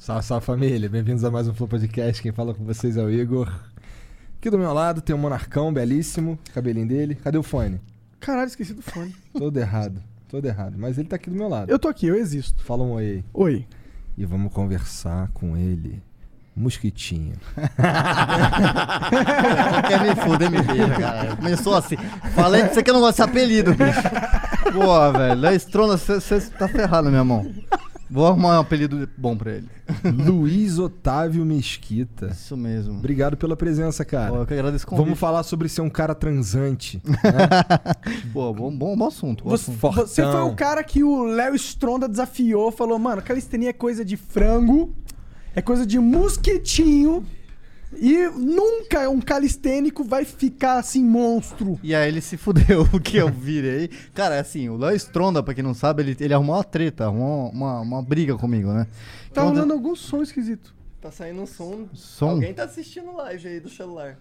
Salve, salve família, bem-vindos a mais um Flow Podcast. Quem fala com vocês é o Igor. Aqui do meu lado tem o Monarcão, belíssimo, cabelinho dele. Cadê o fone? Caralho, esqueci do fone. Todo errado, todo errado. Mas ele tá aqui do meu lado. Eu tô aqui, eu existo. Fala um oi aí. Oi. E vamos conversar com ele. Mosquitinho. Quer me fuder, me beija, cara. Começou assim. Falei pra você que eu não gosto desse apelido, bicho. Pô, velho. Estrona, você tá ferrado na minha mão. Vou arrumar um apelido bom pra ele. Luiz Otávio Mesquita. Isso mesmo. Obrigado pela presença, cara. Pô, eu que agradeço o convite. Vamos falar sobre ser um cara transante. Pô, bom, bom, bom assunto. Bom Você, assunto. Você foi o cara que o Léo Stronda desafiou, falou, mano, calistenia é coisa de frango, é coisa de mosquitinho, e nunca um calistênico vai ficar assim, monstro. E aí ele se fudeu, porque eu virei. Cara, assim, o Léo Stronda, pra quem não sabe, ele, ele arrumou uma treta, arrumou uma, uma briga comigo, né? Tá Quando- rolando algum som esquisito. Tá saindo um som. Som? Alguém tá assistindo live aí do celular.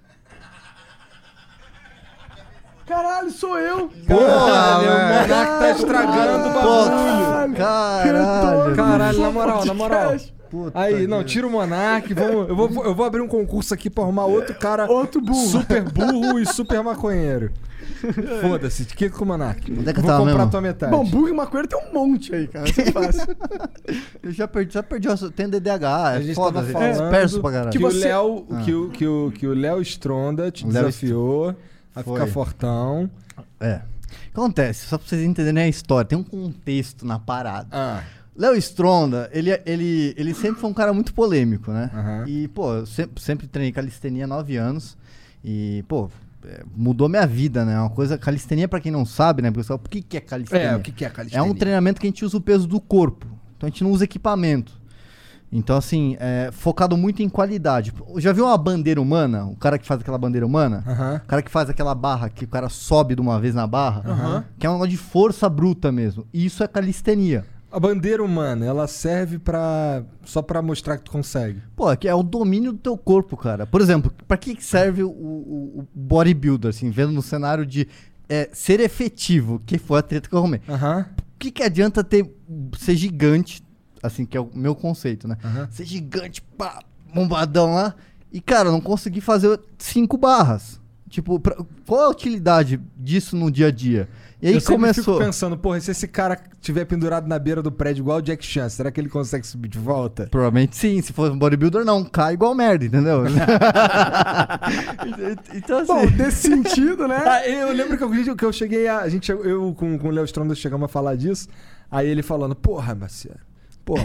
Caralho, sou eu! Caralho, o velho. Monark tá estragando o bagulho. Caralho. Caralho, na moral, na moral. Puta Aí, não, tira o Monark, vamos, eu, vou, eu vou abrir um concurso aqui pra arrumar outro cara Outro burro. super burro e super maconheiro. Foda-se, que com o Monark. Onde é que eu vou tava comprar mesmo? a tua metade. Bom, burro e maconheiro tem um monte aí, cara. Isso é fácil. Eu já perdi, já perdi. o- Tem DDH, a é gente foda, tava gente. falando disperso pra caralho. que, você- Léo, Ah. que, o, que, o, que o Léo Stronda te Léo desafiou a Foi. ficar fortão. É. O que acontece? Só pra vocês entenderem a história, tem um contexto na parada. Ah, Léo Stronda, ele, ele, ele sempre foi um cara muito polêmico, né? Aham. E, pô, eu sempre, sempre treinei calistenia há nove anos. E, pô, é, mudou minha vida, né? Uma coisa. Calistenia, pra quem não sabe, né? Pessoal, o que, que é calistenia? é, o que, que é a É calistenia? um treinamento que a gente usa o peso do corpo. Então a gente não usa equipamento. Então, assim, é focado muito em qualidade. Já viu uma bandeira humana? O cara que faz aquela bandeira humana? Aham. O cara que faz aquela barra, que o cara sobe de uma vez na barra, Aham. que é um negócio de força bruta mesmo. E isso é calistenia. A bandeira humana, ela serve pra. só pra mostrar que tu consegue. Pô, é que é o domínio do teu corpo, cara. Por exemplo, pra que serve o, o- o bodybuilder, assim, vendo no cenário de é, ser efetivo, que foi a treta que eu arrumei. Aham. O que, que adianta ter ser gigante, assim, que é o meu conceito, né? Aham. Ser gigante, pá, bombadão lá, e, cara, não conseguir fazer cinco barras. Tipo, pra- qual a utilidade disso no dia a dia? E aí eu começou. fico pensando, porra, se esse cara tiver pendurado na beira do prédio igual o Jack Chan, será que ele consegue subir de volta? Provavelmente sim, se for um bodybuilder, não, cai igual merda, entendeu? então, assim. Bom, desse sentido, né? Ah, eu lembro que eu, que eu cheguei a. a gente, eu com, com o Léo Stronda chegamos a falar disso. Aí ele falando, porra, Marcelo. Pô,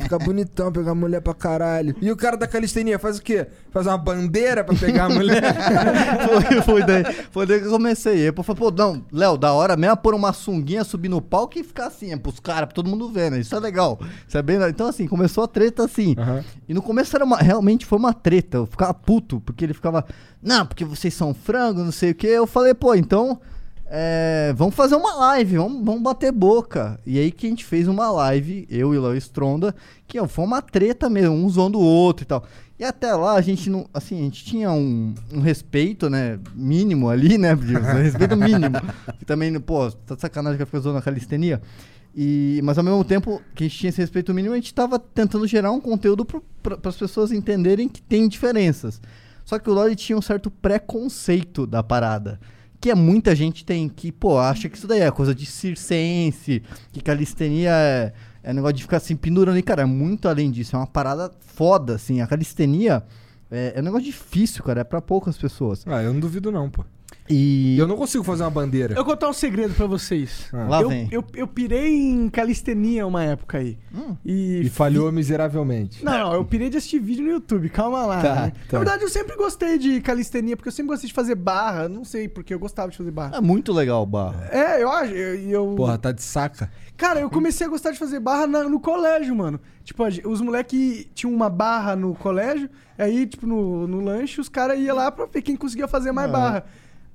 fica bonitão pegar mulher pra caralho. E o cara da calistenia faz o quê? Faz uma bandeira pra pegar a mulher? foi, foi, daí, foi daí que eu comecei. Eu falei, pô, não, Léo, da hora mesmo é pôr uma sunguinha, subir no palco e ficar assim, é pros caras, pra todo mundo ver, né? Isso é legal. Isso é bem. Então, assim, começou a treta assim. Aham. E no começo era uma, realmente foi uma treta. Eu ficava puto, porque ele ficava, não, porque vocês são frango, não sei o quê. Eu falei, pô, então. É, vamos fazer uma live, vamos, vamos bater boca. E aí que a gente fez uma live, eu e o Léo Stronda, que ó, foi uma treta mesmo, um zoando o outro e tal. E até lá a gente não. Assim, a gente tinha um, um respeito, né? Mínimo ali, né? Um respeito mínimo. Que também, pô, tá de sacanagem que fica zoando a calistenia. E, mas ao mesmo tempo que a gente tinha esse respeito mínimo, a gente tava tentando gerar um conteúdo para as pessoas entenderem que tem diferenças. Só que o Lore tinha um certo preconceito da parada. Que é muita gente tem que, pô, acha que isso daí é coisa de circense, que calistenia é, é negócio de ficar assim pendurando. E, cara, é muito além disso. É uma parada foda, assim. A calistenia é, é um negócio difícil, cara. É pra poucas pessoas. ah, eu não duvido não, pô. E. Eu não consigo fazer uma bandeira. Eu vou contar um segredo pra vocês. Ah. Lá eu, vem. Eu, eu pirei em calistenia uma época aí. Hum. E, E falhou miseravelmente. Não, não, eu pirei de assistir vídeo no YouTube, calma lá. Tá, né? tá. Na verdade, eu sempre gostei de calistenia, porque eu sempre gostei de fazer barra. Não sei porque eu gostava de fazer barra. É muito legal o barra. É, eu acho. Eu, eu- Porra, tá de saca. Cara, eu comecei a gostar de fazer barra na- no colégio, mano. Tipo, os moleques tinham uma barra no colégio, aí, tipo, no, no lanche, os caras iam lá pra ver quem conseguia fazer mais barra.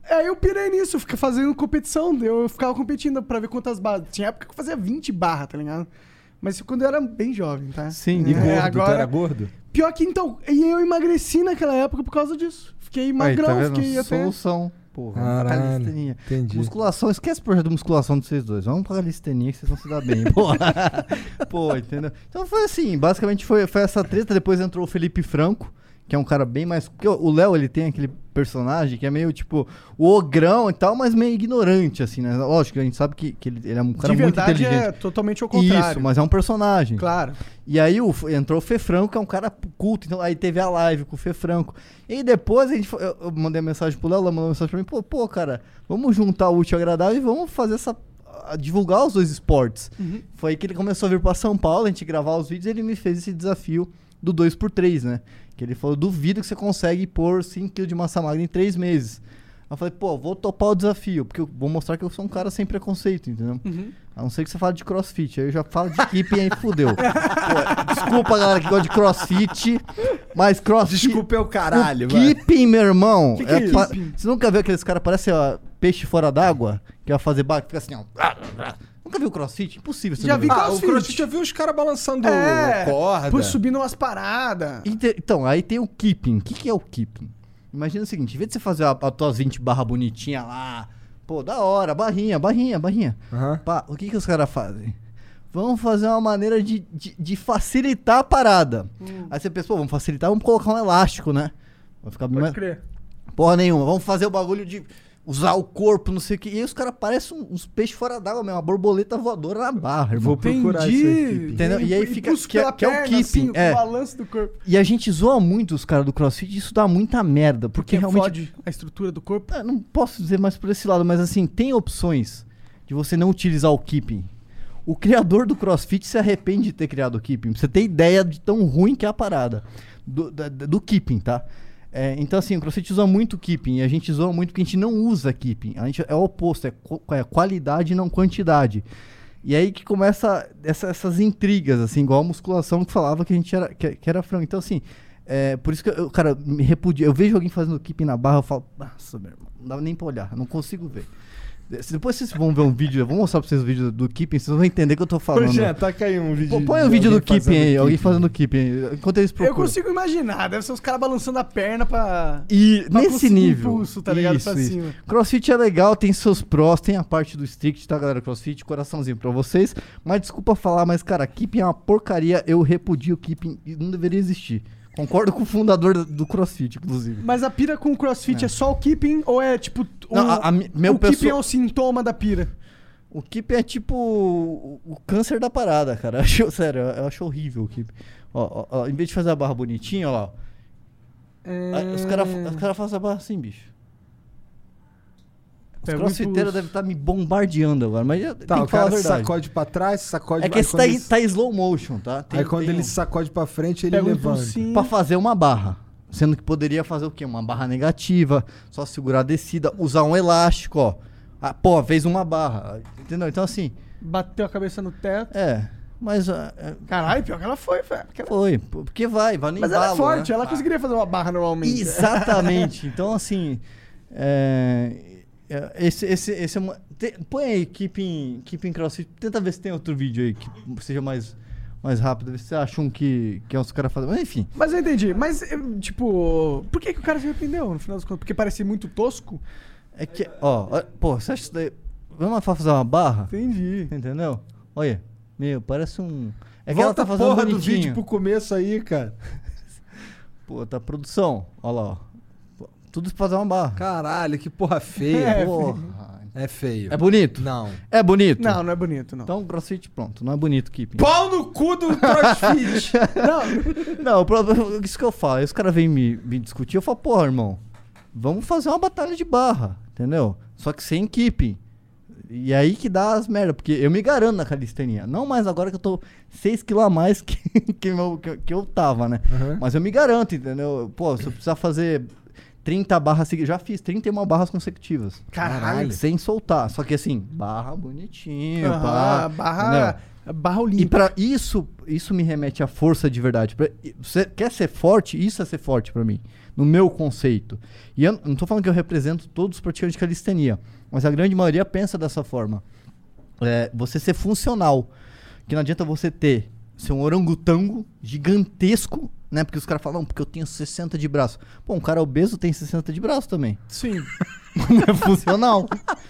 Aí eu pirei nisso, fiquei fazendo competição, eu ficava competindo pra ver quantas barras. Tinha época que eu fazia 20 barras, tá ligado? Mas quando eu era bem jovem, tá? Sim, E É, gordo, tu agora- era gordo? Pior que então, e eu emagreci naquela época por causa disso. Fiquei Aí, magrão, tá vendo? fiquei até. Solução. Porra, Caralho, calistenia. entendi. Musculação, esquece o projeto de musculação de vocês dois. Vamos pra calistenia que vocês vão se dar bem, porra. Pô, entendeu? Então foi assim, basicamente foi, foi essa treta. Depois entrou o Felipe Franco, que é um cara bem mais. Porque o Léo, ele tem aquele personagem que é meio tipo o ogrão e tal, mas meio ignorante, assim, né? Lógico, a gente sabe que, que ele, ele é um cara de muito verdade inteligente. é totalmente ao contrário. Isso, mas é um personagem. Claro. E aí o, entrou o Fê Franco, que é um cara culto, então aí teve a live com o Fê Franco. E depois a gente, foi- eu, eu mandei mensagem pro Léo, Léo mandou mensagem pra mim, pô, pô, cara, vamos juntar o útil agradável e vamos fazer essa. divulgar os dois esportes. Foi aí que ele começou a vir pra São Paulo, a gente gravar os vídeos e ele me fez esse desafio do 2x3, né? Que ele falou, duvido que você consegue pôr 5kg de massa magra em 3 meses. Eu falei, pô, vou topar o desafio, porque eu vou mostrar que eu sou um cara sem preconceito, entendeu? A não ser que você fale de crossfit. Aí eu já falo de keeping aí fudeu. Pô, desculpa, galera que gosta de crossfit, mas crossfit. Desculpa é o caralho, o vai. keeping, meu irmão. Que que é pa- keeping? Você nunca viu aqueles caras, parece ó, peixe fora d'água, que vai fazer barco, fica assim, ó. Nunca viu crossfit? Impossível você Já não vi ver. Ah, o crossfit. crossfit eu vi os caras balançando É, corda. Por subindo umas paradas. Então, aí tem o keeping. O que, que é o keeping? Imagina o seguinte, em vez de você fazer a, a tuas 20 barra bonitinha lá, pô, da hora, barrinha, barrinha, barrinha. Aham. Pá, o que, que os caras fazem? Vamos fazer uma maneira de, de, de facilitar a parada. Aí você pensa, pô, vamos facilitar, vamos colocar um elástico, né? Vai ficar Pode mais... crer. Porra nenhuma, vamos fazer o bagulho de usar o corpo, não sei o que. E aí os caras parecem um- uns peixes fora d'água mesmo, uma borboleta voadora na barra, irmão. Vou procurar isso aí. Entendeu? E aí fica- que é- que é o keeping, assim, é. O balanço do corpo. E a gente zoa muito os caras do crossfit e isso dá muita merda. Porque Porque realmente. fode a estrutura do corpo. Ah, não posso dizer mais por esse lado, mas assim, tem opções de você não utilizar o keeping. O criador do CrossFit se arrepende de ter criado o keeping. Pra você ter ideia de tão ruim que é a parada. Do, da- do keeping, tá? É, então, assim, o CrossFit usa muito keeping. E a gente zoa muito porque a gente não usa keeping. A gente é o oposto, é, é qualidade não quantidade. E aí que começa essa- essas intrigas, assim, igual a musculação que falava que a gente era, que, que era frango. Então, assim, é, por isso que eu, cara, me repudio. Eu vejo alguém fazendo keeping na barra, eu falo, nossa, meu irmão, não dá nem pra olhar, não consigo ver. Depois vocês vão ver um vídeo, eu vou mostrar pra vocês o vídeo do keeping, vocês vão entender o que eu tô falando. Ô, Jean, taca aí um vídeo. Pô, põe o vídeo do keeping aí, fazendo alguém keeping. fazendo keeping. Enquanto eles Eu procuram. consigo imaginar, deve ser os caras balançando a perna pra. E pra nesse nível. impulso, tá ligado? Isso, isso. Crossfit é legal, tem seus prós, tem a parte do strict, tá, galera? Crossfit, coraçãozinho pra vocês. Mas desculpa falar, mas, cara, keeping é uma porcaria. Eu repudio o keeping e não deveria existir. Concordo com o fundador do- CrossFit, inclusive. Mas a pira com o crossfit é, só o keeping ou é tipo. Um, Não, a- a meu o keeping pessoa- é o sintoma da pira. O keeping é tipo o, o câncer da parada, cara. Eu acho, sério, eu acho horrível o keeping. Ó, ó, ó, em vez de fazer a barra bonitinha, ó lá. ó. Aí Os caras cara fazem a barra assim, bicho. Os Pega o crossfiteiros impulso. devem estar me bombardeando agora, mas eu Tá, tenho o que falar a cara verdade. sacode pra trás, sacode É que esse tá, ele- tá slow motion, tá? Tem- Aí quando tem ele um- sacode pra frente, ele Pega levanta. impulsinho. Pra fazer uma barra. Sendo que poderia fazer o quê? Uma barra negativa, só segurar a descida, usar um elástico, ó. Ah, pô, fez uma barra. Entendeu? Então assim, Bateu a cabeça no teto. é. Mas ah, é, Caralho, pior que ela foi, velho. Porque ela- foi. Porque vai, vai no Mas ela é forte, né? ela conseguiria fazer uma barra normalmente. Exatamente. Então, assim. É, é, esse, esse, esse é uma. te- põe aí, Keeping, keeping CrossFit. Tenta ver se tem outro vídeo aí que seja mais, mais rápido. Vê se você acha um que, que é uns caras fazendo. Mas enfim. Mas eu entendi. Mas, tipo, por que, que o cara se arrependeu, no final das contas? Porque parecia muito tosco? É que. Ó, pô, você acha isso daí. Vamos fazer uma barra? Entendi. Entendeu? Olha. Meu, parece um. É que Volta ela tá a fazendo porra do bonitinho. vídeo pro começo aí, cara. Pô, tá produção. Olha lá, ó. Tudo pra fazer uma barra. Caralho, que porra feia. É, Porra. É feio. É bonito? Não. É bonito? Não, não é bonito, não. Então, crossfit, pronto. Não é bonito, keeping. Pau no cu do crossfit. Não, Não, o problema- isso que eu falo. Aí os caras vêm me, me discutir, eu falo, porra, irmão. vamos fazer uma batalha de barra, entendeu? Só que sem equipe. E aí que dá as merda, porque eu me garanto na calistenia. Não mais agora que eu tô 6 quilos a mais que, que, meu- que- que eu tava, né? Aham. Mas eu me garanto, entendeu? Pô, se eu precisar fazer 30 barras já fiz 31 barras consecutivas. Caralho. Sem soltar. Só que assim, barra bonitinho, Aham, pá, barra, barra e olímpica. pra isso, isso me remete à força de verdade. Pra- Você quer ser forte? Isso é ser forte pra mim, no meu conceito. E eu não tô falando que eu represento todos os praticantes de calistenia, mas a grande maioria pensa dessa forma. É, você ser funcional, que não adianta você ter ser um orangotango gigantesco, né? Porque os caras falam, não, porque eu tenho 60 de braço. Pô, um cara obeso tem 60 de braço também. Sim. Não é funcional.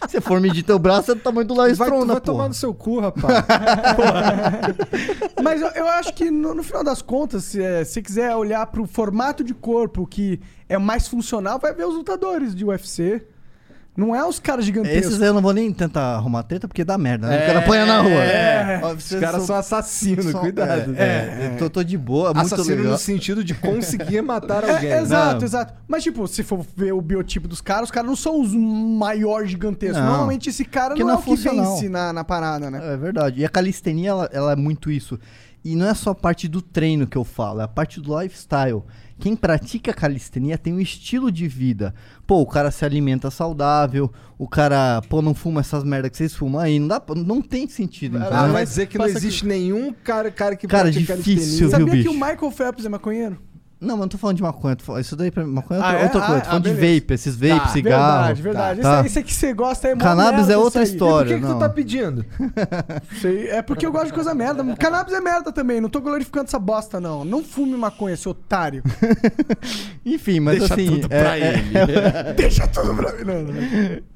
Se for medir teu braço, é do tamanho do Léo Vai, Stronda, vai pô. tomar no seu cu, rapaz. Mas eu, eu acho que no, no final das contas, se é, se quiser olhar pro formato de corpo que é mais funcional, vai ver os lutadores de UFC. Não é os caras gigantescos. Esses aí eu não vou nem tentar arrumar treta porque dá merda, né? É, o cara apanha na rua. é. Ó, Os caras são- são assassinos, são- cuidado. É, é, eu tô, tô de boa, é muito Assassino legal. no sentido de conseguir matar É, alguém. exato, Não. exato. Mas, tipo, se for ver o biotipo dos caras, os caras não são os maiores gigantescos. Não. Normalmente esse cara Porque não, não é é o que vence na, na parada, né? É verdade. E a calistenia, ela, ela é muito isso. E não é só a parte do treino que eu falo, é a parte do lifestyle. Quem pratica calistenia tem um estilo de vida. Pô, o cara se alimenta saudável, o cara, pô, não fuma essas merda que vocês fumam aí. Não, dá, não tem sentido. Ah, vai dizer que não existe nenhum cara, cara que Cara, pratica difícil, calistenia. viu, Sabia que bicho? o Michael Phelps é maconheiro? Não, mas não tô falando de maconha. tô Isso daí pra maconha é Ah, outra, é? outra Ah, coisa. Tô ah, falando de beleza. vape, esses vape, Tá. cigarro. verdade, verdade. tá. Esse aí que você gosta é Cannabis é outra isso história. Por que, que tu tá pedindo? Sei, é porque eu gosto de coisa merda. Cannabis é merda também. Não tô glorificando essa bosta, não. Não fume maconha, seu otário. Enfim, mas Deixa assim. tudo é- pra é- ele. Deixa tudo pra mim. Não, não.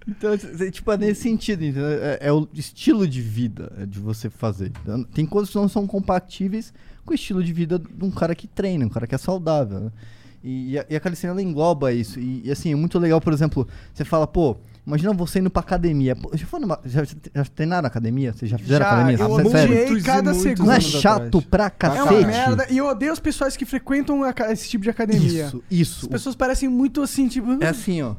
Então, é, tipo, é nesse sentido, entendeu? É, é o estilo de vida é, de você fazer. Tem coisas que não são compatíveis com o estilo de vida de um cara que treina, um cara que é saudável. né? E, e a, e a calistenia ela engloba isso. E, e, assim, é muito legal, por exemplo, você fala, pô, imagina você indo pra academia. Pô, já, foi numa, já, já treinaram na academia? Vocês já fizeram Já, academia? eu Sério? E cada segundo. Não é chato atrás. pra É cacete? uma merda. E eu odeio os pessoas que frequentam a esse tipo de academia. Isso, isso. As pessoas parecem muito assim, tipo. É assim, ó.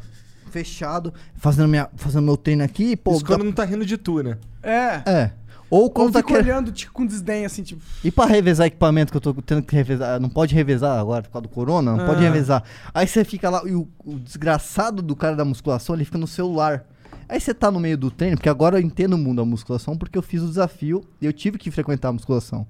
Fechado, fazendo, minha, fazendo meu treino aqui, pô. Isso quando não tá rindo de tu, né? É. É. Ou Ou quando tá querendo. olhando tipo, com desdém, assim, tipo. E pra revezar equipamento que eu tô tendo que revezar, não pode revezar agora por causa do corona, não pode Ah. revezar. Aí você fica lá, e o, o desgraçado do cara da musculação, ele fica no celular. Aí você tá no meio do treino, porque agora eu entendo o mundo da musculação, porque eu fiz o desafio e eu tive que frequentar a musculação.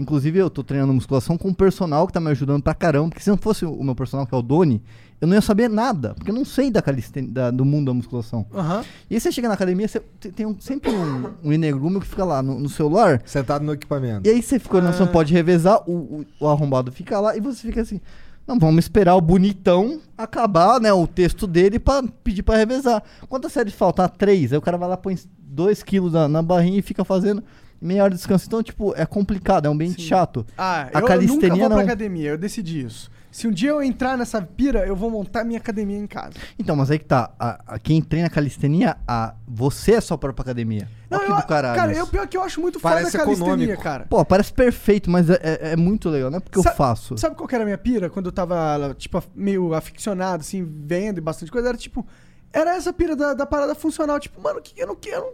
Inclusive, eu tô treinando musculação com um personal que tá me ajudando pra caramba, porque se não fosse o meu personal, que é o Doni, eu não ia saber nada, porque eu não sei da da- do mundo da musculação. Aham. E aí você chega na academia, você tem um- sempre um, um que fica lá no- no celular, Sentado no equipamento. e aí você fica olhando, você não pode revezar, o, o, o arrombado fica lá e você fica assim. Não, vamos esperar o bonitão acabar, né? O texto dele pra pedir pra revezar. Quantas séries faltam? Ah, três. Aí o cara vai lá, põe dois quilos na, na barrinha e fica fazendo meia hora de descanso. Então, tipo, é complicado, é um ambiente Sim. chato. Ah, A eu calistenia nunca vou pra não. academia, eu decidi isso. Se um dia eu entrar nessa pira, eu vou montar minha academia em casa. Então, mas aí que tá. A, a- quem treina calistenia, a, você é sua própria academia. Olha que eu, do caralho. cara, eu pior que eu acho muito Parece foda a calistenia, econômico. cara. Pô, parece perfeito, mas é, é- é muito legal. Não é porque eu Sa- faço. Sabe qual que era a minha pira quando eu tava, tipo, meio aficionado, assim, vendo e bastante coisa? Era tipo. Era essa pira da, da parada funcional. Tipo, mano, que eu não quero.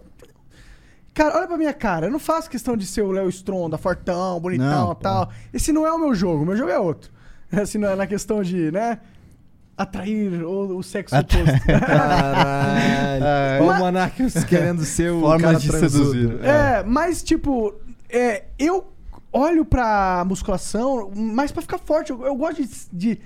Cara, olha pra minha cara. Eu não faço questão de ser o Léo Stronda, fortão, bonitão Não, e tal. Esse não é o meu jogo. O meu jogo é outro. Assim, na na questão de, né? Atrair o, o sexo Atra- oposto. Caralho. É. O Monark querendo ser o Formas cara de transudo. seduzir. É, mas tipo, é, eu olho pra musculação mais pra ficar forte. Eu, eu gosto de, de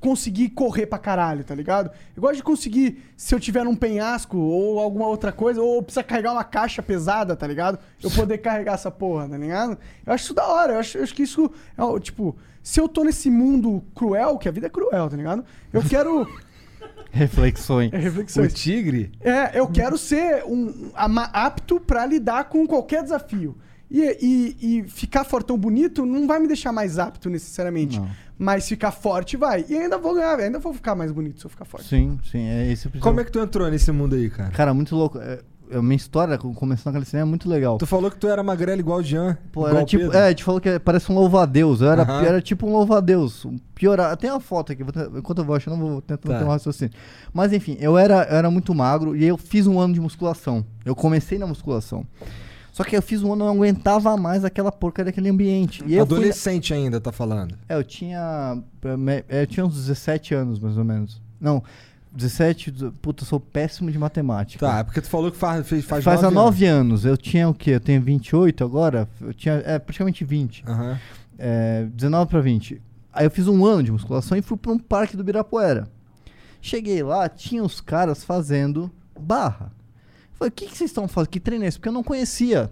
conseguir correr pra caralho, tá ligado? Eu gosto de conseguir, se eu tiver num penhasco ou alguma outra coisa, ou precisar carregar uma caixa pesada, tá ligado? Eu poder carregar essa porra, tá ligado? Eu acho isso da hora. Eu acho, eu acho que isso é, o- tipo, se eu tô nesse mundo cruel, que a vida é cruel, tá ligado? Eu quero. Reflexões. É, O reflexões. tigre? É, eu quero ser um, apto pra lidar com qualquer desafio. E, e- e ficar fortão bonito não vai me deixar mais apto necessariamente. Não. Mas ficar forte vai. E ainda vou ganhar, ainda vou ficar mais bonito se eu ficar forte. Sim, sim, é esse o Como é que tu entrou nesse mundo aí, cara? Cara, muito louco. É, A minha história com- começando na calistenia é muito legal. Tu falou que tu era magrelo igual o Jean. Pô, igual era tipo. Pedro. É, a gente falou que parece um louva-a-Deus. Eu era, era tipo um louva-a-Deus. Um Piorar. Tem uma foto aqui, vou te- enquanto eu vou achando, eu vou tentando Tá. ter um raciocínio. Mas enfim, eu era, eu era muito magro e aí eu fiz um ano de musculação. Eu comecei na musculação. Só que eu fiz um ano e não aguentava mais aquela porcaria daquele ambiente. E eu fui. Adolescente ainda, tá falando. É, eu tinha. é, Eu tinha uns 17 anos, mais ou menos. Não, 17. dezo- Puta, eu sou péssimo de matemática. Tá, é porque tu falou que faz, fez, faz, Faz há nove 9 anos. Eu tinha o quê? Eu tenho 28 agora? Eu tinha. É, praticamente 20. anos. Aham. É, 19 pra 20. Aí eu fiz um ano de musculação e fui pra um parque do Birapuera. Cheguei lá, tinha os caras fazendo barra. Falei, o que, que vocês estão fazendo? Que treino é esse? Porque eu não conhecia.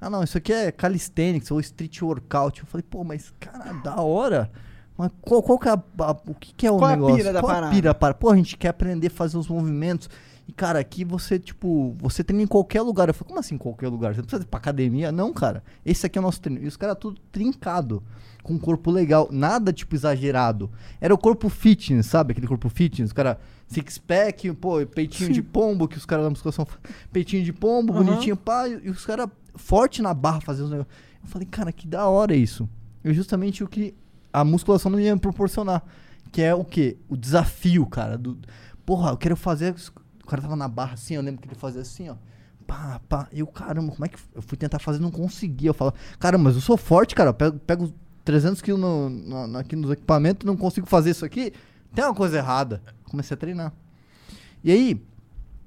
Ah, não, isso aqui é calisthenics ou street workout. Eu falei, pô, mas cara, da hora. Mas qual, qual que é a, a- o que, que é o Qual é a negócio? pira da qual é a parada? pira? Para? Pô, a gente quer aprender a fazer os movimentos. E, cara, aqui você, tipo, você treina em qualquer lugar. Eu falei, como assim em qualquer lugar? Você não precisa ir pra academia? Não, cara. Esse aqui é o nosso treino. E os caras tudo trincado. Com um corpo legal. Nada, tipo, exagerado. Era o corpo fitness, sabe? Aquele corpo fitness. O cara, six-pack, pô, peitinho de pombo, que os caras da musculação... Peitinho de pombo, Aham. bonitinho, pá. E os caras forte na barra fazendo os negócios. Eu falei, cara, que da hora isso. E justamente o que a musculação não ia me proporcionar. Que é o quê? O desafio, cara. Do, porra, eu quero fazer. O cara tava na barra assim, eu lembro que ele fazia assim, ó. Pá, pá. E eu, caramba, como é que. Eu fui tentar fazer e não conseguia. Eu falo, caramba, mas eu sou forte, cara. Eu pego, pego 300 quilos no, no- aqui nos equipamentos e não consigo fazer isso aqui. Tem uma coisa errada. Comecei a treinar. E aí,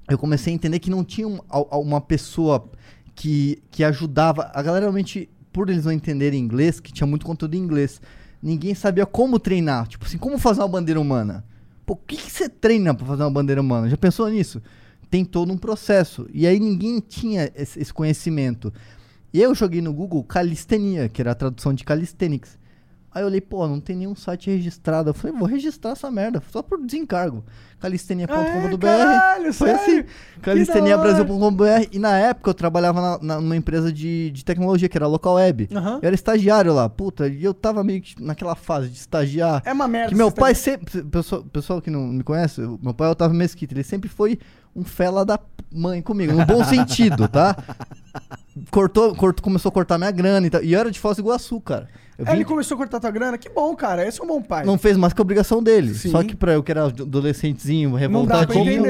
eu comecei a entender que não tinha um- uma pessoa que, que ajudava. A galera realmente, por eles não entenderem inglês, que tinha muito conteúdo em inglês, ninguém sabia como treinar. Tipo assim, como fazer uma bandeira humana? Pô, o que, que você treina pra fazer uma bandeira humana? Já pensou nisso? Tem todo um processo. E aí ninguém tinha esse, esse conhecimento. E eu joguei no Google calistenia, que era a tradução de calisthenics. Aí eu olhei, pô, não tem nenhum site registrado. Eu falei, vou registrar essa merda, só por desencargo. calistenia.com.br. caralho, Foi sério? assim. Calisteniabrasil.com.br. E na época eu trabalhava na, na- numa empresa de, de tecnologia, que era Local Web. Eu era estagiário lá, puta, e eu tava meio que naquela fase de estagiar. É uma merda. Que meu tá- pai sempre. Pessoal, pessoal que não me conhece, meu pai é Otávio Mesquita, ele sempre foi um fela da mãe comigo, no bom sentido, tá? Cortou, cortou, começou a cortar minha grana e tal. E eu era de Foz do Iguaçu, cara. Eu É, vim- Ele começou a cortar tua grana? Que bom, cara. Esse é um bom pai. não fez mais que a obrigação dele. Sim. Só que pra eu que era adolescentezinho, revoltadinho.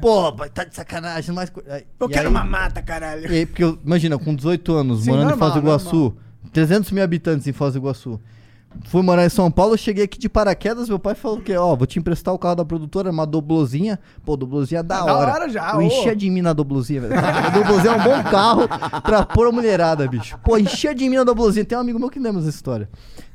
Pô, tá de sacanagem. Aí- Eu e quero aí- uma mata, caralho. e aí, porque eu, imagina, com 18 anos, Sim, morando normal, em Foz do Iguaçu, 300 mil habitantes em Foz do Iguaçu. Fui morar em São Paulo, cheguei aqui de paraquedas, meu pai falou que, ó, vou te emprestar o carro da produtora, uma doblozinha. Pô, doblozinha é da É da hora. hora já, Eu ô. enchia de mim na doblozinha, velho. A doblozinha é um bom carro pra pôr a mulherada, bicho. Pô, enchia de mim na doblozinha. Tem um amigo meu que lembra essa história.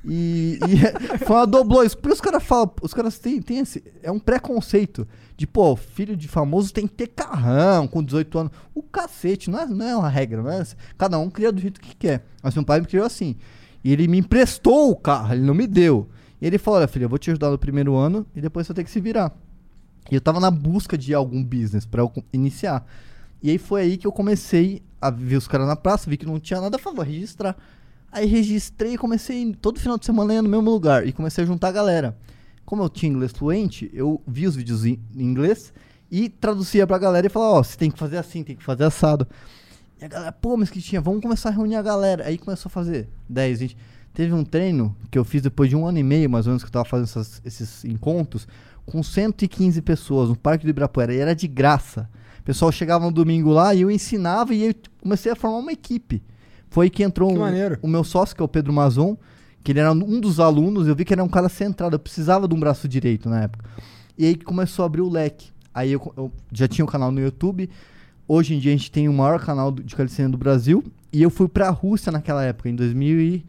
E, e foi uma doblô. Por isso os caras falam, os caras têm, têm esse. É um preconceito. De, pô, filho de famoso tem que ter carrão com 18 anos. O cacete, não é, não é uma regra, não é? Cada um cria do jeito que quer. Mas meu pai me criou assim. E ele me emprestou o carro, ele não me deu. E ele falou: olha, filho, eu vou te ajudar no primeiro ano e depois você tem que se virar. E eu tava na busca de algum business co- iniciar. E aí foi aí que eu comecei a ver os caras na praça, vi que não tinha nada, falei, vou registrar. Aí registrei e comecei todo final de semana ia no mesmo lugar e comecei a juntar a galera. Como eu tinha inglês fluente, eu vi os vídeos em inglês e traduzia pra galera e falava, ó, você tem que fazer assim, tem que fazer assado. E a galera, pô, mas que tinha, vamos começar a reunir a galera. Aí começou a fazer 10, 20. Teve um treino que eu fiz depois de um ano e meio, mais ou menos, que eu tava fazendo essas- esses encontros, com 115 pessoas no Parque do Ibirapuera. E era de graça. O pessoal chegava no domingo lá e eu ensinava e eu comecei a formar uma equipe. Foi que entrou Que um- o meu sócio, que é o Pedro Mazon, que ele era um dos alunos, eu vi que ele era um cara centrado, eu precisava de um braço direito na época. E aí começou a abrir o leque. Aí eu, eu já tinha um canal no YouTube, hoje em dia a gente tem o maior canal de calistenia do Brasil, e eu fui pra Rússia naquela época, em 2000 e,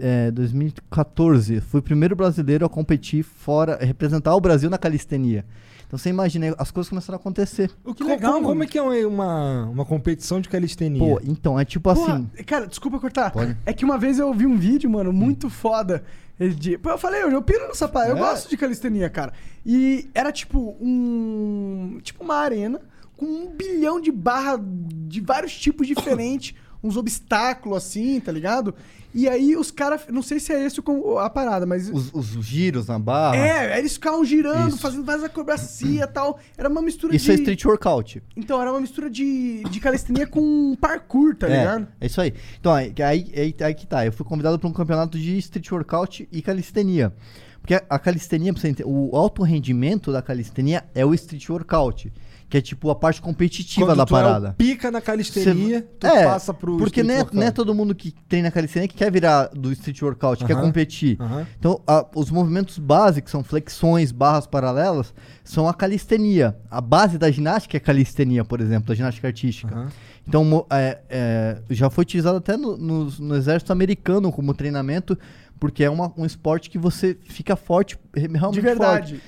é, 2014. Fui o primeiro brasileiro a competir fora, representar o Brasil na calistenia. Então você imagina, as coisas começaram a acontecer. O Que co- legal, como, como é que é uma, uma competição de calistenia? Pô, então, é tipo Porra, assim... cara, desculpa cortar. Pode. É que uma vez eu vi um vídeo, mano, muito foda. eh, De... Pô, Eu falei, eu, eu piro nessa parada. Eu É? gosto de calistenia, cara. E era tipo um. Tipo uma arena com um bilhão de barra de vários tipos diferentes. uns obstáculos assim, tá ligado? E aí os caras, não sei se é esse a parada, mas Os, os giros na barra. é, eles ficavam girando, Isso. fazendo várias acrobacia e tal. Era uma mistura Isso de é street workout. Então, era uma mistura de, de calistenia com parkour, tá é, ligado? é isso aí. Então, aí, aí, aí, aí que tá. Eu fui convidado para um campeonato de street workout e calistenia. Porque a, calistenia, pra você entender, o alto rendimento da calistenia é o street workout. Que é tipo a parte competitiva Quando da é parada. pica na calistenia, tu é, passa pro Porque não é, não é todo mundo que treina calistenia que quer virar do street workout, quer Aham. competir. Aham. Então, a- os movimentos básicos, são flexões, barras paralelas, são a calistenia. A base da ginástica é calistenia, por exemplo, da ginástica artística. Aham. Então, mo- é, é, já foi utilizado até no, no- no exército americano como treinamento, porque é uma- um esporte que você fica forte, re- realmente De verdade. forte.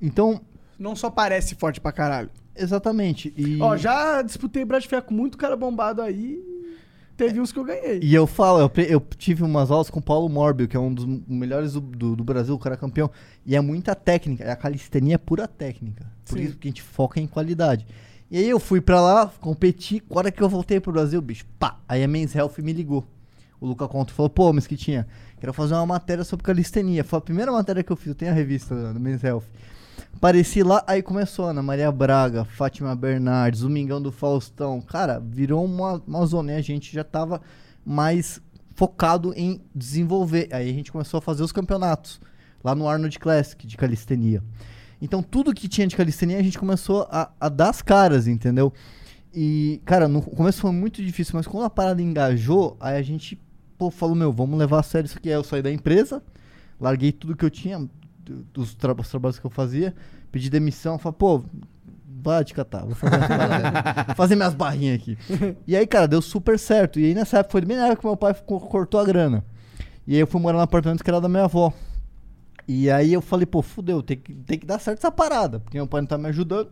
Então, Não só parece forte pra caralho. exatamente. E, Ó, já disputei Brad Fair com muito cara bombado aí. Teve uns que eu ganhei. e eu falo, eu, eu tive umas aulas com o Paulo Morbio, que é um dos melhores do, do- do Brasil, o cara campeão. E é muita técnica. A calistenia é pura técnica. Por Sim. isso que a gente foca em qualidade. E aí eu fui pra lá, competi. A hora que eu voltei pro Brasil, bicho, pá. Aí a Men's Health me ligou. O Luca Conto falou, pô, Mesquitinha, quero fazer uma matéria sobre calistenia. Foi a primeira matéria que eu fiz, tenho a revista da da Men's Health. Apareci lá, aí começou Ana Maria Braga, Fátima Bernardes, Domingão do Faustão. Cara, virou uma, uma zona e a gente já tava mais focado em desenvolver. Aí a gente começou a fazer os campeonatos lá no Arnold Classic de calistenia. Então tudo que tinha de calistenia a gente começou a, a dar as caras, entendeu? E, cara, no começo foi muito difícil, mas quando a parada engajou, aí a gente pô, falou, meu, vamos levar a sério isso aqui. Aí eu saí da empresa, larguei tudo que eu tinha, do- dos tra- os trabalhos que eu fazia, pedi demissão, falei, pô, vai te catar, vou fazer, vou fazer minhas barrinhas aqui. E aí, cara, deu super certo. E aí nessa época, foi bem na época que meu pai co- cortou a grana. E aí eu fui morar no apartamento que era da minha avó. E aí eu falei, pô, fudeu, tem que, tem que dar certo essa parada, porque meu pai não tá me ajudando,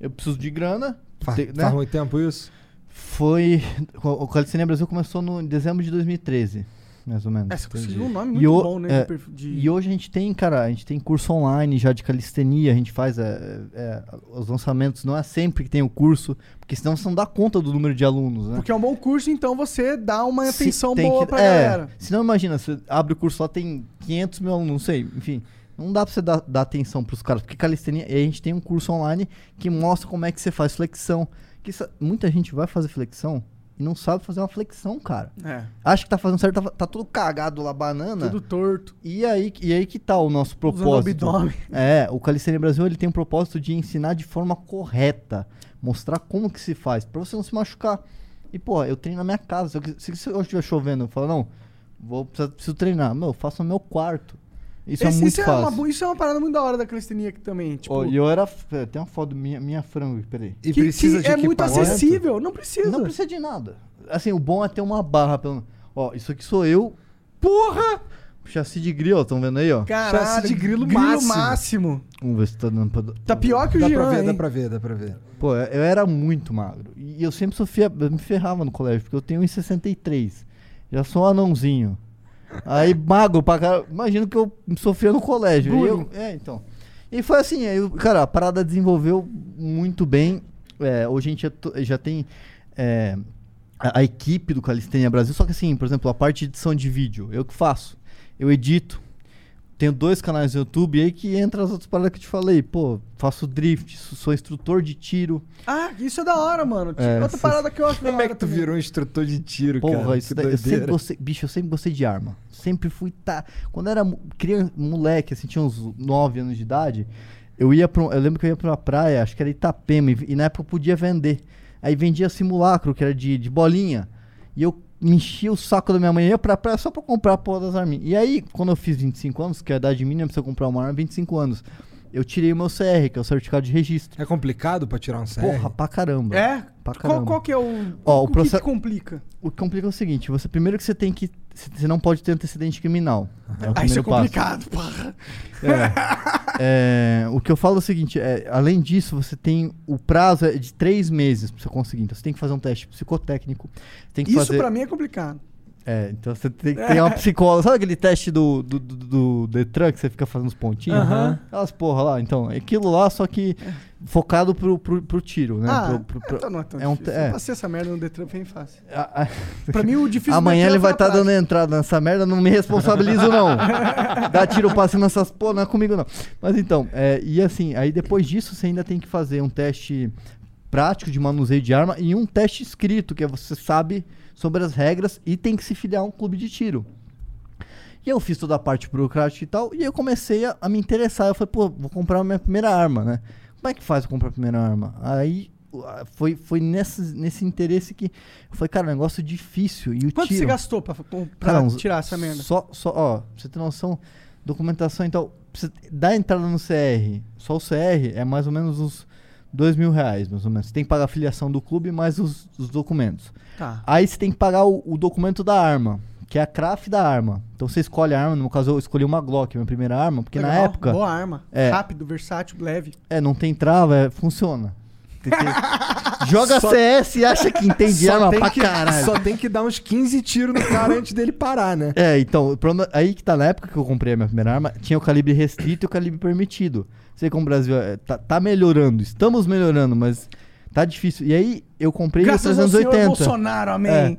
eu preciso de grana. Faz, tem- né? faz muito tempo isso? Foi. O Calistenia Brasil começou no em dezembro de 2013, mais ou menos. É, você conseguiu um nome E muito o- bom, né? é, de E hoje a gente tem, cara, a gente tem curso online já de calistenia, a gente faz é, é, os lançamentos, não é sempre que tem o curso, porque senão você não dá conta do número de alunos, né? Porque é um bom curso, então você dá uma Se- atenção boa que- pra é, galera. Senão imagina, você abre o curso lá, tem 500 mil alunos, não sei, enfim. Não dá pra você dar, dar atenção pros caras, porque calistenia, e a gente tem um curso online que mostra como é que você faz flexão. Que isso- muita gente vai fazer flexão e não sabe fazer uma flexão, cara. É, Acha que tá fazendo certo, tá, tá tudo cagado lá, banana. tudo torto. E aí, e aí que tá o nosso Usando propósito. abdômen. É, o Calistenia Brasil ele tem um propósito de ensinar de forma correta, mostrar como que se faz, pra você não se machucar. E pô, eu treino na minha casa. Se, eu- se, se hoje estiver chovendo, eu falo, não, vou preciso, preciso treinar. Meu, eu faço no meu quarto. Isso Esse- é muito isso, é fácil. uma, bu- isso é uma parada muito da hora da calistenia aqui também. Tipo, E eu era. é, Tem uma foto minha, minha frango, aqui, peraí. E que, precisa que de é muito acessível. Não precisa. Não precisa de nada. Assim, o bom é ter uma barra. Pelo... Ó, isso aqui sou eu. Porra! Chassi de grill, estão vendo aí, ó? Caralho, Chassi de grilo máximo. máximo. Vamos ver se tá dando pra. Tá pior que o Dá Jean, pra ver, hein? dá pra ver, dá pra ver. Pô, eu eu era muito magro. E eu sempre sofria, eu me ferrava no colégio, porque eu tenho 1,63. Já sou um anãozinho. Aí, magro pra caralho. Imagino que eu sofria no colégio. E eu, é, então. E foi assim, aí, cara, a parada desenvolveu muito bem. É, hoje a gente já, já tem é, a, a equipe do Calistenia Brasil. Só que assim, por exemplo, a parte de edição de vídeo, eu que faço. Eu edito. Tenho dois canais no YouTube e aí que entra as outras paradas que eu te falei. Pô, faço drift, sou instrutor de tiro. Ah, isso é da hora, mano. É, Outra cê- parada que eu acho da Como é que tu também. virou um instrutor de tiro, Porra, cara? isso Que daí, eu sempre doideira. gostei, bicho, eu sempre gostei de arma. Sempre fui tá. Quando era criança, moleque, assim, tinha uns 9 anos de idade, eu ia pra um- eu lembro que eu ia pra uma praia, acho que era Itapema, e, e na época eu podia vender. Aí vendia simulacro, que era de, de bolinha. E eu me enchia o saco da minha mãe, ia pra praia só pra comprar a porra das arminhas. E aí, quando eu fiz 25 anos, que é a idade mínima pra você comprar uma arma, é 25 anos. Eu tirei o meu CR, que é o certificado de registro. É complicado pra tirar um CR? Porra, pra caramba. É? Pra Qual, caramba. qual que é o. Ó, o o que proce- que complica? O que complica é o seguinte, você primeiro que você tem que. Você não pode ter antecedente criminal. É o Ah, isso é complicado, porra. É, o que eu falo é o seguinte, é, além disso, você tem o prazo é de três meses pra você conseguir. Então você tem que fazer um teste psicotécnico. Tem que Isso fazer. pra mim é complicado. É, então você tem que ter uma psicóloga. Sabe aquele teste do, do, do, do Detran que você fica fazendo os pontinhos? Aham. Aquelas porra lá. Então, é aquilo lá, só que focado pro, pro, pro tiro, né? Ah, Pro- pro- pro- então não é tão é um difícil. é. Eu passei essa merda no Detran bem fácil. a- a- Pra mim, o difícil Amanhã Detran ele vai estar dando prática. entrada nessa merda, não me responsabilizo não. Dá tiro passe nessas pô, não é comigo não. Mas então, é, e assim, aí depois disso você ainda tem que fazer um teste prático de manuseio de arma e um teste escrito, que é você sabe sobre as regras e tem que se filiar a um clube de tiro. E eu fiz toda a parte burocrática e tal, e eu comecei a, a me interessar. Eu falei, pô, vou comprar a minha primeira arma, né? Como é que faz pra comprar a primeira arma? Aí uh, foi, foi nesse, nesse interesse que falei, cara, negócio difícil. E o Quanto tiro, você gastou pra, pra Cara, tirar essa merda? Só, só, ó, pra você ter noção, documentação, então, dar entrada no CR, só o CR é mais ou menos uns dois mil reais, mais ou menos. Você tem que pagar a filiação do clube mais os, os documentos. Tá. Aí você tem que pagar o, o documento da arma, que é a craft da arma. Então você escolhe a arma, no meu caso eu escolhi uma Glock, minha primeira arma, porque na Legal, época, Boa arma. É. Rápido, versátil, leve. é, não tem trava, é, funciona. Tem que- Joga Só- CS e acha que entende arma pra que- caralho. Só tem que dar uns 15 tiros no cara antes dele parar, né? É, então, o problema- aí que tá na época que eu comprei a minha primeira arma, tinha o calibre restrito e o calibre permitido. Sei como o Brasil é, tá, tá melhorando, estamos melhorando, mas tá difícil. E aí eu comprei o Graças ao senhor 380. Bolsonaro, amém.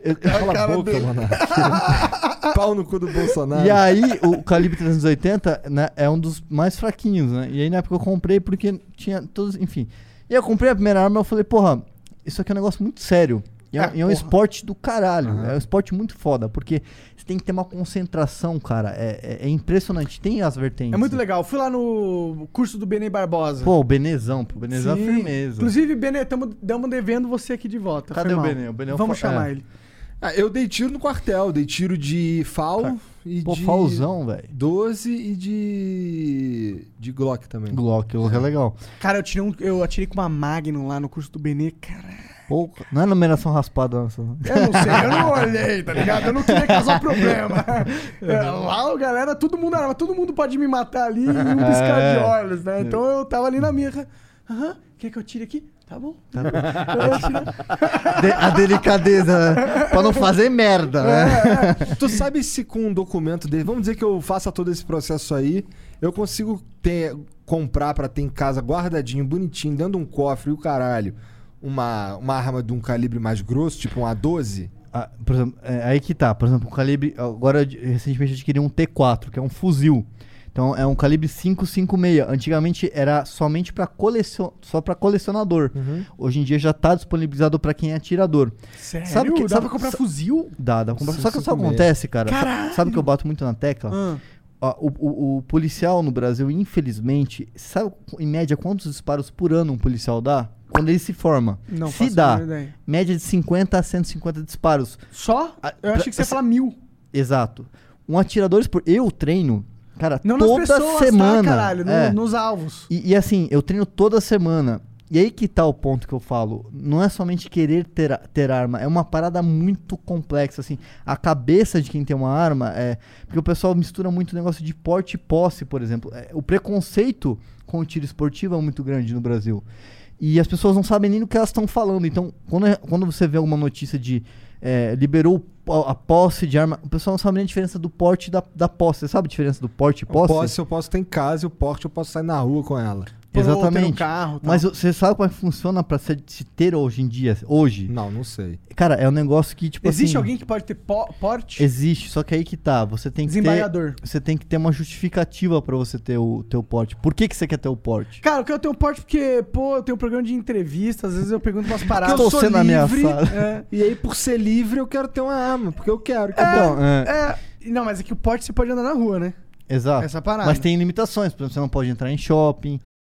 Eu- Cala a cara boca, mano. Pau no cu do Bolsonaro. e aí o calibre 380 né, é um dos mais fraquinhos, né? E aí na época eu comprei porque tinha todos, enfim. E aí eu comprei a primeira arma e eu falei, porra, isso aqui é um negócio muito sério. E é, Ah, e é um esporte do caralho. É um esporte muito foda, porque você tem que ter uma concentração, cara. É, é- é impressionante. Tem as vertentes. É muito legal. Fui lá no curso do Benê Barbosa. Pô, o Benezão, pô, o Benezão é Sim. firmeza. Inclusive, Benê, estamos devendo você aqui de volta. Cadê o. Benê? O Benê é o Vamos fa- chamar é. ele. Ah, eu dei tiro no quartel, dei tiro de FAL Cara, e Pô, de Falzão, velho. 12 e de de Glock também. Glock, o que é legal. Cara, eu, tirei um, eu atirei com uma Magnum lá no curso do Benê. Cara, Pô, não é numeração raspada, não. eu não sei, eu não olhei, tá ligado? Eu não queria causar problema. É, lá, galera, todo mundo arma, todo mundo pode me matar ali em um piscar É. de olhos, né? Então eu tava ali na minha. Aham, quer que eu tire aqui? Tá bom. Tá bom. A delicadeza, pra não fazer merda, né? Tu sabe se com um documento dele, vamos dizer que eu faça todo esse processo aí, eu consigo ter, comprar pra ter em casa guardadinho, bonitinho, dentro de um cofre e o caralho, uma, uma arma de um calibre mais grosso, tipo um A12? Ah, por exemplo, é, aí que tá. Por exemplo, o calibre. Agora, recentemente, eu adquiri um T4, que é um fuzil. Então, é um calibre 556. Antigamente era somente para colecion... só para colecionador. Hoje em dia já tá disponibilizado para quem é atirador. Sério? Sabe que- Dá sabe- pra comprar sa- fuzil? Dá, dá pra comprar. Só que só 556. acontece, cara. Caralho! Sabe que eu bato muito na tecla? Ah, o, o- o policial no Brasil, infelizmente, sabe em média quantos disparos por ano um policial dá? Quando ele se forma. não se dá, média de 50 a 150 disparos. Só? Ah, Eu achei que você ia pra- falar mil. Exato. Um atirador. Eu treino, cara, Não toda nas pessoas, semana. tá, caralho? No- É. Nos alvos. E, e assim, eu treino toda semana. E aí que tá o ponto que eu falo. Não é somente querer ter, ter arma, é uma parada muito complexa, assim. A cabeça de quem tem uma arma é. Porque o pessoal mistura muito o negócio de porte e posse, por exemplo. É, o preconceito com o tiro esportivo é muito grande no Brasil. E as pessoas não sabem nem do que elas estão falando. Então, quando, é- quando você vê alguma notícia de é, liberou a posse de arma, o pessoal não sabe nem a diferença do porte da, da posse. Você sabe a diferença do porte e O posse? posse eu posso ter em casa e o porte eu posso sair na rua com ela. Exatamente. um carro, tal. Mas você sabe como é que funciona pra se, se ter hoje em dia? Hoje? Não, não sei. Cara, é um negócio que, tipo Existe assim... alguém que pode ter po- porte? Existe, só que aí que tá. Você tem que ter... Você tem que ter uma justificativa pra você ter o teu porte. Por que, que você quer ter o porte? Cara, eu quero ter um porte porque, pô, eu tenho um programa de entrevista, às vezes eu pergunto umas paradas. eu tô sendo ameaçado. É, E aí, por ser livre, eu quero ter uma arma, porque eu quero. Que Então, é, é, não, mas é que o porte você pode andar na rua, né? exato. Essa parada. Mas tem limitações. Por exemplo, você não pode entrar em shopping.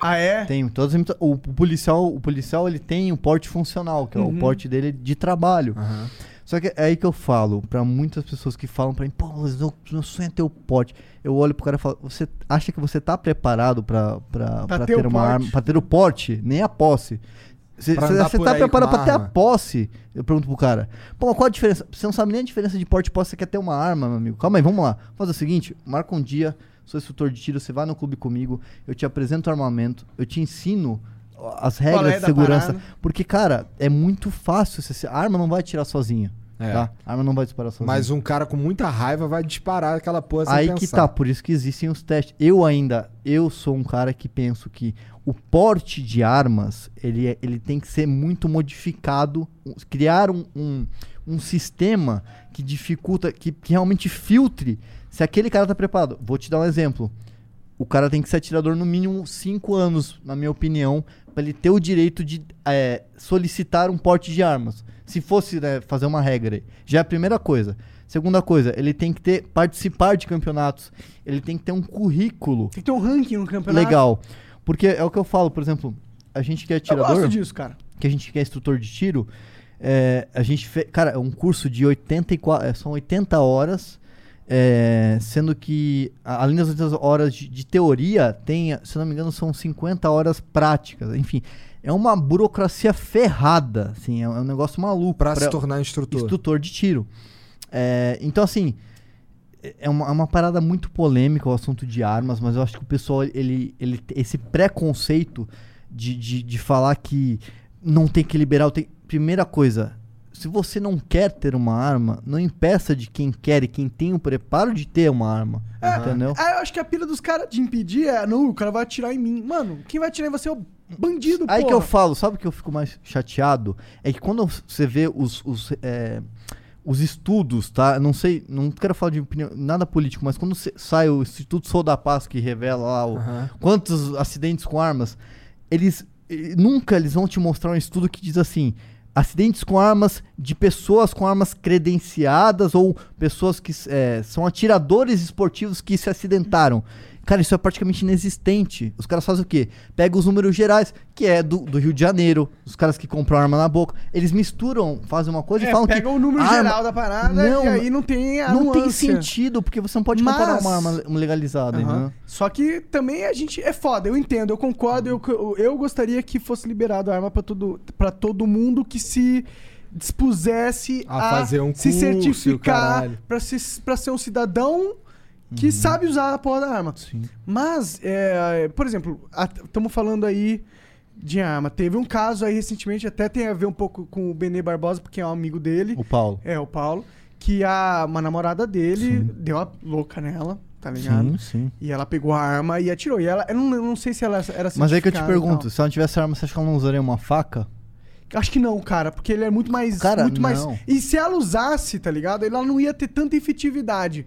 Ah, é? Tem todas as o, policial, o policial ele tem um porte funcional, que é Uhum. o porte dele de trabalho. Só que é aí que eu falo, pra muitas pessoas que falam pra mim, pô, mas meu, meu sonho é ter o porte. Eu olho pro cara e falo, você acha que você tá preparado pra, pra, Pra pra ter ter, uma arma, pra ter o porte, nem a posse. Você tá preparado pra ter a posse? Eu pergunto pro cara. Pô, qual a diferença? Você não sabe nem a diferença de porte e posse, você quer ter uma arma, meu amigo. Calma aí, vamos lá. Vamos fazer o seguinte, marca um dia, sou instrutor de tiro, você vai no clube comigo, eu te apresento o armamento, eu te ensino as regras é de segurança. parada? Porque, cara, é muito fácil. Você, a arma não vai tirar sozinha. É. Tá? A arma não vai disparar sozinha. Mas um cara com muita raiva vai disparar aquela porra sem Aí pensar. que tá, por isso que existem os testes. Eu ainda, eu sou um cara que penso que o porte de armas, ele, é- ele tem que ser muito modificado, criar um, um, um sistema que dificulta, que, que realmente filtre se aquele cara tá preparado. Vou te dar um exemplo. O cara tem que ser atirador no mínimo 5 anos, na minha opinião, para ele ter o direito de é, solicitar um porte de armas. Se fosse né, fazer uma regra aí. Já é a primeira coisa. Segunda coisa, ele tem que ter participar de campeonatos. Ele tem que ter um currículo Tem que ter um ranking no campeonato. legal. Porque é o que eu falo, por exemplo, a gente que é Eu atirador, gosto disso, cara. que a gente que é instrutor de tiro, é, a gente fez, cara, é um curso de 84, é, são 80 horas, é, sendo que além das 80 horas de, de teoria, tem, se não me engano, são 50 horas práticas. Enfim, é uma burocracia ferrada, assim, é, um- é um negócio maluco Pra se tornar instrutor. instrutor de tiro. É, então, assim, é- uma, é uma parada muito polêmica o assunto de armas, mas eu acho que o pessoal, ele, ele esse preconceito de, de, de falar que não tem que liberar. Tem... Primeira coisa, se você não quer ter uma arma, não impeça de quem quer e quem tem o preparo de ter uma arma. Entendeu? Ah, eu acho que a pila dos caras de impedir é, não, o cara vai atirar em mim. Mano, quem vai atirar em você é o bandido, Aí que porra. eu falo, sabe o que eu fico mais chateado? É que quando você vê os, os, é, os estudos, tá? Não sei, não quero falar de opinião, nada político, mas quando sai o Instituto Sou da Paz que revela lá o- quantos acidentes com armas, eles nunca eles vão te mostrar um estudo que diz assim. Acidentes com armas de pessoas com armas credenciadas ou pessoas que eh, são atiradores esportivos que se acidentaram. Cara, isso é praticamente inexistente. Os caras fazem o quê? Pegam os números gerais, que é do, do Rio de Janeiro, os caras que compram arma na boca. Eles misturam, fazem uma coisa É, e falam que. pega o número arma- geral da parada e aí não tem a Não tem sentido, porque você não pode comparar Mas- uma arma legalizada, Aham. né? Só que também a gente é foda, eu entendo, eu concordo, eu, eu, eu gostaria que fosse liberado a arma pra todo, pra todo mundo que se dispusesse A a, fazer um se curso certificar pra, se, pra ser um cidadão que Uhum. sabe usar a porra da arma. Mas, é, por exemplo, estamos falando aí de arma. Teve um caso aí recentemente, até tem a ver um pouco com o Benê Barbosa, porque é um amigo dele. O Paulo. É, o Paulo. Que a, uma namorada dele deu a louca nela, tá ligado? Sim, sim. E ela pegou a arma e atirou. E ela, eu não, eu não sei se ela era Mas aí que eu te pergunto, se ela não tivesse arma, você acha que ela não usaria uma faca? Acho que não, cara, porque ele é muito mais. Cara, muito mais. não. E se ela usasse, tá ligado? Ela não ia ter tanta efetividade.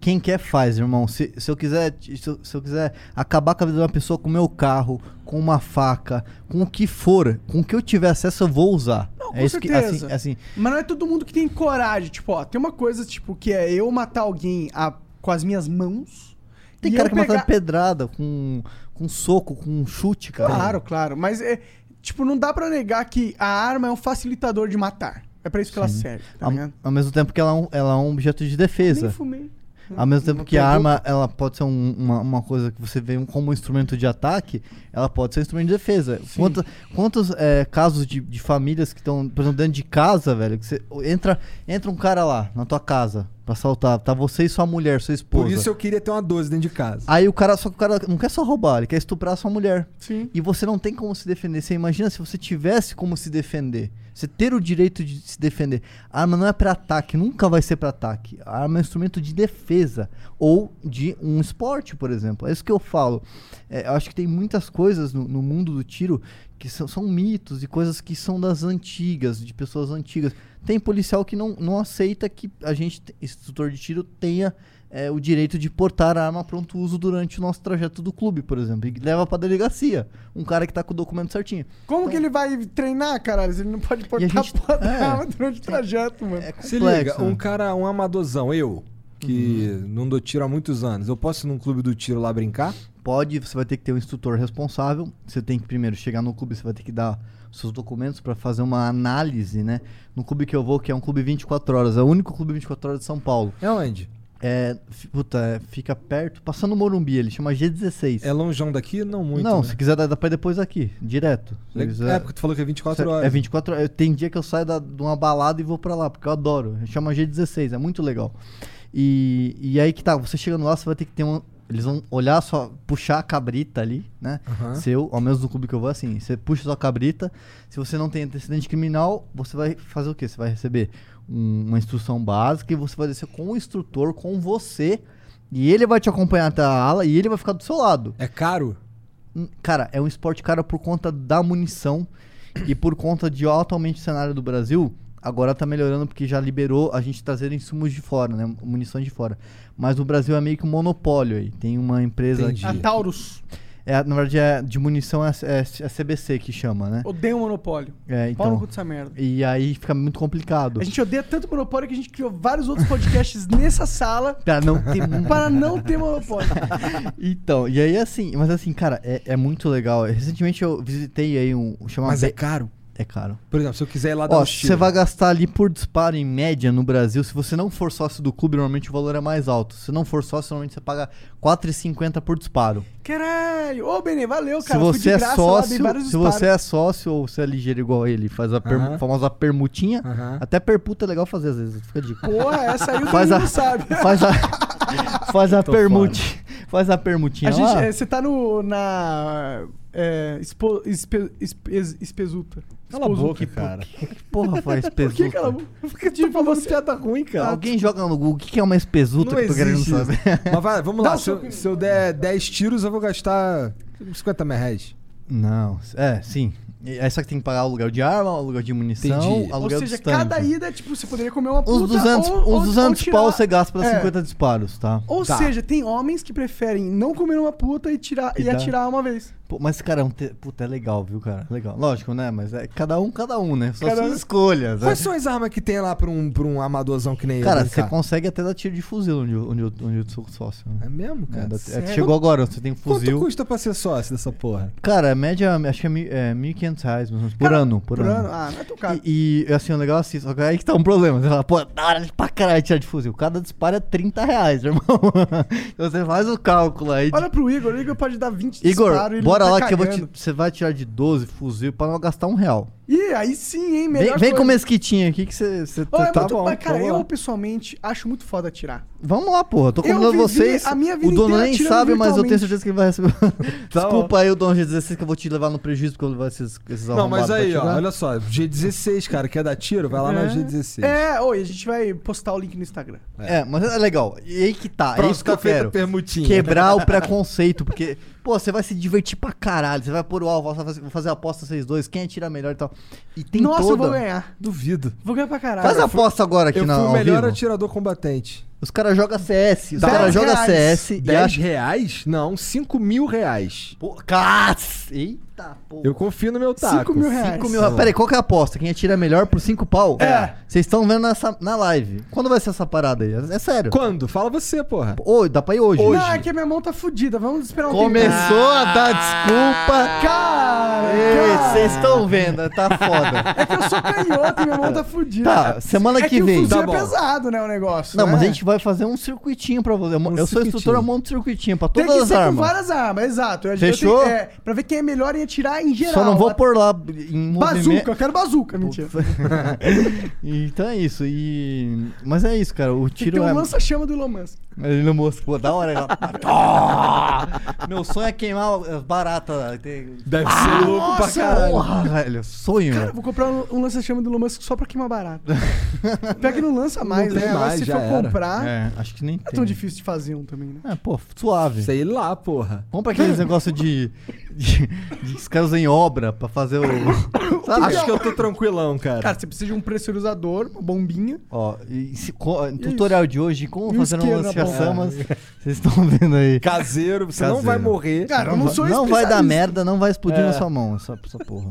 Quem quer faz, irmão. Se, se eu quiser, se eu, se eu quiser acabar com a vida de uma pessoa com o meu carro, com uma faca, com o que for, com o que eu tiver acesso, eu vou usar. Não, com é isso que certeza. assim, assim, Mas não é todo mundo que tem coragem. Tipo, ó, tem uma coisa, tipo, que é eu matar alguém a- com as minhas mãos. tem cara eu que mata pegar- de pedrada, com com soco, com chute, cara. Claro, claro. Mas é. Tipo, não dá pra negar que a arma é um facilitador de matar. É pra isso que ela serve, tá Ao, ao mesmo tempo que ela é um, ela é um objeto de defesa. Nem fumei. Ao mesmo tempo que a arma ela pode ser um- uma, uma coisa que você vê como um instrumento de ataque, ela pode ser um instrumento de defesa. Quanta- quantos é, casos de, de famílias que estão, por exemplo, dentro de casa, velho, que você entra, entra um cara lá na tua casa pra assaltar, tá você e sua mulher, sua esposa. Por isso eu queria ter uma 12 dentro de casa. Aí o cara, só que o cara não quer só roubar, ele quer estuprar a sua mulher. Sim. E você não tem como se defender. Você imagina se você tivesse como se defender. Você ter o direito de se defender. A arma não é pra ataque, nunca vai ser pra ataque. A arma é um instrumento de defesa. Ou de um esporte, por exemplo. É isso que eu falo. É, eu acho que tem muitas coisas no, no mundo do tiro que são, são mitos e coisas que são das antigas, de pessoas antigas. Tem policial que não, não aceita que a gente, te- instrutor de tiro, tenha é, o direito de portar a arma pronto uso durante o nosso trajeto do clube, por exemplo. E leva pra delegacia. Um cara que tá com o documento certinho. Como que ele vai treinar, caralho? Ele não pode portar gente- a porra da é. arma durante o trajeto, mano. Se complexo, liga, né? um cara, um amadorzão, eu, que não dou tiro há muitos anos, eu posso ir num clube do tiro lá brincar? Pode, você vai ter que ter um instrutor responsável. Você tem que primeiro chegar no clube, você vai ter que dar seus documentos para fazer uma análise, né? No clube que eu vou, que é um clube 24 horas, é o único clube 24 horas de São Paulo. É onde? É, puta, é, fica perto, passando o Morumbi, ele chama G16. É longeão daqui? Não muito. Não, né? se quiser dá, dá pra ir depois aqui, direto. Se quiser- É, porque tu falou que é 24 horas. É 24 horas. Tem dia que eu saio da- de uma balada e vou pra lá, porque eu adoro. Chama G16, é muito legal. E, e aí que tá, você chegando lá, você vai ter que ter um. Eles vão olhar só, puxar a cabrita ali, né? Aham. Seu, ao menos no clube que eu vou, assim. Você puxa sua cabrita. Se você não tem antecedente criminal, você vai fazer o quê? Você vai receber um- uma instrução básica e você vai descer com o instrutor, com você. E ele vai te acompanhar até a ala e ele vai ficar do seu lado. É caro? Hum, Cara, é um esporte caro por conta da munição e por conta de atualmente o cenário do Brasil. Agora tá melhorando porque já liberou a gente trazer insumos de fora, né? Munição de fora. Mas no Brasil é meio que um monopólio aí. Tem uma empresa. Entendi. A Taurus. É, na verdade, é, de munição é, é, é CBC que chama, né? Odeia o monopólio. É, então. cu dessa merda. E aí fica muito complicado. A gente odeia tanto monopólio que a gente criou vários outros podcasts nessa sala Pra não ter. para não ter monopólio. então, e aí assim, mas assim, cara, é, é muito legal. Recentemente eu visitei aí um. Chama Mas é caro. É caro. Por exemplo, se eu quiser ir lá dar Ó, um você vai gastar ali por disparo em média no Brasil. Se você não for sócio do clube, normalmente o valor é mais alto. Se não for sócio, normalmente você paga R$ 4,50 por disparo. Caralho. Ô, Benê, valeu, Se cara. Fui de você é lá, sócio, se você é sócio ou você é ligeiro igual ele, faz a per- Aham. famosa permutinha. Até perputa é legal fazer às vezes, fica a dica. Porra, essa aí o Faz a, sabe. faz a, faz a Tô permutinha. Faz a permutinha A gente, lá. é, você tá no, na... É, expo, espe, espe, espesuta. Cala a boca, cara. Que porra foi Por que, espesuta? cara? Porque, tipo, você... piada ruim, cara. Alguém joga no Google, o que que é uma espesuta Não que eu tô querendo existe saber? Mas vai, vamos Dá lá. Se eu, se eu der 10 tiros, eu vou gastar 50 mil reais. Não, é, sim. Aí só que tem que pagar o aluguel de arma, o aluguel de munição, Entendi. o Ou aluguel seja, cada ida, tipo, você poderia comer uma puta Uns 200, ou, uns ou- 200 ou tirar- pau você gasta pra É. 50 disparos, tá? Ou Tá. seja, tem homens que preferem não comer uma puta e, tirar, E e, atirar uma vez. Pô, mas, cara, é um te... puta, é legal, viu, cara? Legal. Lógico, né? Mas é cada um, cada um, né? São Cada suas um- escolhas. Quais né? são as armas que tem lá pra um, pra um amadorzão que nem Cara, você consegue até dar tiro de fuzil onde, eu- onde, eu- onde eu sou sócio. né? É mesmo, É, cara? é, Sério? chegou agora, você tem Quanto fuzil. custa pra ser sócio dessa porra? Cara, média, acho que é, é 1.500 reais, menos, por Cara, ano. Por, Por ano. ano? Ah, não é tão caro. E, e, assim, o legal é assim, só que aí que tá um problema. Você fala, pô, da hora pra caralho tirar de fuzil. Cada disparo é 30 reais, irmão. então você faz o cálculo aí. Olha pro Igor, o Igor pode dar 20 Igor, disparos e bora tá lá que cagando. te, você vai tirar de 12 fuzil pra não gastar um real. Ih, aí sim, hein? Vem, Melhor vem com coisa. mesquitinha aqui que você, Ô, é tá muito- bom. mas, cara, eu lá. pessoalmente acho muito foda atirar. Vamos lá, porra. Tô Eu convidando vocês. a minha vida o dono nem sabe, mas eu tenho certeza que ele vai receber. Tá Desculpa aí o dono G16 que eu vou te levar no prejuízo porque eu vou levar esses, esses Não, mas aí, ó, tirar. olha só. G16, cara, quer dar tiro? Vai lá na G16. É, oi, a gente vai postar o link no Instagram. É, mas é legal. E aí que tá. é Pronto, isso que eu quero. permutinha. Quebrar o preconceito, porque, pô, você vai se divertir pra caralho. Você vai pôr o alvo, você vai fazer, vou fazer a aposta 6-2, quem atira melhor e tal. E tem Nossa, toda. eu vou ganhar. Duvido. Vou ganhar pra caralho. Faz a aposta agora aqui Eu na fui o ao melhor vivo. atirador combatente. Os caras jogam CS, os caras jogam. CS e 10 acham... reais? Não, 5 mil reais. Pô, Cas! Eita, pô. Eu confio no meu taco. 5 mil reais. 5 mil reais. Pera aí, qual que é a aposta? Quem atira melhor por 5 pau? É. Vocês estão vendo nessa, na live. Quando vai ser essa parada aí? É, é sério. Quando? Fala você, porra. Oi, dá pra ir hoje. Não, é que a minha mão tá fudida. Vamos esperar um Começou a dar desculpa. Cara. Vocês estão vendo, tá foda. É que eu sou canhoto e minha mão tá fudida. Tá, semana é que que vem. o fuzil Tá é bom. pesado, né, o negócio. Não, né? mas a gente vai fazer um circuitinho pra você. Eu, eu sou instrutor, eu monto circuitinho pra Tem todas que as ser com armas. várias armas, exato. Fechou? tenho- é, pra ver quem é melhor em atirar em geral. Só não vou pôr lá em Bazuca, movimento. eu quero bazuca, mentira. então é isso. E... Mas é isso, cara. O Tem que tiro um é. lança-chama do Elon Musk. Ele não mostra. Pô, da hora. ela- Ah! Meu sonho é queimar as baratas. Tem- Deve ser louco pra nossa, caralho. Porra, velho. Sonho. Cara, vou comprar um, um lança-chama do Elon Musk só pra queimar barato. Pior que não lança mais, tem né? Mais, se já for comprar. É, acho que nem Não é tem. tão difícil de fazer um também, né? É, pô, suave. Sei lá, porra. Compra aqueles negócios de, de, de. Os caras usam em obra pra fazer o. Sabe? Acho que eu tô tranquilão, cara. Cara, você precisa de um pressurizador, uma bombinha. Ó, e se- co- tutorial de hoje, como E o fazer um isqueiro na lança-chamas. Vocês estão vendo aí. Caseiro, você não vai Caseiro. morrer. Cara, eu não sou Não vai dar especialista. merda, não vai explodir É. na sua mão, essa, essa porra.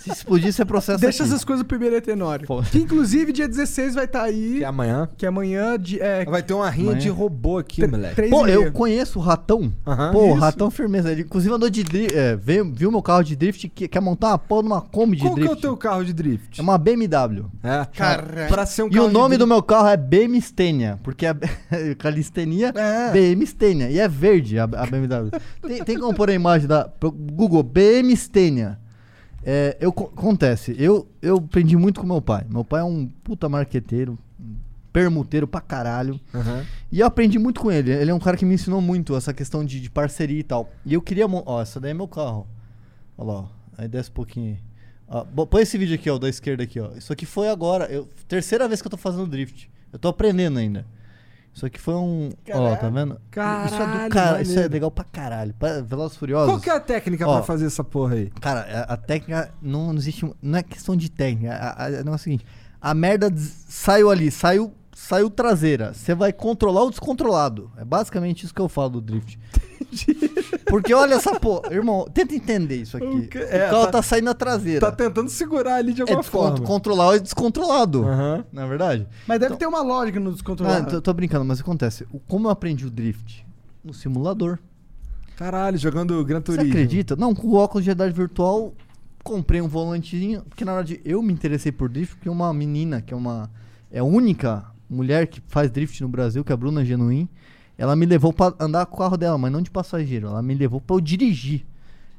Se explodir, você processa Deixa aqui. essas coisas pro primeiro Etenório. Pô. Que inclusive dia 16 vai estar aí. Que é amanhã. Que amanhã de, é, Vai ter uma rinha Amanhã. de robô aqui, moleque. três Pô, e eu meia. conheço o Ratão. Aham. Pô, o Isso. Ratão firmeza. Ele inclusive andou de. É, veio, viu meu carro de drift que quer montar uma porra numa Kombi de Qual que é drift. o teu carro de drift? É uma BMW. É, Caralho. Pra ser um E carro o nome de do meu carro é BM Stênia, porque a calistenia É. BM Stênia. E é verde a, a BMW. tem, tem como pôr a imagem da Google BM Stênia. É, eu, co- acontece, eu, eu aprendi muito com meu pai. Meu pai é um puta marqueteiro, permuteiro pra caralho. Aham. E eu aprendi muito com ele. Ele é um cara que me ensinou muito essa questão de, de parceria e tal. E eu queria. Ó, essa daí é meu carro. Olha lá, ó. Aí desce um pouquinho. Ó, põe esse vídeo aqui, ó, da esquerda aqui, ó. Isso aqui foi agora. Eu, terceira vez que eu tô fazendo drift. Eu tô aprendendo ainda. Isso aqui foi um. Ó, tá vendo? isso é Caralho, do cara. Isso é legal pra caralho. Pra Velozes Furiosos. Qual que é a técnica Ó. pra fazer essa porra aí? Cara, a, a técnica não, não existe. Não é questão de técnica. A, a, o negócio é o seguinte: a merda saiu ali, saiu, saiu traseira. Você vai controlar o descontrolado. É basicamente isso que eu falo do drift. Porque olha essa porra. Irmão, tenta entender isso aqui. O que- O, é, carro tá- tá, saindo na traseira. Tá tentando segurar ali de é alguma descon- forma. controlar o descontrolado. Aham. Não é verdade? Mas deve ter uma lógica no Ah, descontrolado. tô, tô brincando, mas acontece. O- Como eu aprendi o drift? No simulador. Caralho, jogando Gran Você Turismo. acredita? Não, com o óculos de realidade virtual, comprei um volantezinho. Porque na verdade eu me interessei por drift, porque uma menina, que é uma. É única mulher que faz drift no Brasil, que é a Bruna Genuim. Ela me levou pra andar com o carro dela, mas não de passageiro. Ela me levou pra eu dirigir.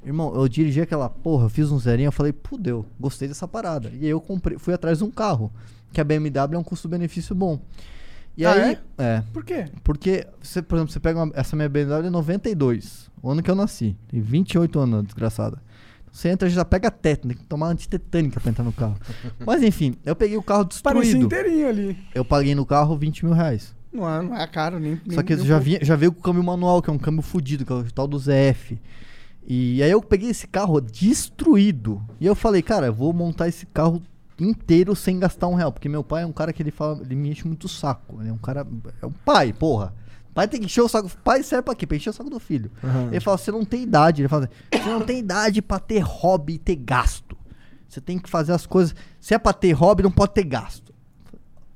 Irmão, eu dirigi aquela porra, eu fiz um zerinho, eu falei, pudeu, gostei dessa parada. E aí eu comprei, fui atrás de um carro, que a BMW é um custo-benefício bom. E Ah, aí, é? Por quê? Porque, você, por exemplo, você pega uma- essa minha BMW é 92, o ano que eu nasci. Tem 28 anos, desgraçada. Você entra e já pega que tomar antitetânica pra entrar no carro. Mas enfim, eu peguei o carro Parecia destruído. inteirinho ali. Eu paguei no carro 20 mil reais. Não é, não é caro, nem. Só que nem já, vinha, já veio com o câmbio manual, que é um câmbio fudido, que é o tal do ZF. E aí eu peguei esse carro destruído. E eu falei, cara, eu vou montar esse carro inteiro sem gastar um real. Porque meu pai é um cara que ele fala, ele me enche muito o saco. Ele é um cara. É um pai, porra. Pai tem que encher o saco. Pai serve pra quê? Pra encher o saco do filho. Ele fala, você não tem idade. Ele fala, você não tem idade pra ter hobby e ter gasto. Você tem que fazer as coisas. Se é pra ter hobby, não pode ter gasto.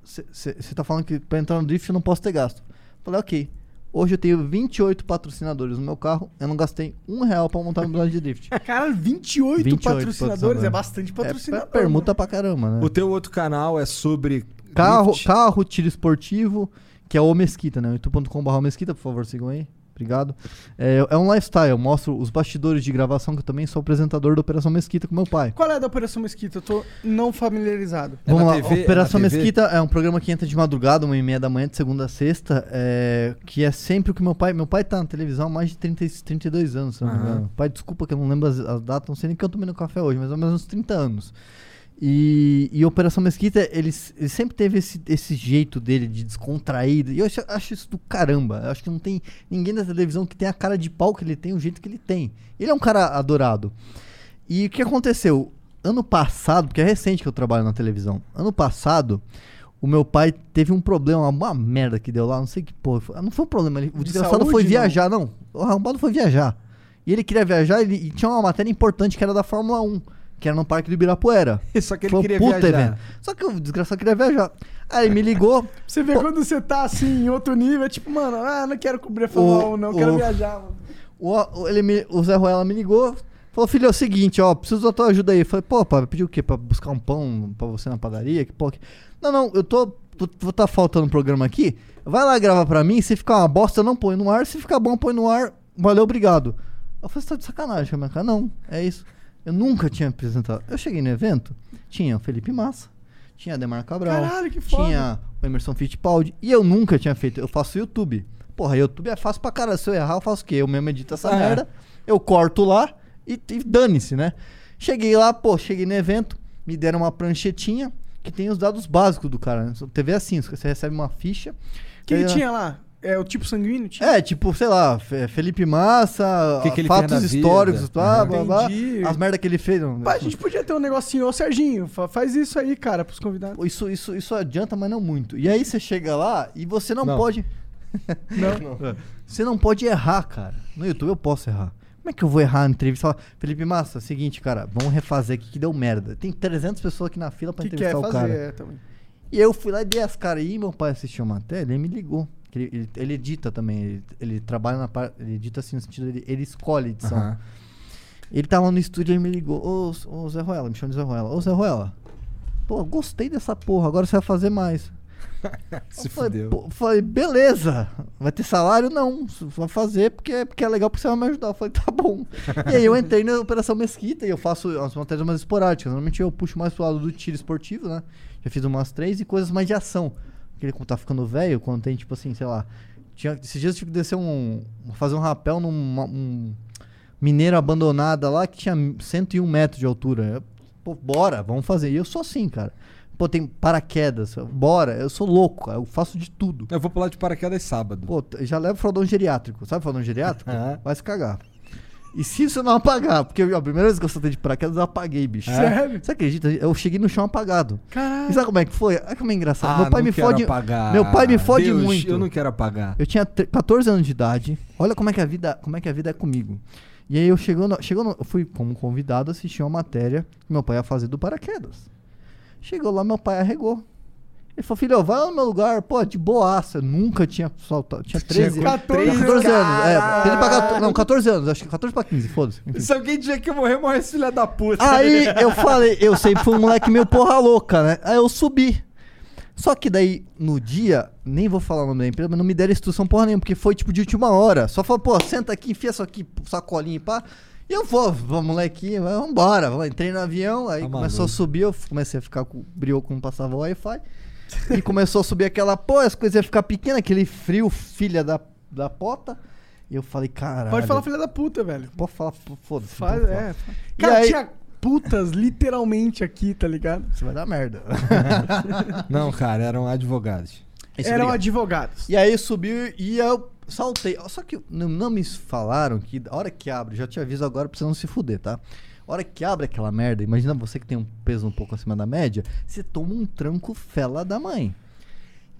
Você tá falando que pra entrar no drift eu não posso ter gasto. Falei, ok. Hoje eu tenho 28 patrocinadores no meu carro. Eu não gastei um real pra montar meu de drift. Cara, 28, 28 patrocinadores. patrocinadores. É bastante É, patrocinador. permuta pra caramba, né? O teu outro canal é sobre Carro, drift. carro, tiro esportivo, que é o Mesquita, né? youtube.com.br Mesquita, por favor, sigam aí. Obrigado. É, é um lifestyle, eu mostro os bastidores de gravação, que eu também sou apresentador da Operação Mesquita com meu pai. Qual é a da Operação Mesquita? Eu tô não familiarizado. É Vamos lá, TV? É Operação TV? Mesquita é um programa que entra de madrugada, uma e meia da manhã, de segunda a sexta, é, que é sempre o que meu pai... Meu pai tá na televisão há mais de 30, e- 32 anos, se eu não me engano. Pai, desculpa que eu não lembro as, as datas, não sei nem que eu tomei no café hoje, mas há mais ou menos uns 30 anos. E, e Operação Mesquita, ele, ele sempre teve esse, esse jeito dele de descontraído. E eu acho, acho isso do caramba. Eu acho que não tem ninguém da televisão que tem a cara de pau que ele tem, o jeito que ele tem. Ele é um cara adorado. E o que aconteceu? Ano passado, porque é recente que eu trabalho na televisão. Ano passado, o meu pai teve um problema, uma merda que deu lá, não sei que porra. foi- Não foi um problema, ele, o De desgraçado saúde, foi não? viajar, não. O arrombado foi viajar. E ele queria viajar ele, e tinha uma matéria importante que era da Fórmula 1, que era no Parque do Ibirapuera. Só que ele um queria puta viajar. evento. Só que o desgraçado queria viajar. Aí me ligou. Você vê quando você tá assim, em outro nível, é tipo, mano, ah, não quero cobrir a Fórmula O- 1, não, quero o- viajar, mano. O, ele me- o Zé Ruela me ligou. Falou, filho, é o seguinte, ó, preciso da tua ajuda aí. Eu falei, pô, pai, pediu o quê? Pra buscar um pão pra você na padaria? Que porra que... Não, não, eu tô. Vou tá faltando um programa aqui. Vai lá gravar pra mim. Se ficar uma bosta, eu não põe no ar. Se ficar bom, põe no ar. Valeu, obrigado. Eu falei, você tá de sacanagem minha cara? Não, é isso. Eu nunca tinha apresentado. Eu cheguei no evento, tinha o Felipe Massa, tinha Ademar Cabral, Caralho, que foda. tinha o Emerson Fittipaldi, e eu nunca tinha feito. Eu faço YouTube. Porra, YouTube é fácil pra caralho. Se eu errar, eu faço o quê? Eu mesmo edito essa É. merda, eu corto lá e, e dane-se, né? Cheguei lá, pô, cheguei no evento, me deram uma pranchetinha que tem os dados básicos do cara. Né? TV é assim, você recebe uma ficha. O que ele É. tinha lá? É o tipo sanguíneo? Tinha? É, tipo, sei lá, Fe- Felipe Massa, que que ele fatos históricos, blá, blá, blá, Entendi. as merdas que ele fez. não- Pá, a gente podia ter um negocinho, ô Serginho, fa- faz isso aí, cara, pros convidados. Isso, isso, isso adianta, mas não muito. E aí você chega lá e você não, Não. pode. Não. Você não pode errar, cara. No YouTube eu posso errar. Como é que eu vou errar na entrevista? Fala, Felipe Massa, seguinte, cara, vamos refazer aqui que deu merda. Tem 300 pessoas aqui na fila pra O que quer entrevistar o fazer? cara. É, também. E eu fui lá e dei as caras aí, meu pai assistiu a matéria, ele me ligou. Ele, ele, ele edita também, ele, ele trabalha na parte. Ele edita assim no sentido ele, ele escolhe edição. Aham. Ele tava no estúdio e me ligou. Ô, ô Zé Ruela, me chama de Zé Ruela. Ô Zé Ruela, pô, gostei dessa porra, agora você vai fazer mais. Se Eu falei, fudeu. falei, beleza. Vai ter salário? Não. Vai fazer porque, porque é legal porque você vai me ajudar. Eu falei, tá bom. e aí eu entrei na Operação Mesquita e eu faço as matérias mais esporádicas. Normalmente eu puxo mais pro lado do tiro esportivo, né? Já fiz umas três e coisas mais de ação. Ele, tá ficando velho, quando tem, tipo assim, sei lá. Tinha, esses dias eu tive que descer um. fazer um rapel num um mineiro abandonada lá que tinha 101 metros de altura. Eu, Pô, bora, vamos fazer. E eu sou assim, cara. Pô, tem paraquedas, bora. Eu sou louco, cara. Eu faço de tudo. Eu vou pular de paraquedas sábado. Pô, já leva fraldão geriátrico. Sabe fraldão geriátrico? Vai se cagar. E se você não apagar, porque a primeira vez que eu saltei de paraquedas eu apaguei, bicho. Sério? Você acredita? Eu cheguei no chão apagado. Caralho. E sabe como é que foi? Olha como é engraçado. Ah, meu pai não me quero fode. apagar. Meu pai me fode Deus, muito. Eu não quero apagar. Eu tinha tre- 14 anos de idade. Olha como é que a vida, como é que a vida é comigo. E aí eu chegou, no, chegou no- eu fui como convidado assistir uma matéria que meu pai ia fazer do paraquedas. Chegou lá, meu pai arregou. Ele falou, filho, vai lá no meu lugar, pô, de boaça. Eu nunca tinha soltado. Tinha 13, 14 14 anos. É, caralho. ele pra 14, não, 14 anos, acho que 14 pra 15, foda-se. Se alguém tiver que morrer, morre esse filho da puta. Aí eu falei, eu sempre fui um moleque meio porra louca, né? Aí eu subi. Só que daí, no dia, nem vou falar o nome da empresa, mas não me deram instrução porra nenhuma, porque foi tipo de última hora. Só falou, pô, senta aqui, enfia isso aqui, sacolinha e pá. E eu vou, vamos moleque, vambora. Vamos. Entrei no avião, aí Tá começou maluco. a subir, eu comecei a ficar com brilho como passava o Wi-Fi. E começou a subir aquela, pô, as coisas iam ficar pequenas, aquele frio, filha da, da pota. E eu falei, caralho. Pode falar filha da puta, velho. Pode falar, foda-se. Faz, é. Cara, aí- tinha putas literalmente aqui, tá ligado? Você vai dar merda. Não, cara, eram advogados. Isso, Eram obrigado. advogados. E aí subiu e eu saltei. Só que não, não me falaram que a hora que abre, já te aviso agora pra você não se fuder, tá? Hora que abre aquela merda, imagina você que tem um peso um pouco acima da média, você toma um tranco fela da mãe.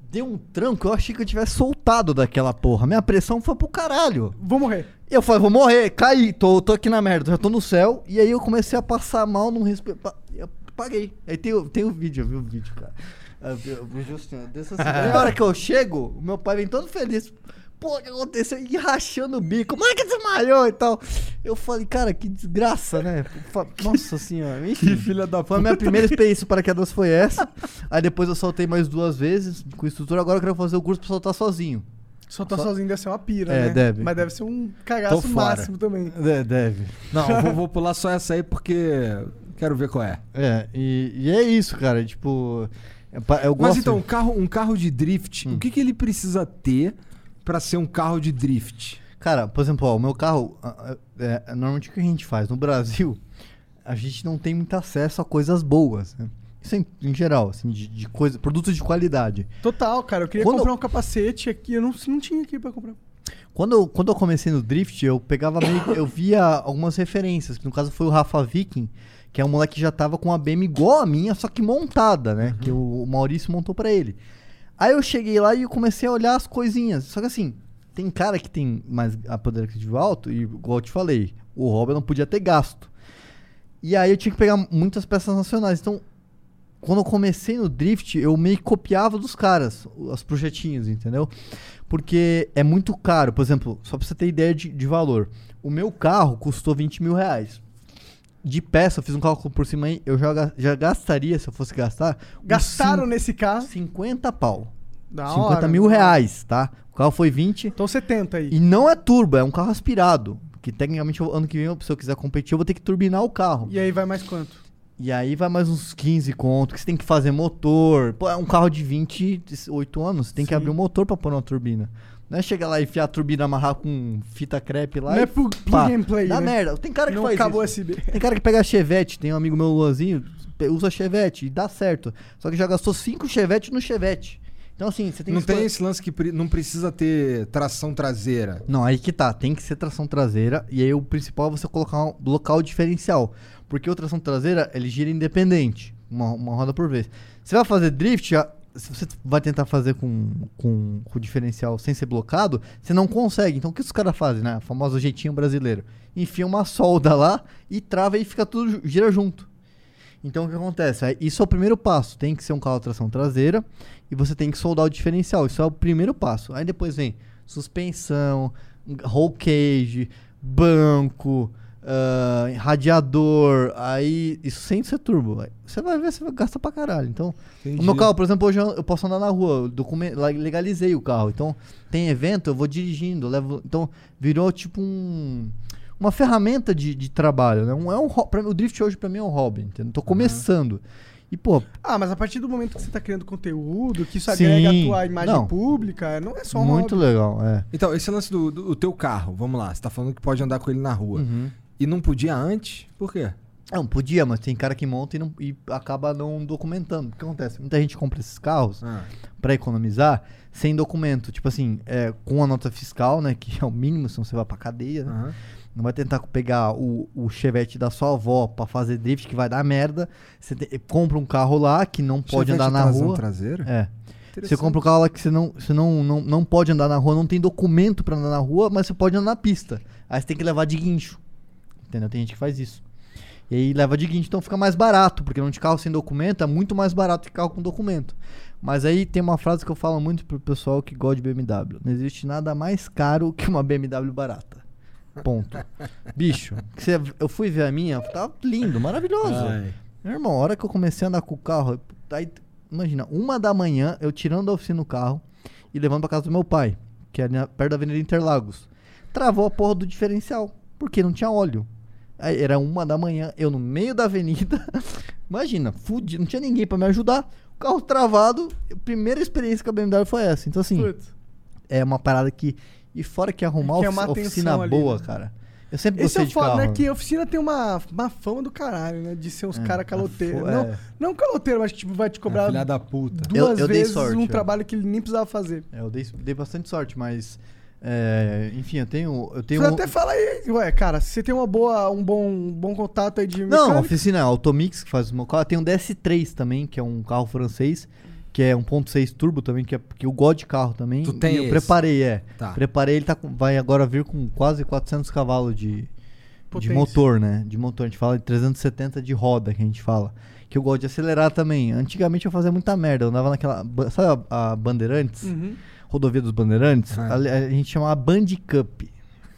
Deu um tranco, eu achei que eu tivesse soltado daquela porra. Minha pressão foi pro caralho. Vou morrer. Eu falei, vou morrer, caí, tô, tô aqui na merda, já tô no céu. E aí eu comecei a passar mal, não respeito. Eu paguei. Aí tem, o- tem o vídeo, eu vi o vídeo, cara. Eu eu vi Justinho, desse assim. Aí a hora que eu chego, o meu pai vem todo feliz. Pô, o que aconteceu? E rachando o bico. Como é que desmaiou e tal? Eu falei, cara, que desgraça, né? Nossa senhora. Enfim, Que filha da foi a minha primeira experiência para paraquedas foi essa. Aí depois eu soltei mais duas vezes com instrutor. Agora eu quero fazer o curso pra soltar sozinho. Tô Só- sozinho deve ser uma pira, É, né? deve. Mas deve ser um cagaço máximo também. É, deve. Não, eu vou, vou pular só essa aí porque quero ver qual é. É, e, e é isso, cara. Tipo, é eu Mas gosto. então, um carro, um carro de drift, Hum. o que, que ele precisa ter pra ser um carro de drift? Cara, por exemplo, ó, o meu carro, é, é, normalmente o que a gente faz no Brasil, a gente não tem muito acesso a coisas boas. né? Isso em, em geral, assim, de, de coisa, produtos de qualidade. Total, cara. Eu queria Quando- comprar um capacete aqui. Eu não, não tinha aqui pra comprar. Quando eu, quando eu comecei no drift, eu pegava meio, eu via algumas referências. que No caso foi o Rafa Viking, que é um moleque que já tava com uma BM igual a minha, só que montada, né? Que o, o Maurício montou pra ele. Aí eu cheguei lá e comecei a olhar as coisinhas. Só que assim, tem cara que tem mais a poder aquisitivo alto, e igual eu te falei, o Robert não podia ter gasto. E aí eu tinha que pegar muitas peças nacionais. Então, quando eu comecei no drift, eu meio que copiava dos caras, os projetinhos, entendeu? Porque é muito caro. Por exemplo, só pra você ter ideia de, de valor. O meu carro custou 20 mil reais. De peça, eu fiz um cálculo por cima aí, eu já, já gastaria, se eu fosse gastar. Gastaram nesse carro. 50 pau. Da 50 hora, mil reais, tá? O carro foi 20. Então 70 aí. E não é turbo, é um carro aspirado. Que tecnicamente ano que vem, se eu quiser competir, eu vou ter que turbinar o carro. E aí vai mais quanto? E aí vai mais uns 15 conto, que você tem que fazer motor. Pô, é um carro de 28 anos, você tem que Sim. abrir o motor pra pôr uma turbina. Não é chegar lá e enfiar a turbina, amarrar com fita crepe lá Não e é plug, pá. plug and play, Dá né? merda. Tem cara que Não faz acabou isso. USB. Tem cara que pega a Chevette, tem um amigo meu, Luanzinho, usa Chevette e dá certo. Só que já gastou 5 Chevette no Chevette. Então, assim, você tem Não que tem esse lance que pre- não precisa ter tração traseira. Não, aí que tá. Tem que ser tração traseira. E aí o principal é você colocar um local diferencial. Porque o tração traseira, ele gira independente. Uma, uma roda por vez. Você vai fazer drift, já- se você vai tentar fazer com, com, com o diferencial sem ser blocado, você não consegue. Então o que os caras fazem, né? O famoso jeitinho brasileiro. Enfia uma solda lá e trava e fica tudo, gira junto. Então o que acontece? Aí, Isso é o primeiro passo. Tem que ser um carro de tração traseira e você tem que soldar o diferencial. Isso é o primeiro passo. Aí depois vem suspensão, roll cage, banco, ah, radiador. Aí isso sem ser turbo. Você vai ver, você vai gastar pra caralho. Então, Entendi. o meu carro, por exemplo, hoje eu posso andar na rua, eu documen- la- legalizei o carro. Então, tem evento, eu vou dirigindo, eu levo. Então, virou tipo um. Uma ferramenta de, de trabalho, né? Um, é um, pra o drift hoje pra mim é um hobby, entendeu? Tô começando. E, pô, Ah, mas a partir do momento que você tá criando conteúdo, que isso Sim. agrega a tua imagem Não. pública, não é só um muito hobby. legal, é. Então, esse lance do, do, do teu carro, vamos lá. Você tá falando que pode andar com ele na rua. Uhum. E não podia antes? Por quê? Não, podia, mas tem cara que monta e, não- e acaba não documentando. O que acontece? Muita gente compra esses carros Ah. pra economizar sem documento. Tipo assim, é, com a nota fiscal, né? Que é o mínimo, senão você vai pra cadeia, né? Aham. Não vai tentar pegar o, o chevette da sua avó pra fazer drift, que vai dar merda. Você te- compra um carro lá que não pode Chevette andar na rua. traseira? É. Você compra um carro lá que você, não, você não, não, não pode andar na rua, não tem documento pra andar na rua, mas você pode andar na pista. Aí você tem que levar de guincho. Entendeu? Tem gente que faz isso. E aí leva de guincho, então fica mais barato, porque não de carro sem documento é muito mais barato que carro com documento. Mas aí tem uma frase que eu falo muito pro pessoal que gosta de BMW. Não existe nada mais caro que uma BMW barata. Ponto. Bicho, eu fui ver a minha, tava lindo, maravilhoso. Ai. Meu irmão, a hora que eu comecei a andar com o carro, aí, imagina, uma da manhã, eu tirando da oficina o carro e levando pra casa do meu pai, que é perto da Avenida Interlagos. Travou a porra do diferencial, porque não tinha óleo. Aí era uma da manhã, eu no meio da avenida. Imagina, fudido, não tinha ninguém pra me ajudar. O carro travado, a primeira experiência com a BMW foi essa. Então, assim, Putz. é uma parada que. E fora que arrumar Que é ofi- uma oficina ali, boa, né? cara. Eu sempre Esse é o de foda, né? Que a oficina tem uma, uma fama do caralho, né? De ser uns É, caras caloteiros. fo- Não, é. não caloteiro, mas que tipo, vai te cobrar Filha da puta. duas Eu- eu dei vezes sorte, um é. trabalho que ele nem precisava fazer. É, eu dei, dei bastante sorte, mas. É, enfim, eu tenho. Eu tenho Você um- até fala aí, ué, cara, se você tem uma boa, um bom, um bom contato aí de Não, a mecânica, oficina é a Automix que faz o meu carro. Tem um DS3 também, que é um carro francês, que é 1.6 turbo também, que, é, que eu gosto de carro também. Tu tem e eu esse? preparei, é. Tá. Preparei, ele tá com- vai agora vir com quase 400 cavalos de, de motor, né? De motor. A gente fala de 370 de roda, que a gente fala. Que eu gosto de acelerar também. Antigamente eu fazia muita merda. Eu andava naquela. Sabe a, a Bandeirantes? Uhum. Rodovia dos Bandeirantes? Ah. Ali- A, gente chamava Band Cup.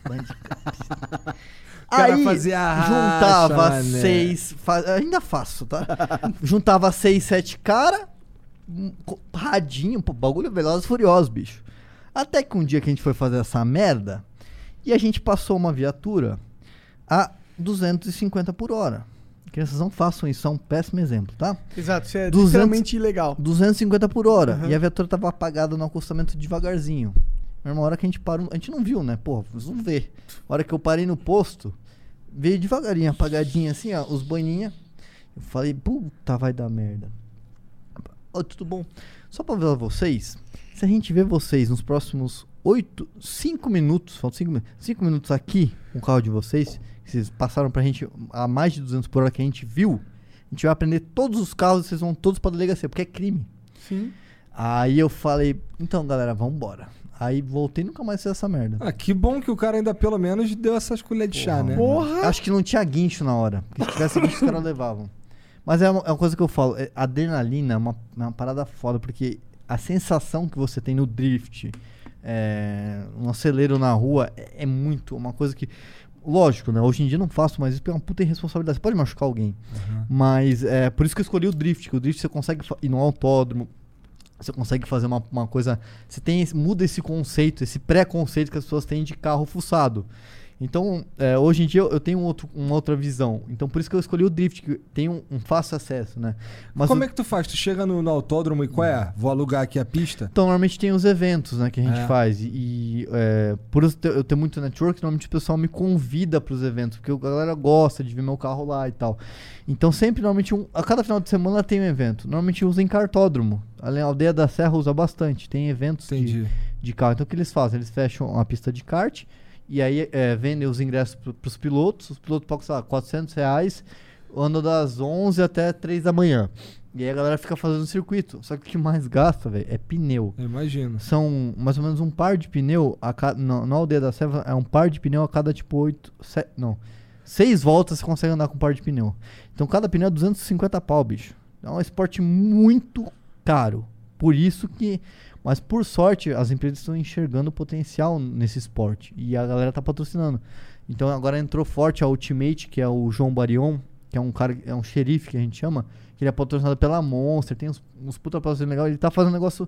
Band Cup. cara Aí racha, juntava seis. ainda faço, tá? juntava seis, sete cara, um co- radinho, pô, bagulho velozes e furiosos, bicho. Até que um dia que a gente foi fazer essa merda e a gente passou uma viatura a 250 por hora. Crianças não façam isso, é um péssimo exemplo, tá? Exato, isso é 200 literalmente ilegal. 250 por hora. Aham. E a viatura tava apagada no acostamento devagarzinho. Uma hora que a gente parou, a gente não viu, né? Porra, vocês vão ver. A hora que eu parei no posto, veio devagarinho, apagadinho assim, ó, os boininha. Eu falei, puta, vai dar merda. Ô, tudo bom? Só pra avisar vocês, se a gente vê vocês nos próximos 8, 5 minutos, faltam 5 minutos, 5 minutos aqui com o carro de vocês, que vocês passaram pra gente a mais de 200 por hora que a gente viu, a gente vai aprender todos os carros e vocês vão todos pra delegacia, porque é crime. Sim. Aí eu falei, então galera, vambora. Aí voltei e nunca mais fiz essa merda. Ah, que bom que o cara ainda pelo menos deu essas colheres de chá, né? Porra! Acho que não tinha guincho na hora. Porque se tivesse guincho, os caras levavam. Mas é uma, é uma coisa que eu falo. é, adrenalina é uma, é uma parada foda, porque a sensação que você tem no drift, é, um acelero na rua, é, é muito uma coisa que. Lógico, né? Hoje em dia não faço mais isso porque é uma puta irresponsabilidade. Você pode machucar alguém. Mas é por isso que eu escolhi o drift. Que o drift você consegue ir no autódromo. Você consegue fazer uma, uma coisa. Você tem muda esse conceito, esse pré-conceito que as pessoas têm de carro fuçado. Então, é, hoje em dia eu- tenho um outro, uma outra visão. Então, por isso que eu escolhi o drift, que tem um, um fácil acesso, né? Mas Como o- é que tu faz? Tu chega no, no autódromo e qual é? Vou alugar aqui a pista? Então, normalmente tem os eventos, né, que a gente É. faz. E, é, por eu ter, muito network, normalmente o pessoal me convida para os eventos, porque a galera gosta de ver meu carro lá e tal. Então, sempre, normalmente, um- a cada final de semana tem um evento. Normalmente usa em cartódromo. Além a aldeia da Serra usa bastante. Tem eventos de, de carro. Então, o que eles fazem? Eles fecham uma pista de kart e aí é, vendem os ingressos para os pilotos. Os pilotos pagam, sei lá, 400 reais, andam das 11 até 3 da manhã. E aí a galera fica fazendo circuito. Só que o que mais gasta, velho, é pneu. Eu imagino. São mais ou menos um par de pneu a cada. Na, na aldeia da Serra é um par de pneu a cada tipo 8. não. Seis voltas você consegue andar com um par de pneu. Então cada pneu é 250 pau, bicho. É um esporte muito caro. Por isso que. Mas por sorte, as empresas estão enxergando o potencial nesse esporte. E a galera tá patrocinando. Então agora entrou forte a Ultimate, que é o João Barion, que é um cara, é um xerife que a gente chama, que ele é patrocinado pela Monster, tem uns, uns puta patrocínio legal. Ele tá fazendo um negócio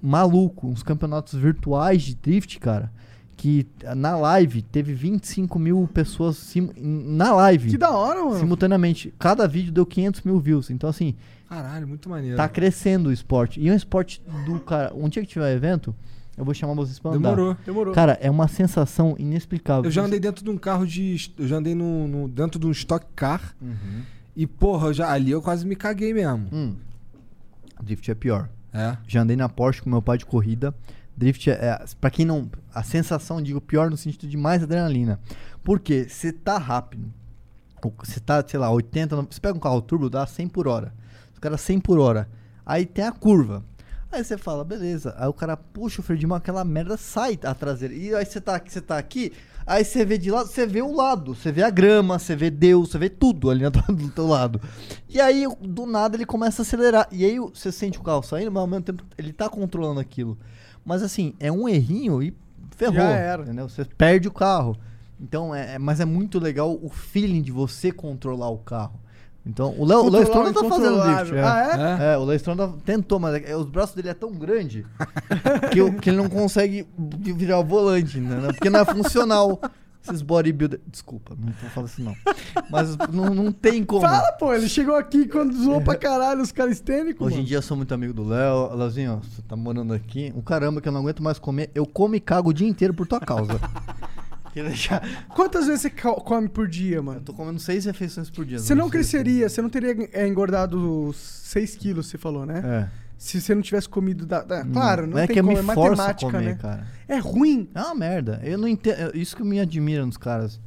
maluco, uns campeonatos virtuais de drift, cara. Que na live teve 25 mil pessoas na live. Que da hora, mano. Simultaneamente. Cada vídeo deu 500 mil views. Então, assim, Caralho, muito maneiro. tá crescendo o esporte. E é um esporte do cara. Um dia que tiver evento, eu vou chamar vocês pra andar. Demorou. Demorou. Cara, é uma sensação inexplicável. Eu já andei dentro de um carro de. Eu já andei no, no- dentro de um stock car. Uhum. E, porra, já, ali eu quase me caguei mesmo. Hum. Drift é pior. É. Já andei na Porsche com meu pai de corrida. Drift é, é para quem não, a sensação, digo, pior no sentido de mais adrenalina. Porque você tá rápido. Você tá, sei lá, 80, no- você pega um carro turbo, dá 100 por hora. Os caras 100 por hora. Aí tem a curva. Aí você fala, beleza. Aí o cara puxa o freio de mão, aquela merda sai a traseira. E aí você tá aqui, você tá aqui, aí você vê de lado, você vê o lado, você vê a grama, você vê Deus, você vê tudo ali do, do teu lado. E aí, do nada, ele começa a acelerar. E aí você sente o carro saindo, mas ao mesmo tempo ele tá controlando aquilo. Mas assim, é um errinho e ferrou. Já era. Entendeu? Você perde o carro. Então, é, é- mas é muito legal o feeling de você controlar o carro. Então, o Léo o Stronda tá o fazendo drift. Ah, é? o Léo Stronda tentou, mas é- os braços dele é tão grande que, o- que ele não consegue virar o volante, né? Porque não é funcional. Esses bodybuilder. Desculpa, não vou falar assim não. Mas não, não tem como. Fala, pô, ele chegou aqui quando zoou pra caralho os calistênicos. Hoje em dia eu sou muito amigo do Léo. Léozinho, ó, você tá morando aqui. Um caramba que eu não aguento mais comer. Eu como e cago o dia inteiro por tua causa. Queria deixar. Quantas vezes você co- come por dia, mano? Eu tô comendo seis refeições por dia. Você não sei. cresceria, você não teria é, engordado 6 quilos, você falou, né? É. Se você não tivesse comido. Da, da- claro, não, é tem que eu como, me é matemática, comer, né? cara. É ruim. É uma merda. Eu não entendo. Isso que me admira nos caras.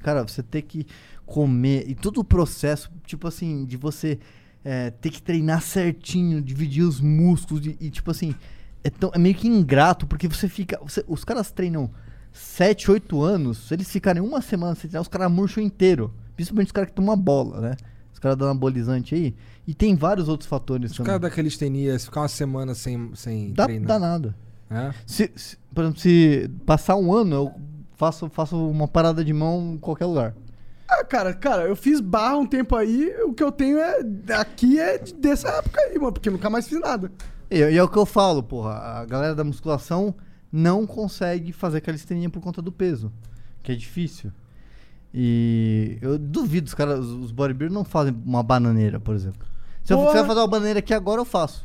Cara, você ter que comer e todo o processo, tipo assim, de você é, ter que treinar certinho, dividir os músculos e, e, tipo assim, é, tão, é meio que ingrato, porque você fica. você- os caras treinam 7, 8 anos, se eles ficarem uma semana sem treinar, os caras murcham inteiro. Principalmente os caras que tomam bola, né? Os caras dão anabolizante aí. E tem vários outros fatores Os também. caras da calistenia, se ficar uma semana sem, sem Dá, treinar. dá nada. É? Se, se- por exemplo, se passar um ano, eu faço, faço uma parada de mão em qualquer lugar. Ah, cara, cara, eu fiz barra um tempo aí, o que eu tenho é. Aqui é de- dessa época aí, mano, porque eu nunca mais fiz nada. E, e é o que eu falo, porra. A galera da musculação não consegue fazer calistenia por conta do peso, que é difícil. E eu duvido, os caras, os bodybuilders não fazem uma bananeira, por exemplo. Se eu Porra. quiser fazer uma bananeira aqui agora, eu faço.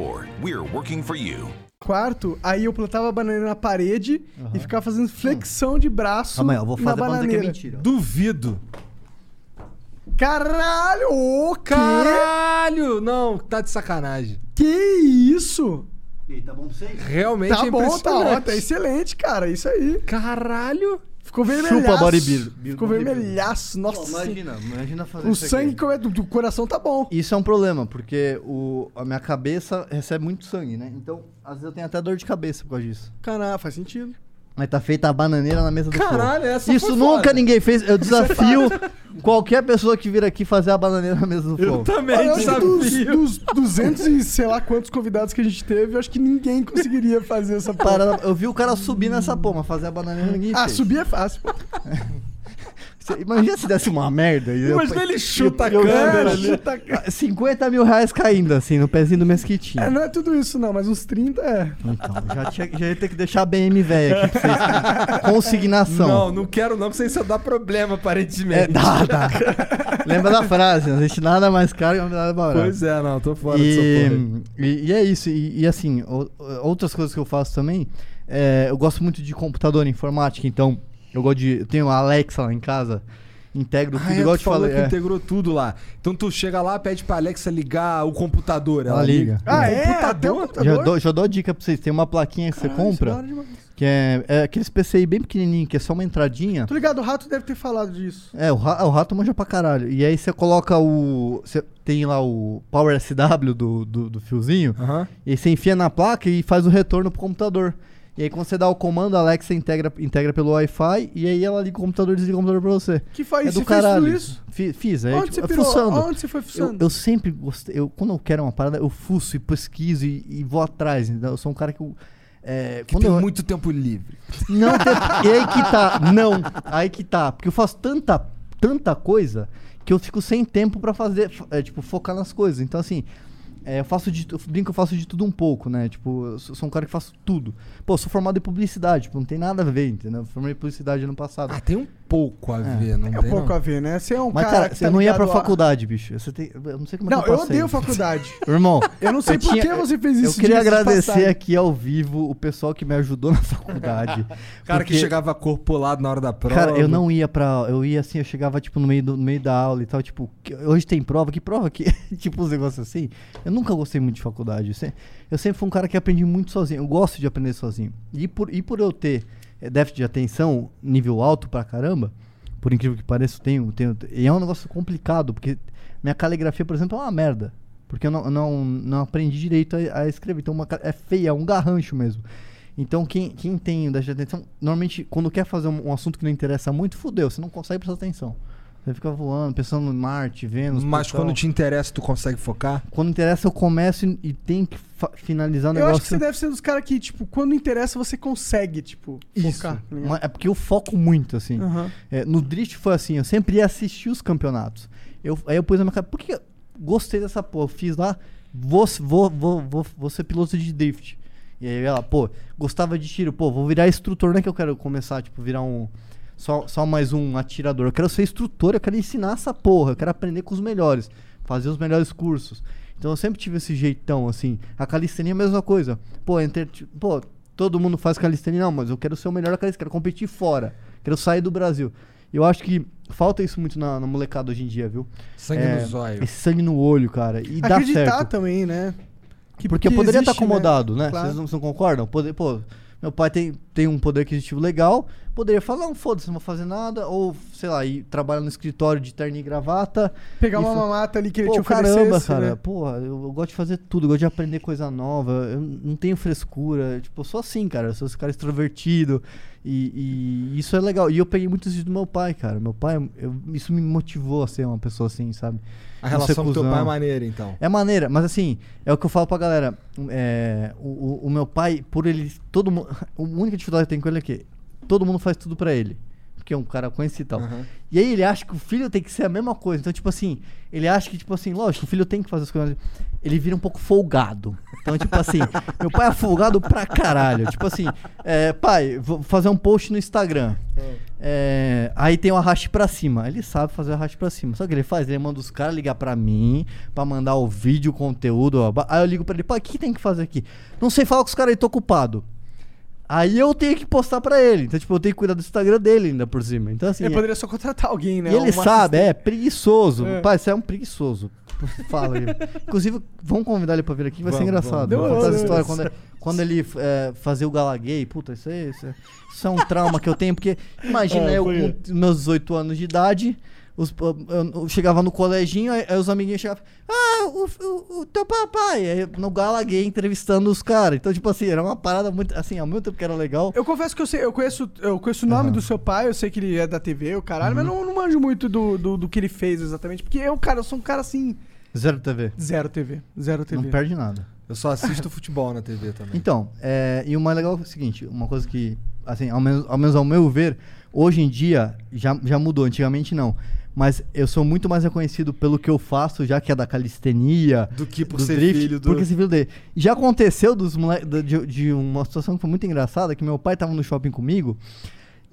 We're working for you. quarto, aí eu plantava a bananeira na parede e ficava fazendo flexão de braço Calma aí, eu vou fazer pra não que é mentira. Duvido. Caralho! Ô, quê? Caralho! Não, tá de sacanagem. Que isso? E aí, tá bom pra vocês? Realmente Tá é bom, tá impressionante. ótimo, tá excelente, cara, isso aí. Caralho! Ficou vermelhaço. Chupa bodybuilder. Ficou vermelhaço, nossa. Pô, imagina, imagina fazer o isso aqui. sangue que é do, do coração tá bom. Isso é um problema, porque o, a minha cabeça recebe muito sangue, né? Então, às vezes eu tenho até dor de cabeça por causa disso. Caralho, faz sentido. Mas tá feita a bananeira na mesa do Caralho, fogo. essa Isso foi nunca foda. ninguém fez. Eu desafio qualquer pessoa que vir aqui fazer a bananeira na mesa do fogo. Olha, eu acho que dos, dos 200 e sei lá quantos convidados que a gente teve, eu acho que ninguém conseguiria fazer essa porra. Para- eu vi o cara subir nessa porra, fazer a bananeira ninguém Ah, fez. subir é fácil. Imagina se desse uma merda. e eu- Imagina ele chuta a eu- câmera eu- ali. Chuta a câmera. 50 mil reais caindo, assim, no pezinho do mesquitinho. É, não é tudo isso não, mas uns 30 é. Então, já, tinha, já ia ter que deixar a BM velha aqui pra vocês. Consignação. Não, não quero não, porque isso dá problema, aparentemente. É, dá, dá. Lembra da frase, não existe nada mais caro que nada barato. Pois é, não, tô fora porra. e, e, e é isso. E, e assim, o- outras coisas que eu faço também, é, eu gosto muito de computador, informática, então eu gosto de. Eu tenho a Alexa lá em casa, integro tudo, Ah, é, igual eu te falou falei. que é. integrou tudo lá. Então tu chega lá, pede pra Alexa ligar o computador. Ela, Ela liga. Ah, O é? computador? Já dou, já dou dica pra vocês. Tem uma plaquinha que você Caralho, isso é compra, que é, é aqueles PCI bem pequenininho, que é só uma entradinha. Tô ligado, o Rato deve ter falado disso. É, o, ra- o rato manja pra caralho. E aí você coloca o. Você tem lá o Power SW do, do, do fiozinho. Aham. E aí você enfia na placa e faz o retorno pro computador. E aí quando você dá o comando, a Alexa integra, integra pelo Wi-Fi e aí ela liga o computador e desliga o computador pra você. Que faz- é do você fez caralho. tudo isso? Fi- fiz, é, Onde tipo, você é pirou? fuçando. Onde você foi fuçando? Eu, eu sempre gostei. Eu, quando eu quero uma parada, eu fuço e pesquiso e, e vou atrás. Então, eu sou um cara que eu. É, Que tem eu, muito tempo livre. não tem. E aí que tá. Não. Aí que tá. Porque eu faço tanta, tanta coisa que eu fico sem tempo pra fazer. é, tipo, focar nas coisas. Então, assim. É, eu faço de. Eu brinco eu faço de tudo um pouco, né? Tipo, eu sou, um cara que faço tudo. Pô, sou formado em publicidade, tipo, não tem nada a ver, entendeu? Eu formei publicidade ano passado. Ah, tem um pouco a ver, não É tem pouco não? a ver, né? Você é um Mas, cara, cara, que você tá não ia pra a- faculdade, bicho. Você tem, eu não sei como é Não, que eu eu odeio faculdade. Irmão, Eu não sei por que você fez isso, Eu queria agradecer aqui ao vivo o pessoal que me ajudou na faculdade. Cara que porque- chegava corpulado na hora da prova. Cara, eu não ia pra. Eu ia assim, eu chegava tipo no meio, do, no meio da aula e tal, tipo, que- hoje tem prova, que prova que. tipo, uns negócios assim. Eu nunca gostei muito de faculdade. Eu sempre, eu sempre fui um cara que aprendi muito sozinho. Eu gosto de aprender sozinho. E por, e por eu ter eh, déficit de atenção, nível alto pra caramba, por incrível que pareça, eu tenho, tenho. E é um negócio complicado, porque minha caligrafia, por exemplo, é uma merda. Porque eu não, não, não aprendi direito a, a escrever. Então uma é feia, é um garrancho mesmo. Então, quem, quem tem déficit de atenção, normalmente, quando quer fazer um, um assunto que não interessa muito, fudeu, você não consegue prestar atenção. Você fica voando, pensando em Marte, Vênus. Mas quando te interessa, tu consegue focar? Quando interessa, eu começo e, e tem que finalizar o Eu negócio. acho que você deve ser dos caras que, tipo, quando interessa, você consegue, tipo, Isso. focar. tá é porque eu foco muito, assim. Aham. É, no Drift foi assim, eu sempre ia assistir os campeonatos. Eu, aí eu pus na minha cara, por que eu gostei dessa porra? Eu fiz lá, vou, vou, vou, vou, vou ser piloto de Drift. E aí ela, pô, gostava de tiro, pô, vou virar instrutor, não é que eu quero começar, tipo, virar um. Só, só mais um atirador. Eu quero ser instrutor, eu quero ensinar essa porra, eu quero aprender com os melhores, fazer os melhores cursos. Então eu sempre tive esse jeitão, assim. A calistenia é a mesma coisa. Pô, enter, pô todo mundo faz calistenia, não, mas eu quero ser o melhor da calistenia, quero competir fora, quero sair do Brasil. Eu acho que falta isso muito na, na molecada hoje em dia, viu? Sangue no zóio. Esse sangue no olho, cara. E dá Acreditar certo. também, né? Que- Porque eu que poderia estar existe, acomodado, né? Claro. Vocês não, vocês não concordam? Poder, pô, meu pai tem, tem um poder aquisitivo legal, poderia falar, não, foda-se, não vou fazer nada, ou, sei lá, ir trabalhar no escritório de terno e gravata. Pegar e uma fa- mamata ali que ele oferecesse, caramba, cara, né? porra, eu, eu gosto de fazer tudo, eu gosto de aprender coisa nova, eu não tenho frescura, tipo, eu sou assim, cara, eu sou esse cara extrovertido, e, e isso é legal. E eu peguei muito isso do meu pai, cara, meu pai, eu- isso me motivou a ser uma pessoa assim, sabe? A relação com teu pai é maneira, então. É maneira, mas assim, é o que eu falo pra galera. É, o, o- meu pai, por ele. Todo mundo. A única dificuldade que tem com ele é que todo mundo faz tudo pra ele. Porque é um cara conhecido e tal. Aham. E aí ele acha que o filho tem que ser a mesma coisa. Então, tipo assim, ele acha que, tipo assim, lógico, o filho tem que fazer as coisas. Ele vira um pouco folgado. Então, tipo assim, meu pai é folgado pra caralho. Tipo assim, é, pai, vou fazer um post no Instagram. É, aí tem o arraste pra cima. Ele sabe fazer o arraste pra cima. O que ele faz? Ele manda os caras ligar pra mim pra mandar o vídeo, o conteúdo. ó. Aí eu ligo pra ele, pai, o que tem que fazer aqui? Não sei falar com os caras aí, tô ocupado. Aí eu tenho que postar pra ele. Então, tipo, eu tenho que cuidar do Instagram dele ainda por cima. Então, assim. Ele é- poderia só contratar alguém, né? ele sabe, é assistente. preguiçoso. É. Pai, você é um preguiçoso. Fala aí. Inclusive, vamos convidar ele pra vir aqui, vai ser Vamos, engraçado. vamos. Vou contar essa Demorou, história. Quando, quando ele é, fazia o galaguei, puta, isso, aí, isso, é- isso é um trauma que eu tenho, porque imagina É, eu com meus 18 anos de idade, Os, eu, chegava no coleginho, aí, aí os amiguinhos chegavam. Ah, o, o, o teu papai. Aí, no Gala Gay entrevistando os caras. Então, tipo assim, era uma parada muito. Assim, ao mesmo tempo que era legal. Eu confesso que eu sei, eu conheço, eu conheço o nome do seu pai, eu sei que ele é da TV, o caralho, mas não, não manjo muito do, do, do que ele fez exatamente. Porque eu, cara, eu sou um cara assim. Zero TV. Zero TV. Zero TV. Não perde nada. Eu só assisto futebol na TV também. Então, é, e o mais legal é o seguinte, uma coisa que, assim, ao menos ao, menos ao meu ver, hoje em dia já, já mudou, antigamente não. Mas eu sou muito mais reconhecido pelo que eu faço, já que é da calistenia. Do que por do ser drift, filho do- Porque ser filho dele. Já aconteceu dos mole- de, de uma situação que foi muito engraçada, que meu pai tava no shopping comigo.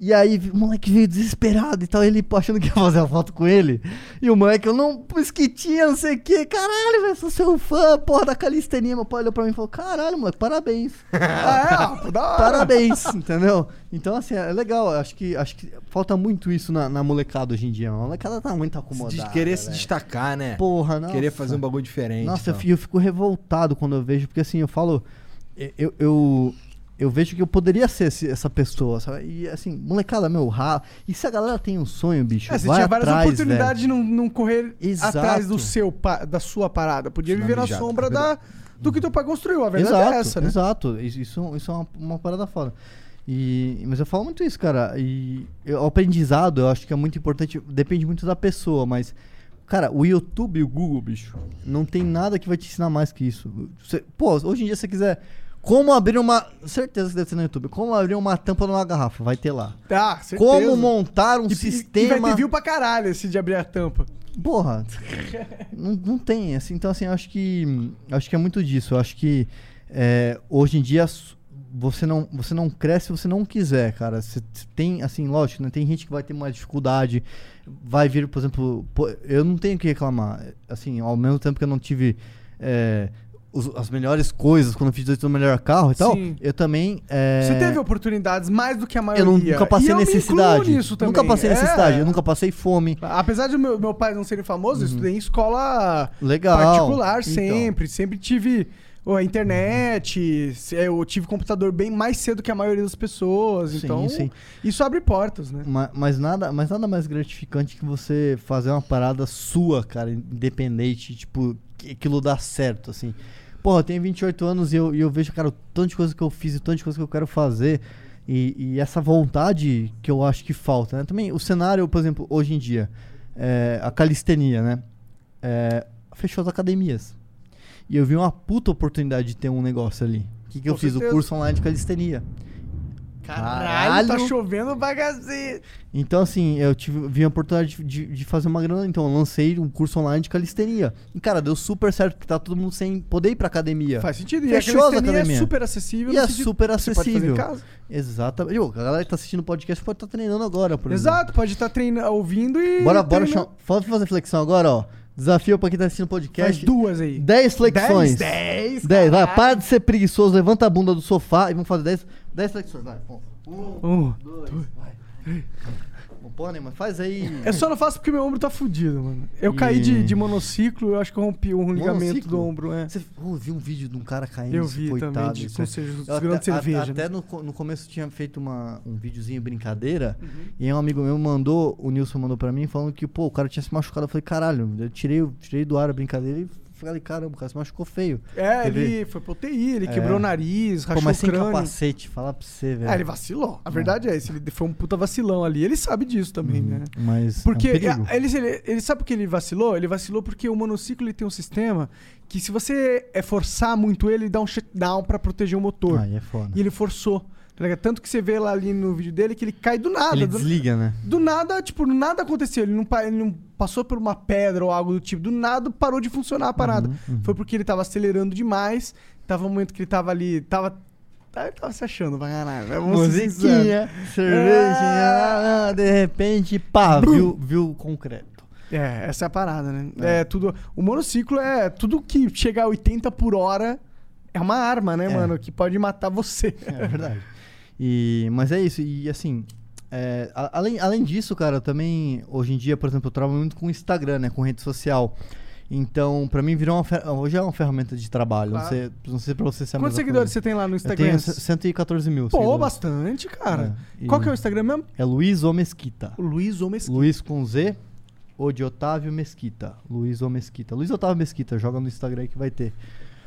E aí o moleque veio desesperado e tal, ele achando que ia fazer a foto com ele. E o moleque, eu não, esquitinha, não sei o que. Caralho, velho, sou seu fã, porra da calistenia. Meu pai olhou pra mim e falou: Caralho, moleque, parabéns. ah, é? Parabéns, entendeu? Então, assim, é legal. Acho que, acho que falta muito isso na, na molecada hoje em dia. A molecada tá muito acomodada. Querer se destacar, né? Porra, não. Querer fazer um bagulho diferente. Nossa, eu, e fi- eu fico revoltado quando eu vejo, porque assim, eu falo. Eu, eu, eu vejo que eu poderia ser esse- essa pessoa, sabe? E assim, molecada, meu, rala. E se a galera tem um sonho, bicho, É, você vai tinha várias atrás, oportunidades velho. de não, não correr Exato. atrás do seu da sua parada. Podia Na viver na mijada, sombra é da, do que teu pai construiu. A verdade exato, é essa, né? Exato, isso, isso, isso é uma, uma parada foda. E, mas eu falo muito isso, cara. E eu- o aprendizado, eu acho que é muito importante. Depende muito da pessoa, mas. Cara, o YouTube e o Google, bicho, não tem nada que vai te ensinar mais que isso. Você- pô, hoje em dia, se você quiser. Como abrir uma. Certeza que deve ter no YouTube. Como abrir uma tampa numa garrafa, vai ter lá. Tá, certeza. Como montar um E- sistema. E vai ter view pra caralho esse de abrir a tampa. Porra, não, não tem, assim, então assim, acho que acho que é muito disso. Eu acho que é, hoje em dia você não, você não cresce se você não quiser, cara. Você tem, assim, lógico, né? Tem gente que vai ter mais dificuldade, vai vir, por exemplo, pô, eu não tenho que reclamar, assim, ao mesmo tempo que eu não tive é, os- as melhores coisas quando eu fiz o melhor carro e tal, Sim. eu também é, Você teve oportunidades mais do que a eu maioria. nu- nunca passei E eu necessidade. Nunca passei É. necessidade, eu nunca passei fome. Apesar de meu, meu pai não serem famosos, eu estudei em escola Uhum. Legal. particular Então. sempre. Sempre tive a internet, eu tive computador bem mais cedo que a maioria das pessoas. Sim, então, sim. isso abre portas, né? Ma- Mas, nada, mas nada mais gratificante que você fazer uma parada sua, cara, independente, tipo, aquilo dá certo, assim. Porra, eu tenho 28 anos e eu, e eu vejo, cara, o tanto de coisa que eu fiz e o tanto de coisa que eu quero fazer. E, e essa vontade que eu acho que falta, né? Também o cenário, por exemplo, hoje em dia, é, a calistenia, né? É, fechou as academias. E eu vi uma puta oportunidade de ter um negócio ali. O que, que eu Com fiz? certeza. O curso online de calistenia. Caralho, tá Caralho. chovendo bagaceiro. Então, assim, eu tive, vi a oportunidade de, de- de fazer uma grana. Então, eu lancei um curso online de calistenia. E, cara, deu super certo, porque tá todo mundo sem poder ir pra academia. Faz sentido. E Fechou a academias. é super acessível. E é super acessível. Exatamente. Pô, A galera que tá assistindo o podcast pode estar treinando agora, por exemplo. Exato, pode estar treinando, ouvindo e. Bora, bora. chama- fazer flexão agora, ó. Desafio pra quem tá assistindo o podcast. Faz duas aí. 10 flexões. Dez, dez, 10, vai. Para de ser preguiçoso, levanta a bunda do sofá e vamos fazer 10, 10 flexões. Vai. Um, Um, dois, vai. Não pode, mas faz aí. Eu só não faço porque meu ombro tá fudido, mano. Eu caí de, de monociclo, eu acho que eu rompi um ligamento Monociclo? do ombro, é. Você oh, eu vi um vídeo de um cara caindo, Eu vi coitado. também, de- isso com é- cerveja- Eu até, cerveja, a- né? Até no, co- no começo tinha feito uma, um videozinho brincadeira. Uhum. E aí um amigo meu mandou, o Nilson mandou pra mim, falando que, pô, o cara tinha se machucado. Eu falei, caralho, eu tirei, o- tirei do ar a brincadeira e falei, caramba, o cara se machucou feio. É, ele foi pro UTI, ele É. quebrou o nariz, Pô, rachou mas o sem crânio. capacete, falar pra você, velho. Ah, ele vacilou. A verdade é essa, ele foi um puta vacilão ali. Ele sabe disso também, né? Mas Porque é um é, ele, ele, ele sabe por que ele vacilou? Ele vacilou porque o monociclo ele tem um sistema que se você é forçar muito ele, ele dá um shutdown pra proteger o motor. Aí é foda. E ele forçou. Tá? Tanto que você vê lá ali no vídeo dele que ele cai do nada. Ele do, desliga, né? do nada, tipo, nada aconteceu. Ele não, ele não passou por uma pedra ou algo do tipo. Do nada parou de funcionar a parada. Uhum, Foi porque ele tava acelerando demais. Tava um momento que ele tava ali. Tava. Tava, tava se achando pra caralho. né? Musiquinha, cervejinha, ah, de repente, pá, Brum. viu, viu o concreto. É, essa é a parada, né? É. tudo. O monociclo é tudo que chega a 80 por hora é uma arma, né, É. mano? Que pode matar você. É verdade. E, mas é isso, e assim, é, além, além disso, cara, eu também, hoje em dia, por exemplo, eu trabalho muito com Instagram, né, com rede social. Então, pra mim, virou uma hoje é uma ferramenta de trabalho. Não, Claro. sei, não sei pra você se é Quantos seguidores você tem lá no Eu Instagram? tenho c- 114 mil Pô, seguidores. bastante, cara. É, Qual que é o Instagram mesmo? É Luiz O Mesquita. O Luiz O Mesquita. Luiz com Z, O de Otávio Mesquita. Luiz O Mesquita. Luiz Otávio Mesquita, joga no Instagram aí que vai ter.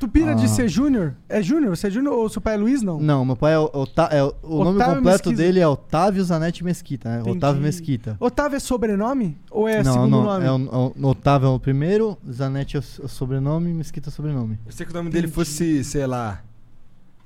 Tu pira de Ah. ser Júnior? É Júnior? Você é Júnior ou seu pai é Luiz, não? Não, meu pai é, o- Ota- é o o nome Otávio completo Mesquita. dele é Otávio Zanetti Mesquita, né? Entendi. Otávio Mesquita. Otávio é sobrenome? Ou é não, segundo não, nome? é o, o- Otávio é o primeiro, Zanetti é o sobrenome, Mesquita é o sobrenome. Eu sei que o nome dele fosse, sei lá.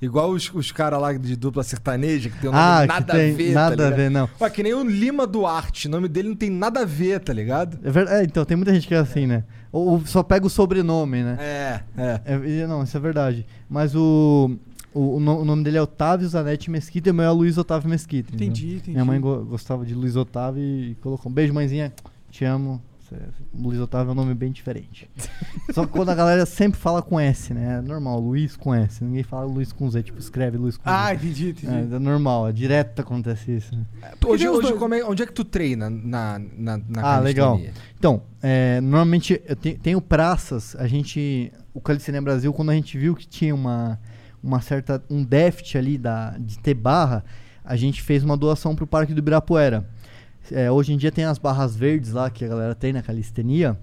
Igual os, os caras lá de dupla sertaneja, que tem um nome Ah, que nada tem a ver. nada tá a ver, não. Ué, que nem o Lima Duarte. O nome dele não tem nada a ver, tá ligado? É verdade, então, tem muita gente que é assim, né? Ou, ou só pega o sobrenome, né? É, é. É, não, isso é verdade. Mas o, o, o no- o nome dele é Otávio Zanetti Mesquita e o meu é Luiz Otávio Mesquita. entendeu? Entendi, entendi. Minha mãe go- gostava de Luiz Otávio e colocou um beijo, mãezinha. Te amo. Cê- Luiz Otávio é um nome bem diferente. Só que quando a galera sempre fala com S, né? É normal, Luiz com S. Ninguém fala Luiz com Z, tipo, escreve Luiz com Ah, Z. entendi, entendi. É, é normal, é direto acontece isso. né? Hoje, hoje é- onde é que tu treina na, na, na Ah, legal. Então, é, normalmente eu te- tenho praças, a gente. O Calistenia Brasil, quando a gente viu que tinha uma, uma certa. um déficit ali da, de ter barra, a gente fez uma doação pro Parque do Ibirapuera. É, hoje em dia tem as barras verdes lá que a galera tem na calistenia.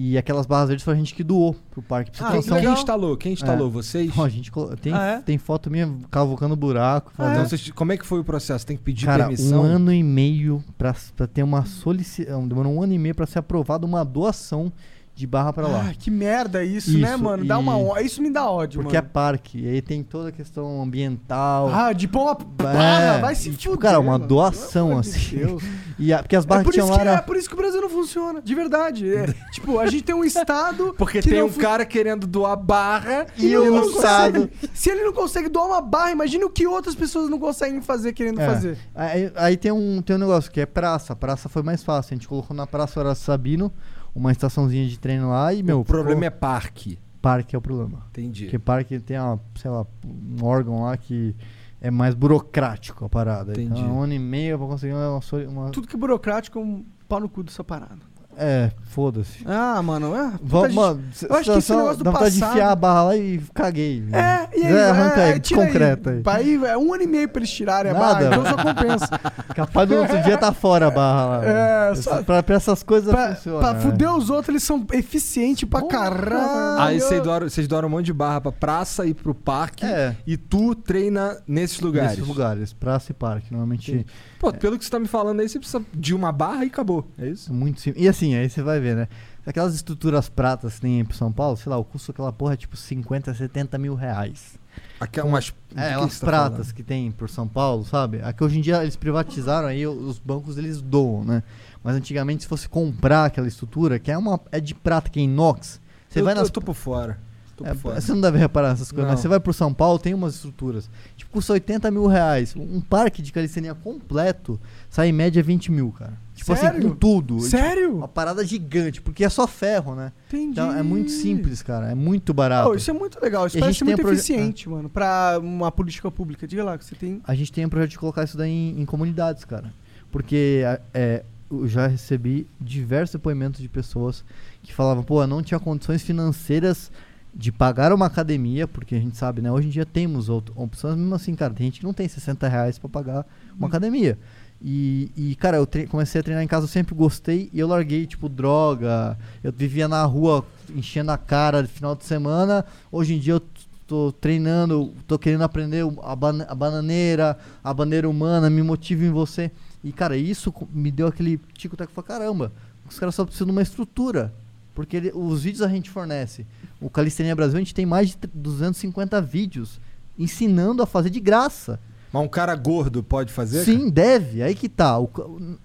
E aquelas barras verdes foi a gente que doou pro parque. Pra Ah, quem, instalou? Quem instalou? É. Vocês? Ó, a gente tem, Ah, é? tem foto minha cavocando buraco. Então, fazendo- vocês- como é que foi o processo? Tem que pedir Cara, permissão? um ano e meio pra, pra ter uma solicitação. Demorou um ano e meio pra ser aprovada uma doação de barra pra lá. Ah, que merda isso, né, Isso, mano? Dá uma e- ó- Isso me dá ódio, Porque é mano. parque. E aí tem toda a questão ambiental. Ah, de pôr uma barra, É, vai se tipo, fuder, cara, uma mano. doação, de assim. Deus. E a- porque as É barras por, que isso tinham lá que, é era... por isso que o Brasil não funciona, de verdade. É, tipo, a gente tem um estado. Porque que tem um fu- cara querendo doar barra e e ele o não Estado. consegue. Se ele não consegue doar uma barra, imagina o que outras pessoas não conseguem fazer querendo É. fazer. Aí, aí tem, um, tem um negócio que é praça. A praça foi mais fácil. A gente colocou na Praça Horácio Sabino uma estaçãozinha de treino lá e, meu. O problema é parque. Parque é o problema. Entendi. Porque parque tem, uma, sei lá, um órgão lá que é mais burocrático a parada. Entendi. Então, é um ano e meio pra conseguir uma. uma- Tudo que é burocrático é um pau no cu dessa parada. É, foda-se. Ah, mano, é. Vamos, mano, eu acho que esse negócio do dá vontade de passado... enfiar a barra lá e caguei. É, e aí, Zé, arranca é, aí, tira desconcreta aí. aí. é um ano e meio pra eles tirarem a Nada, barra, então só compensa. Capaz do outro dia tá fora a barra lá. É, Essa- só- pra, pra essas coisas pra, funciona. pra né? fuder os outros, eles são eficientes pra caralho. Aí vocês doaram, vocês doaram um monte de barra pra praça e pro parque. É. E tu treina nesses lugares. Nesses lugares, praça e parque. Normalmente. Pô, pelo que você tá me falando aí, você precisa de uma barra e acabou. É isso? É muito simples. E assim, aí você vai ver, né? Aquelas estruturas pratas que tem em São Paulo, sei lá, o custo daquela porra é tipo 50, 70 mil reais. Aqui é umas. É, tá pratas falando? que tem por São Paulo, sabe? Aqui hoje em dia eles privatizaram aí, os bancos eles doam, né? Mas antigamente se fosse comprar aquela estrutura, que é uma é de prata, que é inox, você eu, vai tô- nas eu tô por fora. Tô É, por fora. você não deve reparar nessas coisas, mas Não. você vai pro São Paulo, tem umas estruturas. Tipo, custa 80 mil reais. Um parque de calistenia completo sai em média 20 mil, cara. Tipo assim, Sério? com tudo. Sério? Tipo, uma parada gigante, porque é só ferro, né? Entendi. Então é muito simples, cara. É muito barato. Oh, isso é muito legal, isso E a parece muito um eficiente, mano, pra uma política pública. Diga lá que você tem. A gente tem um projeto de colocar isso daí em, em comunidades, cara. Porque é, eu já recebi diversos depoimentos de pessoas que falavam, pô, eu não tinha condições financeiras de pagar uma academia, porque a gente sabe, né? Hoje em dia temos out- opções, mesmo assim, cara, tem gente que não tem 60 reais pra pagar uma Hum. academia. E, e, cara, eu comecei a treinar em casa, eu sempre gostei e eu larguei, tipo, droga. Eu vivia na rua enchendo a cara final de semana. Hoje em dia eu tô treinando, tô querendo aprender a, a bananeira, a bandeira humana, me motiva em você. E, cara, isso me deu aquele tico-taco, falei, caramba, os caras só precisam de uma estrutura. Porque ele- os vídeos a gente fornece. O Calistenia Brasil, a gente tem mais de tr- 250 vídeos ensinando a fazer de graça. Mas um cara gordo pode fazer? Sim, deve. Aí que tá. O o-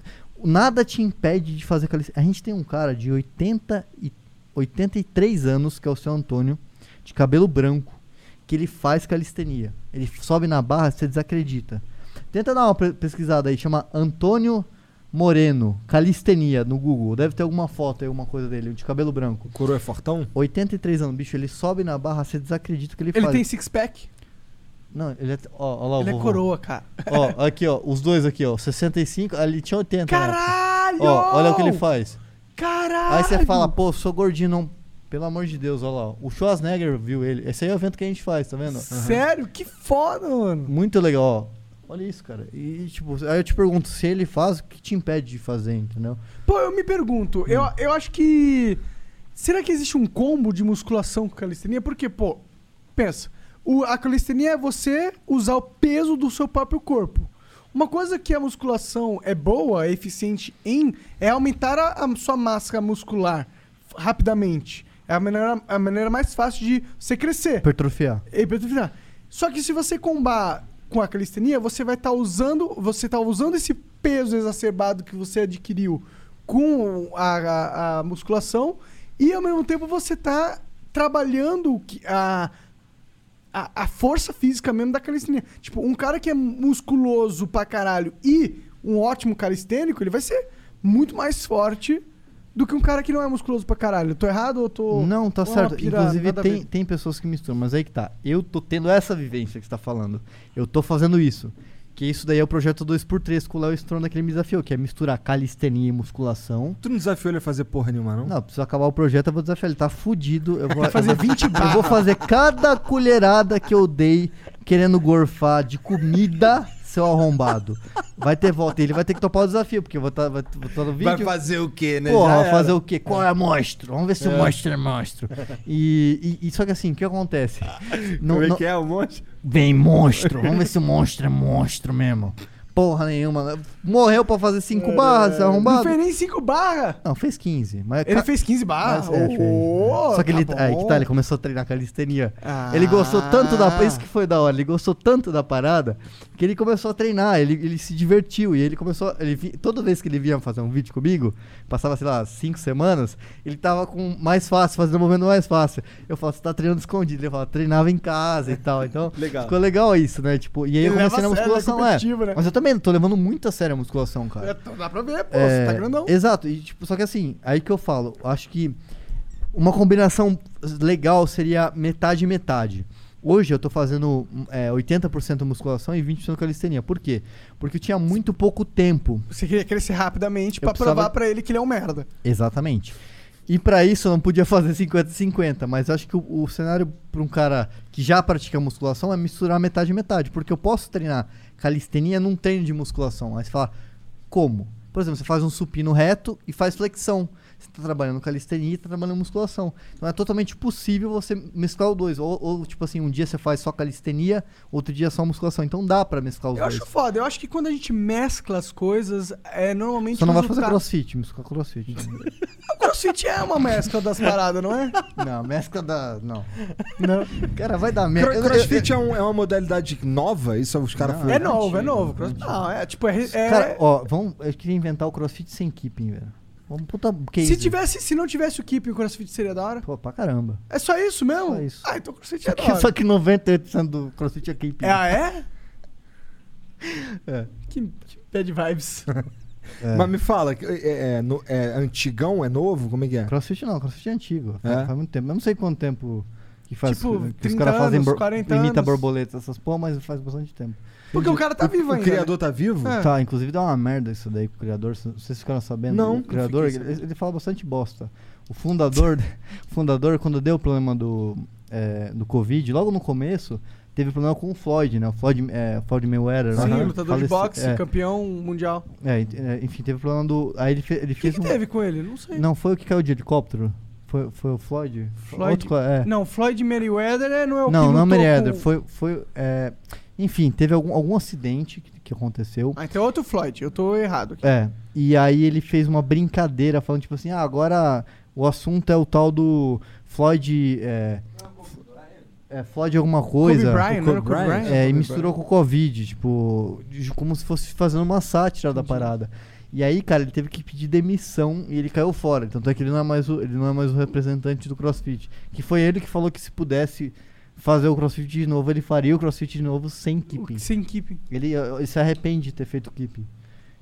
nada te impede de fazer calistenia. A gente tem um cara de 80 e, 83 anos, que é o seu Antônio, de cabelo branco, que ele faz calistenia. Ele sobe na barra, você desacredita. Tenta dar uma pesquisada aí, chama Antônio Moreno, calistenia, no Google. Deve ter alguma foto aí, alguma coisa dele, de cabelo branco. Coroa é fortão? 83 anos, bicho, ele sobe na barra, você desacredita o que ele, Ele faz. tem six-pack? Não, ele é. Ó, ó lá Ele é coroa, cara. Ó, aqui, ó, os dois aqui, ó, 65, ali tinha 80. né? Caralho! Ó, olha o que ele faz. Caralho! Aí você fala, pô, sou gordinho, não. Pelo amor de Deus, olha lá. O Schwarzenegger viu ele. Esse aí é o evento que a gente faz, tá vendo? Sério? Que foda, mano. Muito legal, ó. Olha isso, cara. E, tipo, aí eu te pergunto, se ele faz, o que te impede de fazer, entendeu? Pô, eu me pergunto, eu, eu acho que. Será que existe um combo de musculação com calistenia? Porque, pô, pensa, o- a calistenia é você usar o peso do seu próprio corpo. Uma coisa que a musculação é boa, é eficiente em, é aumentar a, a sua massa muscular rapidamente. É a maneira, a maneira mais fácil de você crescer. Hipertrofiar. Hipertrofiar. Só que se você combar com a calistenia, você vai estar usando, você tá usando esse peso exacerbado que você adquiriu com a, a- a musculação e ao mesmo tempo você tá trabalhando a, a, a força física mesmo da calistenia. Tipo, um cara que é musculoso pra caralho e um ótimo calistênico, ele vai ser muito mais forte do que um cara que não é musculoso pra caralho. Eu tô errado ou tô. Não, tá certo. pira Inclusive, tem, tem pessoas que misturam, mas aí que tá. Eu tô tendo essa vivência que você tá falando. Eu tô fazendo isso. Que isso daí é o projeto 2x3 que o Léo Stronda que ele me desafiou, que é misturar calistenia e musculação. Tu não desafiou ele a fazer porra nenhuma, não? Não, preciso acabar o projeto, eu vou desafiar ele. Tá fudido. Eu vou fazer 20 Eu vou fazer cada colherada que eu dei querendo gorfar de comida, seu arrombado. Vai ter volta. E ele vai ter que topar o desafio, porque eu vou estar tá, tá no vídeo. Vai fazer o quê, né? Porra, vai fazer o quê? Qual é a monstro? Vamos ver se É. o monstro é monstro. E, e, e só que assim, o que acontece? Como é que é o monstro? Vem monstro. Vamos ver se o monstro é monstro mesmo. Porra nenhuma. Morreu pra fazer 5 barras, seu arrombado. Não fez nem 5 barras. Não, fez 15. Mas Ele ca- fez 15 barras? Mas, é, fez. Ô, Só que tá ele, bom. aí que tá, ele começou a treinar calistenia. Ah. Ele gostou tanto da. Isso que foi da hora. Ele gostou tanto da parada que ele começou a treinar. Ele, ele se divertiu. E ele começou. Ele, toda vez que ele vinha fazer um vídeo comigo, passava, sei lá, 5 semanas, ele tava com mais fácil, fazendo o movimento mais fácil. Eu falo, você tá treinando escondido. Ele falava, treinava em casa e tal. Então, Legal. ficou legal isso, né? Tipo, e aí eu Ele leva comecei na é musculação, é. né? Mas eu também tô levando muito a sério a musculação, cara. É, Dá pra ver, pô, É, você tá grandão. Exato, e tipo, só que assim, aí que eu falo, acho que uma combinação legal seria metade e metade. Hoje eu tô fazendo é, 80% musculação e 20% calistenia. Por quê? Porque eu tinha muito pouco tempo. Você queria crescer rapidamente pra precisava- provar pra ele que ele é um merda. Exatamente. E pra isso eu não podia fazer 50-50, mas acho que o, o cenário pra um cara que já pratica musculação é misturar metade e metade, porque eu posso treinar calistenia num treino de musculação. Aí você fala, como? Por exemplo, você faz um supino reto e faz flexão. Você tá trabalhando calistenia e tá trabalhando musculação. Então é totalmente possível você mesclar os dois. Ou, ou, tipo assim, um dia você faz só calistenia, outro dia só musculação. Então dá pra mesclar os Eu dois. acho foda. Eu acho que quando a gente mescla as coisas, é normalmente. Só não vai fazer crossfit, mesclar crossfit. O crossfit é uma mescla das paradas, não é? Não, mescla da. Não. Não. Cara, vai dar merda. Cro- Crossfit é, um- é uma modalidade nova? Isso os caras É novo, é novo. Crossfit. Não, é tipo. É, é- Cara, ó, vamos, eu queria inventar o crossfit sem keeping, velho. Vamos puta case. se tivesse, se não tivesse o keep, o crossfit seria da hora. Pô, pra caramba. É só isso mesmo? Só isso. Ah, então o crossfit Só é da que, hora. só que 98% do crossfit é keeping. É, ah, é? É. Que, que bad vibes. É. Mas me fala, é, é, no- é antigão, é novo? Como é que é? Crossfit não, crossfit é antigo. É? Faz, faz muito tempo. Eu não sei quanto tempo que faz. Tipo, que os 30 caras fazem anos, bor- 40 imita borboleta, essas porra, mas faz bastante tempo. Porque o cara tá vivo O ainda. criador tá vivo? É. Tá, inclusive dá uma merda isso daí com o criador. Vocês ficaram sabendo? Não, O criador, ele, ele fala bastante bosta. O fundador, o fundador quando deu o problema do, é, do Covid, logo no começo, teve problema com o Floyd, né? O Floyd, é, Floyd Mayweather. Sim, né? lutador de Falece- boxe, é, campeão mundial. é, é, enfim, teve problema do. Aí ele, fe- ele O que, fez que um. teve com ele? Não sei. Não, foi o que caiu de helicóptero? Foi, foi o Floyd? Floyd. Outro é. Não, Floyd Mayweather é- não é o que Não, não é Mayweather. com- Foi. foi é, enfim, teve algum, algum acidente que, que aconteceu. Ah, então é outro Floyd. Eu tô errado aqui. É. E aí ele fez uma brincadeira falando, tipo assim, ah, agora o assunto é o tal do Floyd. É, é Floyd alguma coisa. Kobe Bryant, não era Kobe Kobe Bryant? Bryant? É, e Kobe misturou com o Covid, tipo, como se fosse fazendo uma sátira da parada. E aí, cara, ele teve que pedir demissão e ele caiu fora. Tanto é que ele não é mais o, ele não é mais o representante do CrossFit. Que foi ele que falou que se pudesse fazer o CrossFit de novo, ele faria o CrossFit de novo sem keeping. Sem keeping. Ele, eh, ele se arrepende de ter feito keeping.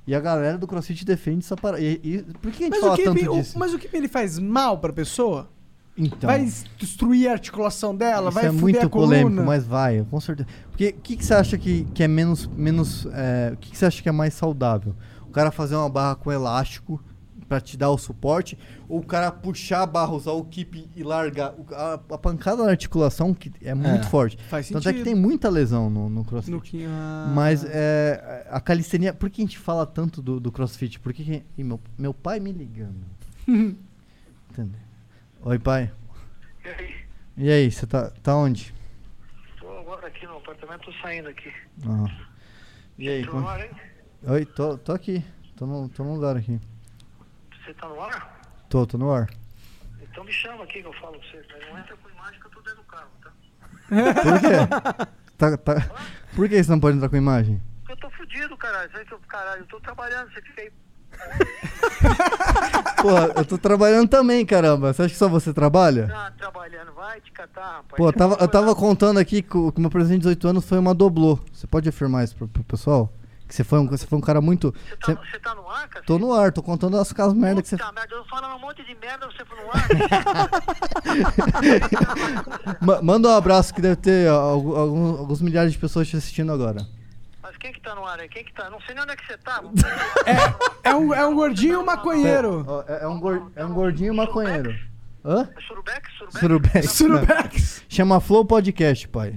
E a galera do CrossFit defende essa parada. E, e- por que a gente Mas o, fala keeping, tanto o- disso? mas o keeping ele faz mal pra pessoa? Então, Vai destruir a articulação dela? isso vai é muito a coluna? polêmico, mas vai, com certeza. Porque o que, que você acha que, que é menos. menos é, o que, que você acha que é mais saudável? O cara fazer uma barra com elástico, pra te dar o suporte, ou o cara puxar a barra, usar o keep e largar. O- A, a pancada na articulação que é muito forte. Faz Tanto é que tem muita lesão no, no crossfit. No que- ah. Mas é, a calistenia. Por que a gente fala tanto do, do crossfit? Por que. que- e meu, meu pai me ligando. Entendeu? Oi, pai. E aí? E aí, você tá, tá onde? Tô agora aqui no apartamento, tô saindo aqui. Ah. E aí? Entrou como-? Oi, tô, tô aqui. Tô no, tô no lugar aqui. Você tá no ar? Tô, tô no ar. Então me chama aqui que eu falo pra você. Mas não entra com imagem que eu tô dentro do carro, tá? Por quê? Tá, tá- Por que você não pode entrar com imagem? Porque eu tô fudido, caralho. Eu, caralho, eu tô trabalhando, você fica aí. Porra, eu tô trabalhando também, caramba. Você acha que só você trabalha? Tá trabalhando, vai te catar, rapaz. Pô, eu tava, eu tava contando aqui que o que meu presente de 18 anos foi uma doblô. Você pode afirmar isso pro, pro pessoal? Que você foi um, você foi um cara muito. Você Você tá no ar, cara? Tô no ar, tô contando as casas merda que você. Puta merda, eu falando um monte de merda, você foi no ar. Ma- manda um abraço que deve ter algu- alguns, alguns milhares de pessoas te assistindo agora. Mas quem que tá no ar aí? Quem que tá? Não sei nem onde é que você tá. É um, é um gordinho maconheiro. Ó, É, é um, gor- é um gordinho maconheiro. Hã? Surubex? Surubex? Surubex. Surubex. Chama Flow Podcast, pai.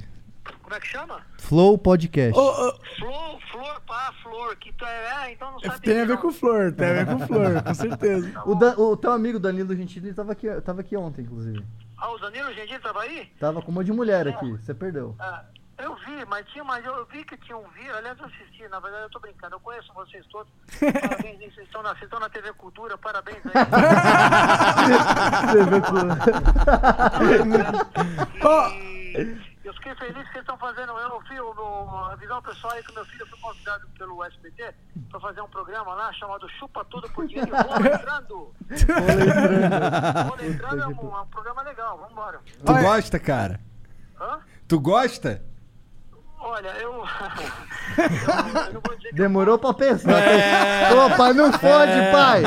Como é que chama? Flow Podcast. Flor, flor, pá, flor, que tu é, é, então não sabe Tem a ver com flor, tem a ver com flor, com certeza. O, Dan- o teu amigo Danilo Gentili tava aqui, tava aqui ontem, inclusive. Ah, o Danilo Gentili tava aí? Tava com uma de mulher aqui, você perdeu. Ah, eu vi, mas tinha, mas eu vi que tinha um vídeo, aliás eu assisti, na verdade eu tô brincando, eu conheço vocês todos. Parabéns, vocês estão na, vocês estão na TV Cultura, parabéns aí. E eu fiquei feliz que vocês estão fazendo, eu fui eu, eu, avisar o pessoal aí que meu filho foi convidado pelo SBT pra fazer um programa lá chamado Chupa Tudo por Dinheiro Vou Entrando. Vou Entrando é um, é um programa legal, vambora. Tu gosta, cara? Hã? Tu gosta? Olha, eu... Demorou pra pensar. Ô, pai, não fode, pai.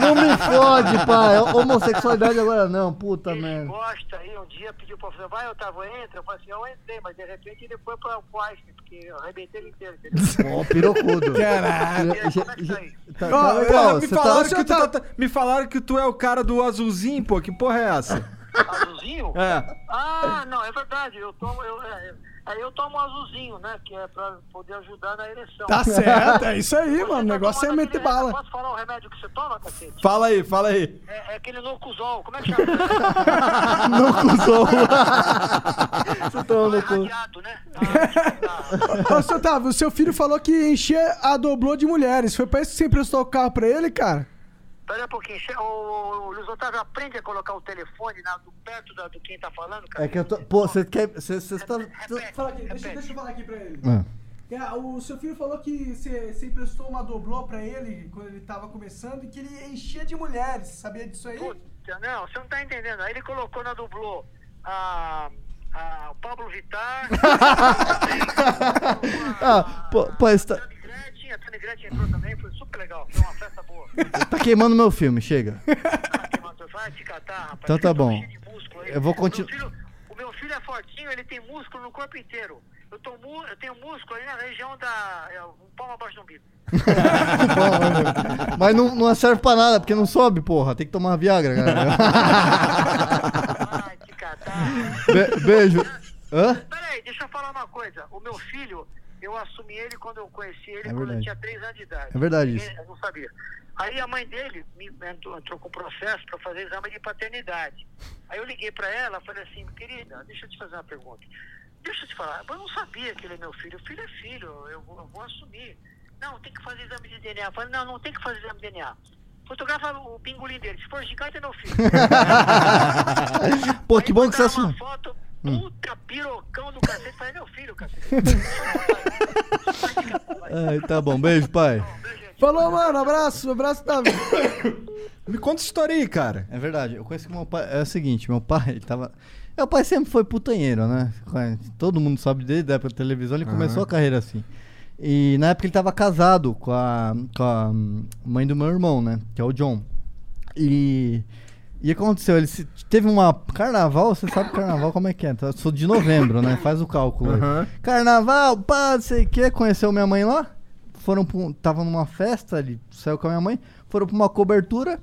Não me fode, pai. Homossexualidade agora não, puta merda. gosta aí, um dia pediu pra fazer, vai, Otávio, entra. Eu falei assim, eu entrei, mas de repente ele foi pra o Einstein, porque eu arrebentei ele inteiro, entendeu? Ó, pirocudo. Caralho. E é tá? Tá, tá legal, me, falaram tá... que tu tá- tá- me falaram que tu é o cara do azulzinho, pô. Que porra é essa? Azulzinho? É. Ah, não, é verdade. Eu tomo, eu, é, aí eu tomo azulzinho, né? Que é pra poder ajudar na ereção. Tá certo, é isso aí, mano. O negócio é meter bala. Posso falar o remédio que você toma, cacete? Fala aí, fala aí. É, é aquele Nocuzol. Como é que chama? Nocuzol. Você toma no cu. né? Ô, seu Otávio, o seu filho falou que encher a doblô de mulheres. Foi pra isso que você emprestou o carro pra ele, cara? Pera um pouquinho. O, Luiz Otávio aprende a colocar o telefone na, perto da, do quem tá falando, cara. É que eu tô... Pô, você quer... Você, tá... Fala aqui, deixa, deixa eu falar aqui pra ele. Ah. É, o seu filho falou que você, emprestou uma doblô pra ele quando ele tava começando e que ele enchia de mulheres. Sabia disso aí? Puta, Não, você não tá entendendo. Aí ele colocou na dublô a, a, o Pablo Vittar. Ah, pô, pô, tá... Gretchen, a Tony Gretchen entrou também, foi super legal. Foi uma festa boa. tá queimando meu filme, chega. Vai te catar, rapaz. Então tá bom. Eu vou continuar... o meu filho é fortinho, ele tem músculo no corpo inteiro. Eu, tô eu tenho músculo aí na região da. É, um palmo abaixo do umbigo. Mas não, não serve pra nada, porque não sobe, porra. Tem que tomar Viagra, cara. Be- beijo. Hã? Peraí, deixa eu falar uma coisa. O meu filho, eu assumi ele quando eu conheci ele, É quando ele tinha 3 anos de idade. É verdade Ninguém- isso. Eu não sabia. Aí a mãe dele me entrou, entrou com processo para fazer exame de paternidade. Aí eu liguei para ela falei assim, querida, deixa eu te fazer uma pergunta. Deixa eu te falar, eu não sabia que ele é meu filho. Filho é filho, eu vou, eu vou assumir. Não, tem que fazer exame de DNA. Eu falei, não, não tem que fazer exame de DNA. Fotografa o pingolim dele. Se for gigante, é meu filho. Pô, que bom que você assumiu. foto, Hum. puta pirocão do cacete. Falei, meu filho, cacete. Ai, tá bom, beijo, pai. Falou, mano. Abraço, abraço, Davi. Me conta essa história aí, cara. É verdade, eu conheço que meu pai. É o seguinte, meu pai, ele tava. Meu pai sempre foi putanheiro, né? Todo mundo sabe desde a época da televisão, ele Aham. começou a carreira assim. E na época ele tava casado com a, com a mãe do meu irmão, né? Que é o John. E. E aconteceu? Ele se- teve uma. Carnaval, você sabe carnaval como é que é? tá? Sou de novembro, né? Faz o cálculo. Aham. Carnaval, pá, não sei o que. Conheceu minha mãe lá? foram pra tava numa festa, ele saiu com a minha mãe, foram pra uma cobertura,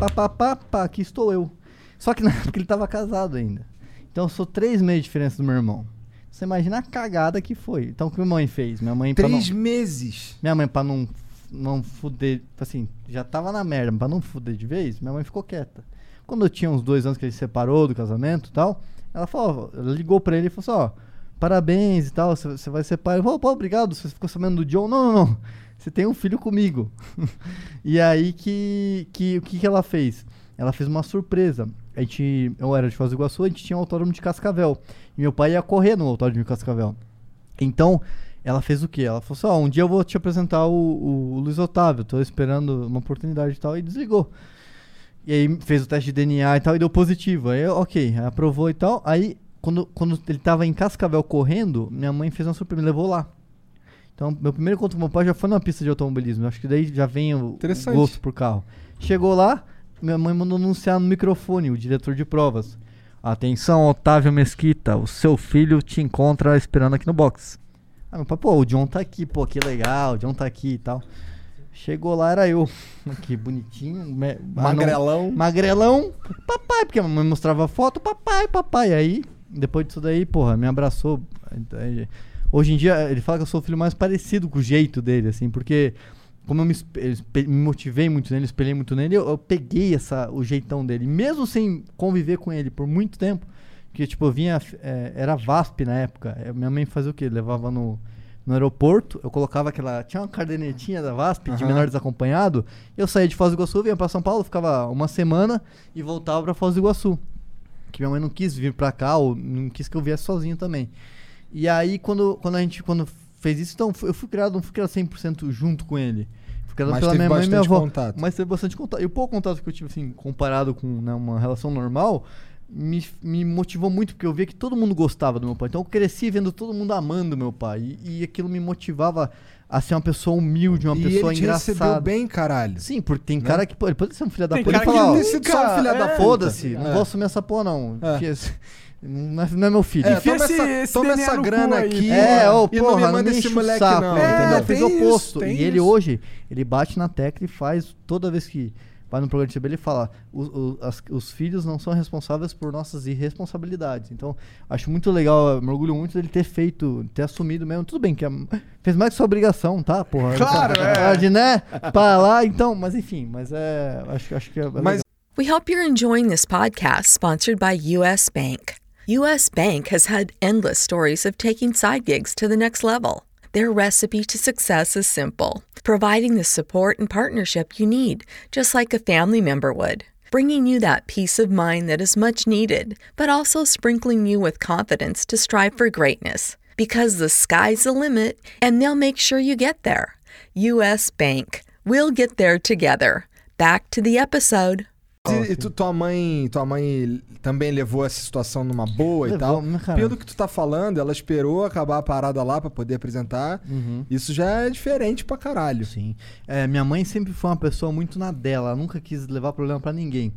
pá, pá, pá, pá, aqui estou eu. Só que na época ele tava casado ainda. Então eu sou três meses de diferença do meu irmão. Você imagina a cagada que foi. Então o que minha mãe fez? Minha mãe Três não- meses. Minha mãe, pra não, não fuder, assim, já tava na merda, pra não fuder de vez, minha mãe ficou quieta. Quando eu tinha uns dois anos que ele se separou do casamento e tal, ela falou, ela ligou pra ele e falou assim, ó, parabéns e tal, você vai ser pai. Eu falei, pô, obrigado, você ficou sabendo do John? Não, não, não, você tem um filho comigo. e aí que, que, o que que ela fez? Ela fez uma surpresa. A gente, eu era de Foz do Iguaçu, a gente tinha um autódromo de Cascavel. E meu pai ia correr no autódromo de Cascavel. Então, ela fez o quê? Ela falou assim: ó, um dia eu vou te apresentar o, o, o Luiz Otávio, tô esperando uma oportunidade e tal, e desligou. E aí fez o teste de DNA e tal, e deu positivo. Aí, ok, aprovou e tal. Aí, quando, quando ele tava em Cascavel correndo, minha mãe fez uma surpresa, me levou lá. Então, meu primeiro encontro com meu pai já foi numa pista de automobilismo. Acho que daí já vem o, gosto por carro. Chegou lá, minha mãe mandou anunciar no microfone, o diretor de provas. Atenção, Otávio Mesquita, o seu filho te encontra esperando aqui no box. Ah, meu pai, pô, o John tá aqui, pô, que legal, o John tá aqui e tal. Chegou lá, era eu. Que bonitinho. me- Magrelão. ah, não, magrelão. Papai, porque a mamãe mostrava foto, papai, papai. Aí, depois disso daí, porra, me abraçou. Hoje em dia, ele fala que eu sou o filho mais parecido com o jeito dele, assim, porque como eu me, me motivei muito nele, espelhei muito nele, eu, eu peguei essa, o jeitão dele. Mesmo sem conviver com ele por muito tempo, que tipo, eu vinha, é, era VASP na época. eh, Minha mãe fazia o quê? Levava no, no aeroporto, eu colocava aquela. Tinha uma cadernetinha da VASP de menor desacompanhado. Eu saía de Foz do Iguaçu, vinha pra São Paulo, ficava uma semana e voltava pra Foz do Iguaçu. Que minha mãe não quis vir pra cá, ou não quis que eu viesse sozinho também. E aí, quando, quando a gente quando fez isso, então eu fui criado, não fui criado 100% junto com ele. Fui criado Mas pela minha mãe e minha avó. contato. Mas teve bastante contato. E o pouco contato que eu tive, assim, comparado com né, uma relação normal, me, me motivou muito, porque eu via que todo mundo gostava do meu pai. Então eu cresci vendo todo mundo amando meu pai. E, e aquilo me motivava a ser uma pessoa humilde, uma E pessoa ele te engraçada. recebeu bem, caralho. Sim, porque tem Né? cara que pô, ele pode ser um filho da Tem puta. cara Ele que fala, ó, sido só um filho da puta. Foda-se, não É. vou assumir essa porra, não. É. Porque esse- Não é, não é meu filho. É, toma essa, toma essa grana aqui. É, ô, e não porra, me não manda me esse moleque, saco, não. entendeu? entendeu? Fez o tem oposto. e ele hoje, ele bate na tecla e faz, toda vez que vai no programa de CB, ele fala: o- o- as- os filhos não são responsáveis por nossas irresponsabilidades. Então, acho muito legal, eu me orgulho muito dele ter feito, ter assumido mesmo. Tudo bem, que a- fez mais que sua obrigação, tá, porra? Claro, é. Né? Pra lá, então, mas enfim, mas é. Acho, acho que é. é legal. We hope you're enjoying this podcast sponsored by US Bank. US Bank has had endless stories of taking side gigs to the next level. Their recipe to success is simple providing the support and partnership you need, just like a family member would. Bringing you that peace of mind that is much needed, but also sprinkling you with confidence to strive for greatness. Because the sky's the limit, and they'll make sure you get there. US Bank. We'll get there together. Back to the episode. E, e tu- tua mãe, tua mãe também levou essa situação numa boa e Levou, tal. né? Pelo que tu tá falando, ela esperou acabar a parada lá pra poder apresentar. Uhum. Isso já é diferente pra caralho. Sim. É, minha mãe sempre foi uma pessoa muito na dela, ela nunca quis levar problema pra ninguém.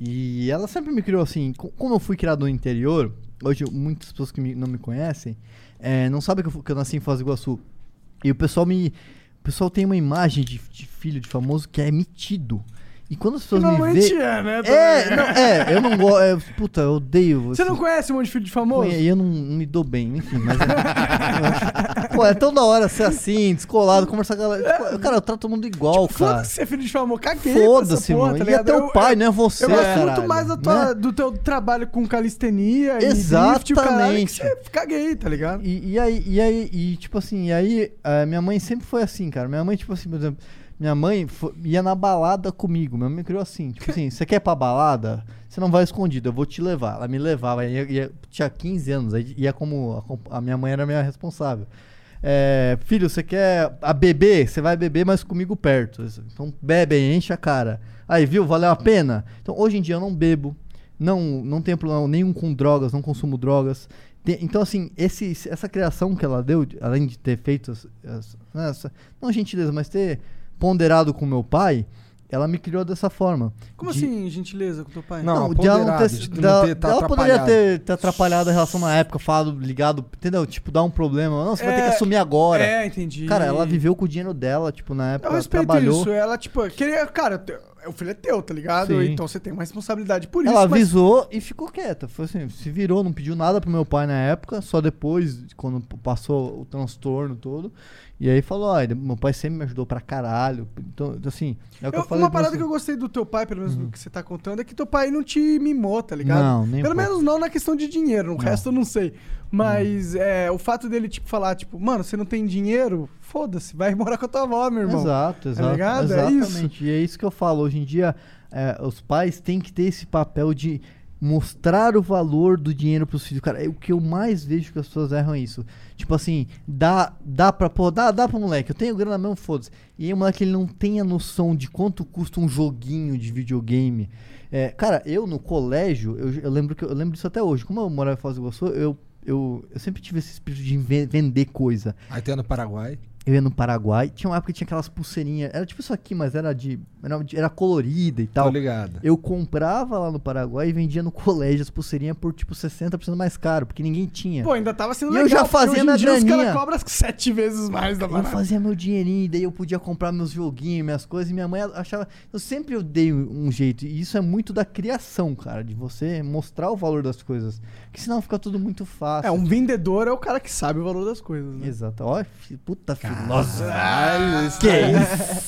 E ela sempre me criou assim, co- como eu fui criado no interior, hoje muitas pessoas que me- não me conhecem, é, não sabem que eu, que eu nasci em Foz do Iguaçu. E o pessoal me. O pessoal tem uma imagem de, de filho de famoso que é metido. E quando as pessoas me Normalmente veem. é, né, É, não, é, eu não gosto. é, puta, eu odeio. Você não conhece um monte de filho de famoso? E eu não, não me dou bem, enfim, mas. Pô, é tão da hora ser assim, descolado, conversar com a galera. Tipo, Cara, eu trato todo mundo igual, cara. Foda-se ser filho de famoso, caguei Foda-se, mano. tá E é teu Eu- pai, eu- não é você, Eu gosto muito mais da tua- né? do teu trabalho com calistenia e drift, e o Exatamente. caguei, tá ligado? E, e aí, e aí, e tipo assim, e aí, a minha mãe sempre foi assim, cara. Minha mãe, tipo assim, por exemplo, minha mãe ia na balada comigo. Minha mãe criou assim, tipo assim, você quer ir pra balada? Você não vai escondido, eu vou te levar. Ela me levava, ia, ia- tinha 15 anos, aí ia como. A, a minha mãe era minha responsável. É, filho, você quer a beber? Você vai beber, mas comigo perto. Então bebe enche a cara. Aí, viu? Valeu a pena? Então hoje em dia eu não bebo. Não, não tenho problema nenhum com drogas, não consumo drogas. Então, assim, esse, essa criação que ela deu, de- além de ter feito as- né, essa, não gentileza, mas ter ponderado com meu pai, ela me criou dessa forma. Como De- assim, gentileza com teu pai? Não, de ela não ter, de não dela- ter- tá ela poderia ter, ter atrapalhado a relação na época, falado, ligado, entendeu? Tipo, dar um problema. Não, você vai ter que É, assumir agora. é, entendi. Cara, ela viveu com o dinheiro dela, tipo, na época, Eu ela respeito trabalhou. isso. Ela, tipo, queria. Cara, o filho é teu, tá ligado? Sim. Então você tem uma responsabilidade por isso. Ela mas- avisou e ficou quieta. Foi assim, se virou, não pediu nada pro meu pai na época, só depois, quando passou o transtorno todo. E aí falou, ele- meu pai sempre me ajudou pra caralho. Então, assim, é o que eu, Eu- falei. uma parada que eu gostei do teu pai, pelo menos do que você tá contando, é que teu pai não te mimou, tá ligado? Não, nem Pelo pouco. menos não na questão de dinheiro, no resto eu não sei. Mas é, o fato dele, tipo, falar, tipo, mano, você não tem dinheiro? Foda-se, vai morar com a tua avó, meu irmão. Exato, exato. Tá ligado? É isso. Exatamente. E é isso que eu falo. Hoje em dia, é, os pais têm que ter esse papel de mostrar o valor do dinheiro pros filhos. Cara, é o que eu mais vejo que as pessoas erram é isso. Tipo assim, dá, dá pra, pô, dá, dá pra moleque, eu tenho grana mesmo, foda-se. E aí o moleque ele não tem a noção de quanto custa um joguinho de videogame. É, cara, eu no colégio, eu, eu lembro que eu lembro disso até hoje. Como eu morava em Foz do Iguaçu, eu, eu, eu sempre tive esse espírito de ve- vender coisa. Aí tem no Paraguai. Eu ia no Paraguai, tinha uma época que tinha aquelas pulseirinhas, era tipo isso aqui, mas era de. Era, colorida e tal. Tô ligado. Eu comprava lá no Paraguai e vendia no colégio as pulseirinhas por tipo 60% mais caro, porque ninguém tinha. Pô, ainda tava sendo E legal. eu já fazia hoje em minha dia Os graninha. caras cobram sete vezes mais da Eu fazia meu dinheirinho, e daí eu podia comprar meus joguinhos, minhas coisas, e minha mãe achava. Eu sempre eu dei um jeito, e isso é muito da criação, cara, de você mostrar o valor das coisas. Porque senão fica tudo muito fácil. É, um vendedor é o cara que sabe o valor das coisas, né? Exato. Ó, puta filósofo. Que aí-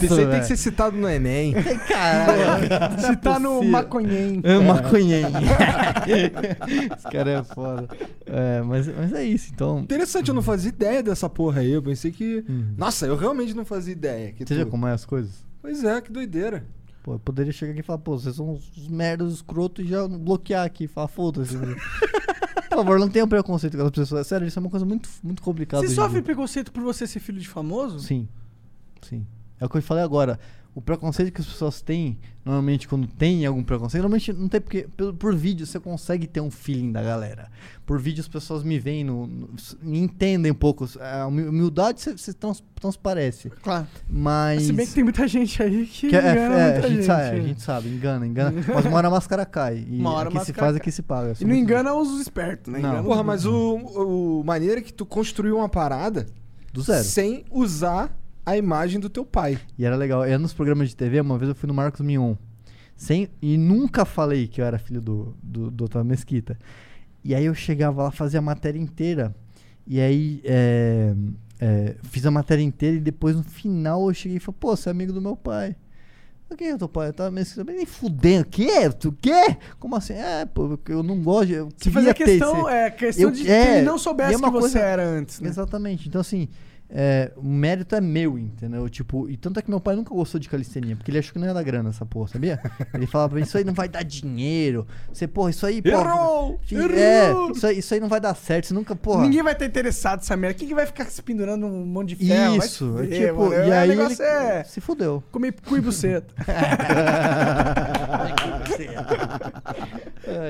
isso? Tem que ser citado no Enem. Caralho. Se tá no possível. maconhem. É, maconhem. Esse cara é foda. É, mas, mas é isso, então. Interessante, eu não fazia ideia dessa porra aí. Eu pensei que. Nossa, eu realmente não fazia ideia. Que Você já tu- como é as coisas? Pois é, que doideira. Pô, eu poderia chegar aqui e falar, pô, vocês são uns merdas escroto e já bloquear aqui, falar, foda-se. Por favor, não tenham preconceito com as pessoas. Sério, isso é uma coisa muito, muito complicada. Você sofre dia. preconceito por você ser filho de famoso? Sim. Sim. É o que eu falei agora. O preconceito que as pessoas têm, normalmente quando tem algum preconceito, normalmente não tem porque por, por vídeo você consegue ter um feeling da galera. Por vídeo as pessoas me veem, no, no- me entendem um pouco. A humi- humildade você, trans, transparece. Claro. Mas. Se bem que tem muita gente aí que, que é- engana é, muita a, gente gente. sabe, a gente sabe, engana, engana. Mas uma hora a máscara cai. E Uma hora a aqui se faz, cai. aqui se paga. E não engana os espertos, né? Não. Engana Porra, mas o, o maneiro é que tu construiu uma parada Do zero. sem usar a imagem do teu pai. E era legal. Era nos programas de TV, uma vez eu fui no Marcos Mion. Sem, e nunca falei que eu era filho do, do, do Otávio Mesquita. E aí eu chegava lá, fazia a matéria inteira. E aí é, é, fiz a matéria inteira e depois no final eu cheguei e falei, pô, você é amigo do meu pai. Eu, Quem é teu pai? Otávio Mesquita. Nem fudendo. Quê? Tu quê? Como assim? É, pô, eu não gosto. Eu Você fazia queria ter questão, esse- é, questão eu- de que é, ele não e soubesse é uma que você coisa- era antes, né? Exatamente. Então, assim, é, o mérito é meu, entendeu? Tipo, e tanto é que meu pai nunca gostou de calistenia, porque ele achou que não ia dar grana essa porra, sabia? Ele falava pra mim, isso aí não vai dar dinheiro. Você, porra, isso aí, porra. Errou! Errou! É, isso aí, isso aí não vai dar certo. Você nunca, porra. Ninguém vai estar interessado nessa merda. Quem que vai ficar se pendurando um monte de ferro? Vai Isso, é fuder, tipo, mano. e É, aí o negócio ele é se fudeu. comer cu e buceta.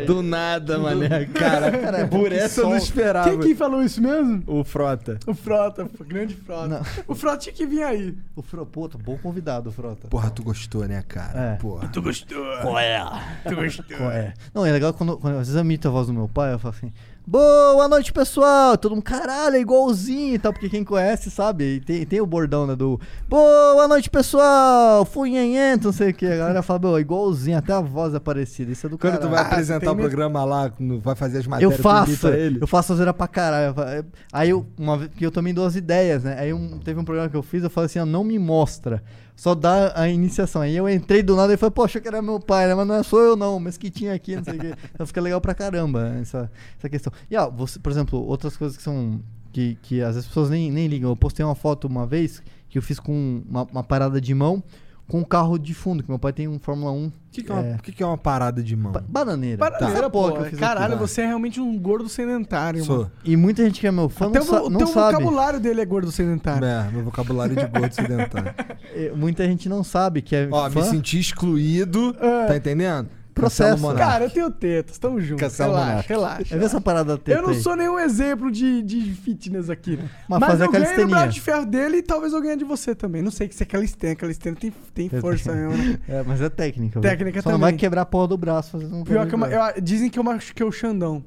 Do nada, mané. Cara, Cara, é por essa eu não esperava. Quem que falou isso mesmo? O Frota. O Frota, pô, grande Frota. Não. O Frota tinha que vir aí. O Fro, puta, bom convidado, Frota. Porra, tu gostou, né, cara? É. Porra. Tu gostou? Qual é? Tu gostou? Qual é? Não, é legal quando, quando às vezes eu imito a voz do meu pai, eu falo assim, boa noite, pessoal! Todo mundo, caralho, é igualzinho e tal, porque quem conhece sabe, e tem, tem o bordão, né, do boa noite, pessoal! Funhenhento, não sei o que. A galera fala, "Pô, igualzinho, até a voz é parecida, isso é do Quando caralho. tu vai Ah, apresentar tem o mesmo? programa lá, vai fazer as Eu matérias, tu faço, eu faço a zoeira pra caralho. Eu Aí eu, uma vez, que eu também dou as ideias, né? Aí um- teve um programa que eu fiz, eu falei assim, ó, não me mostra. Só dá a iniciação. Aí eu entrei do nada e falei, poxa, que era meu pai, né? Mas não é sou eu não, mesquitinha aqui, não sei o quê. Então fica legal pra caramba essa, essa questão. E ó, você, por exemplo, outras coisas que são. Que, que às vezes as pessoas nem, nem ligam. Eu postei uma foto uma vez que eu fiz com uma, uma parada de mão com um carro de fundo, que meu pai tem um Fórmula 1. O que, que, é uma, o que, que é uma parada de mão? ba- Bananeira. Bananeira, Essa pô. aqui. Caralho, vai. você é realmente um gordo sedentário, Sou. mano. E muita gente que é meu fã Até não, o, sa o não teu sabe. vocabulário dele é gordo sedentário. É, meu vocabulário de gordo sedentário. É, Muita gente não sabe que é Ó, fã. me senti excluído, É. tá entendendo? Processo. Cara, eu tenho tetas, tamo junto. Cancela relaxa, relaxa. É ver essa parada da teta Eu não aí. sou nenhum exemplo de, de fitness aqui. né? Mas Mas, fazer eu ganhei no braço de ferro dele e talvez eu ganhe de você também. Não sei que se é calistenia. Calistenia tem, tem força mesmo, né? É, mas é técnica. Técnica Só não também. vai quebrar a porra do braço fazendo um Pior que eu, eu- dizem que eu machuquei o Xandão.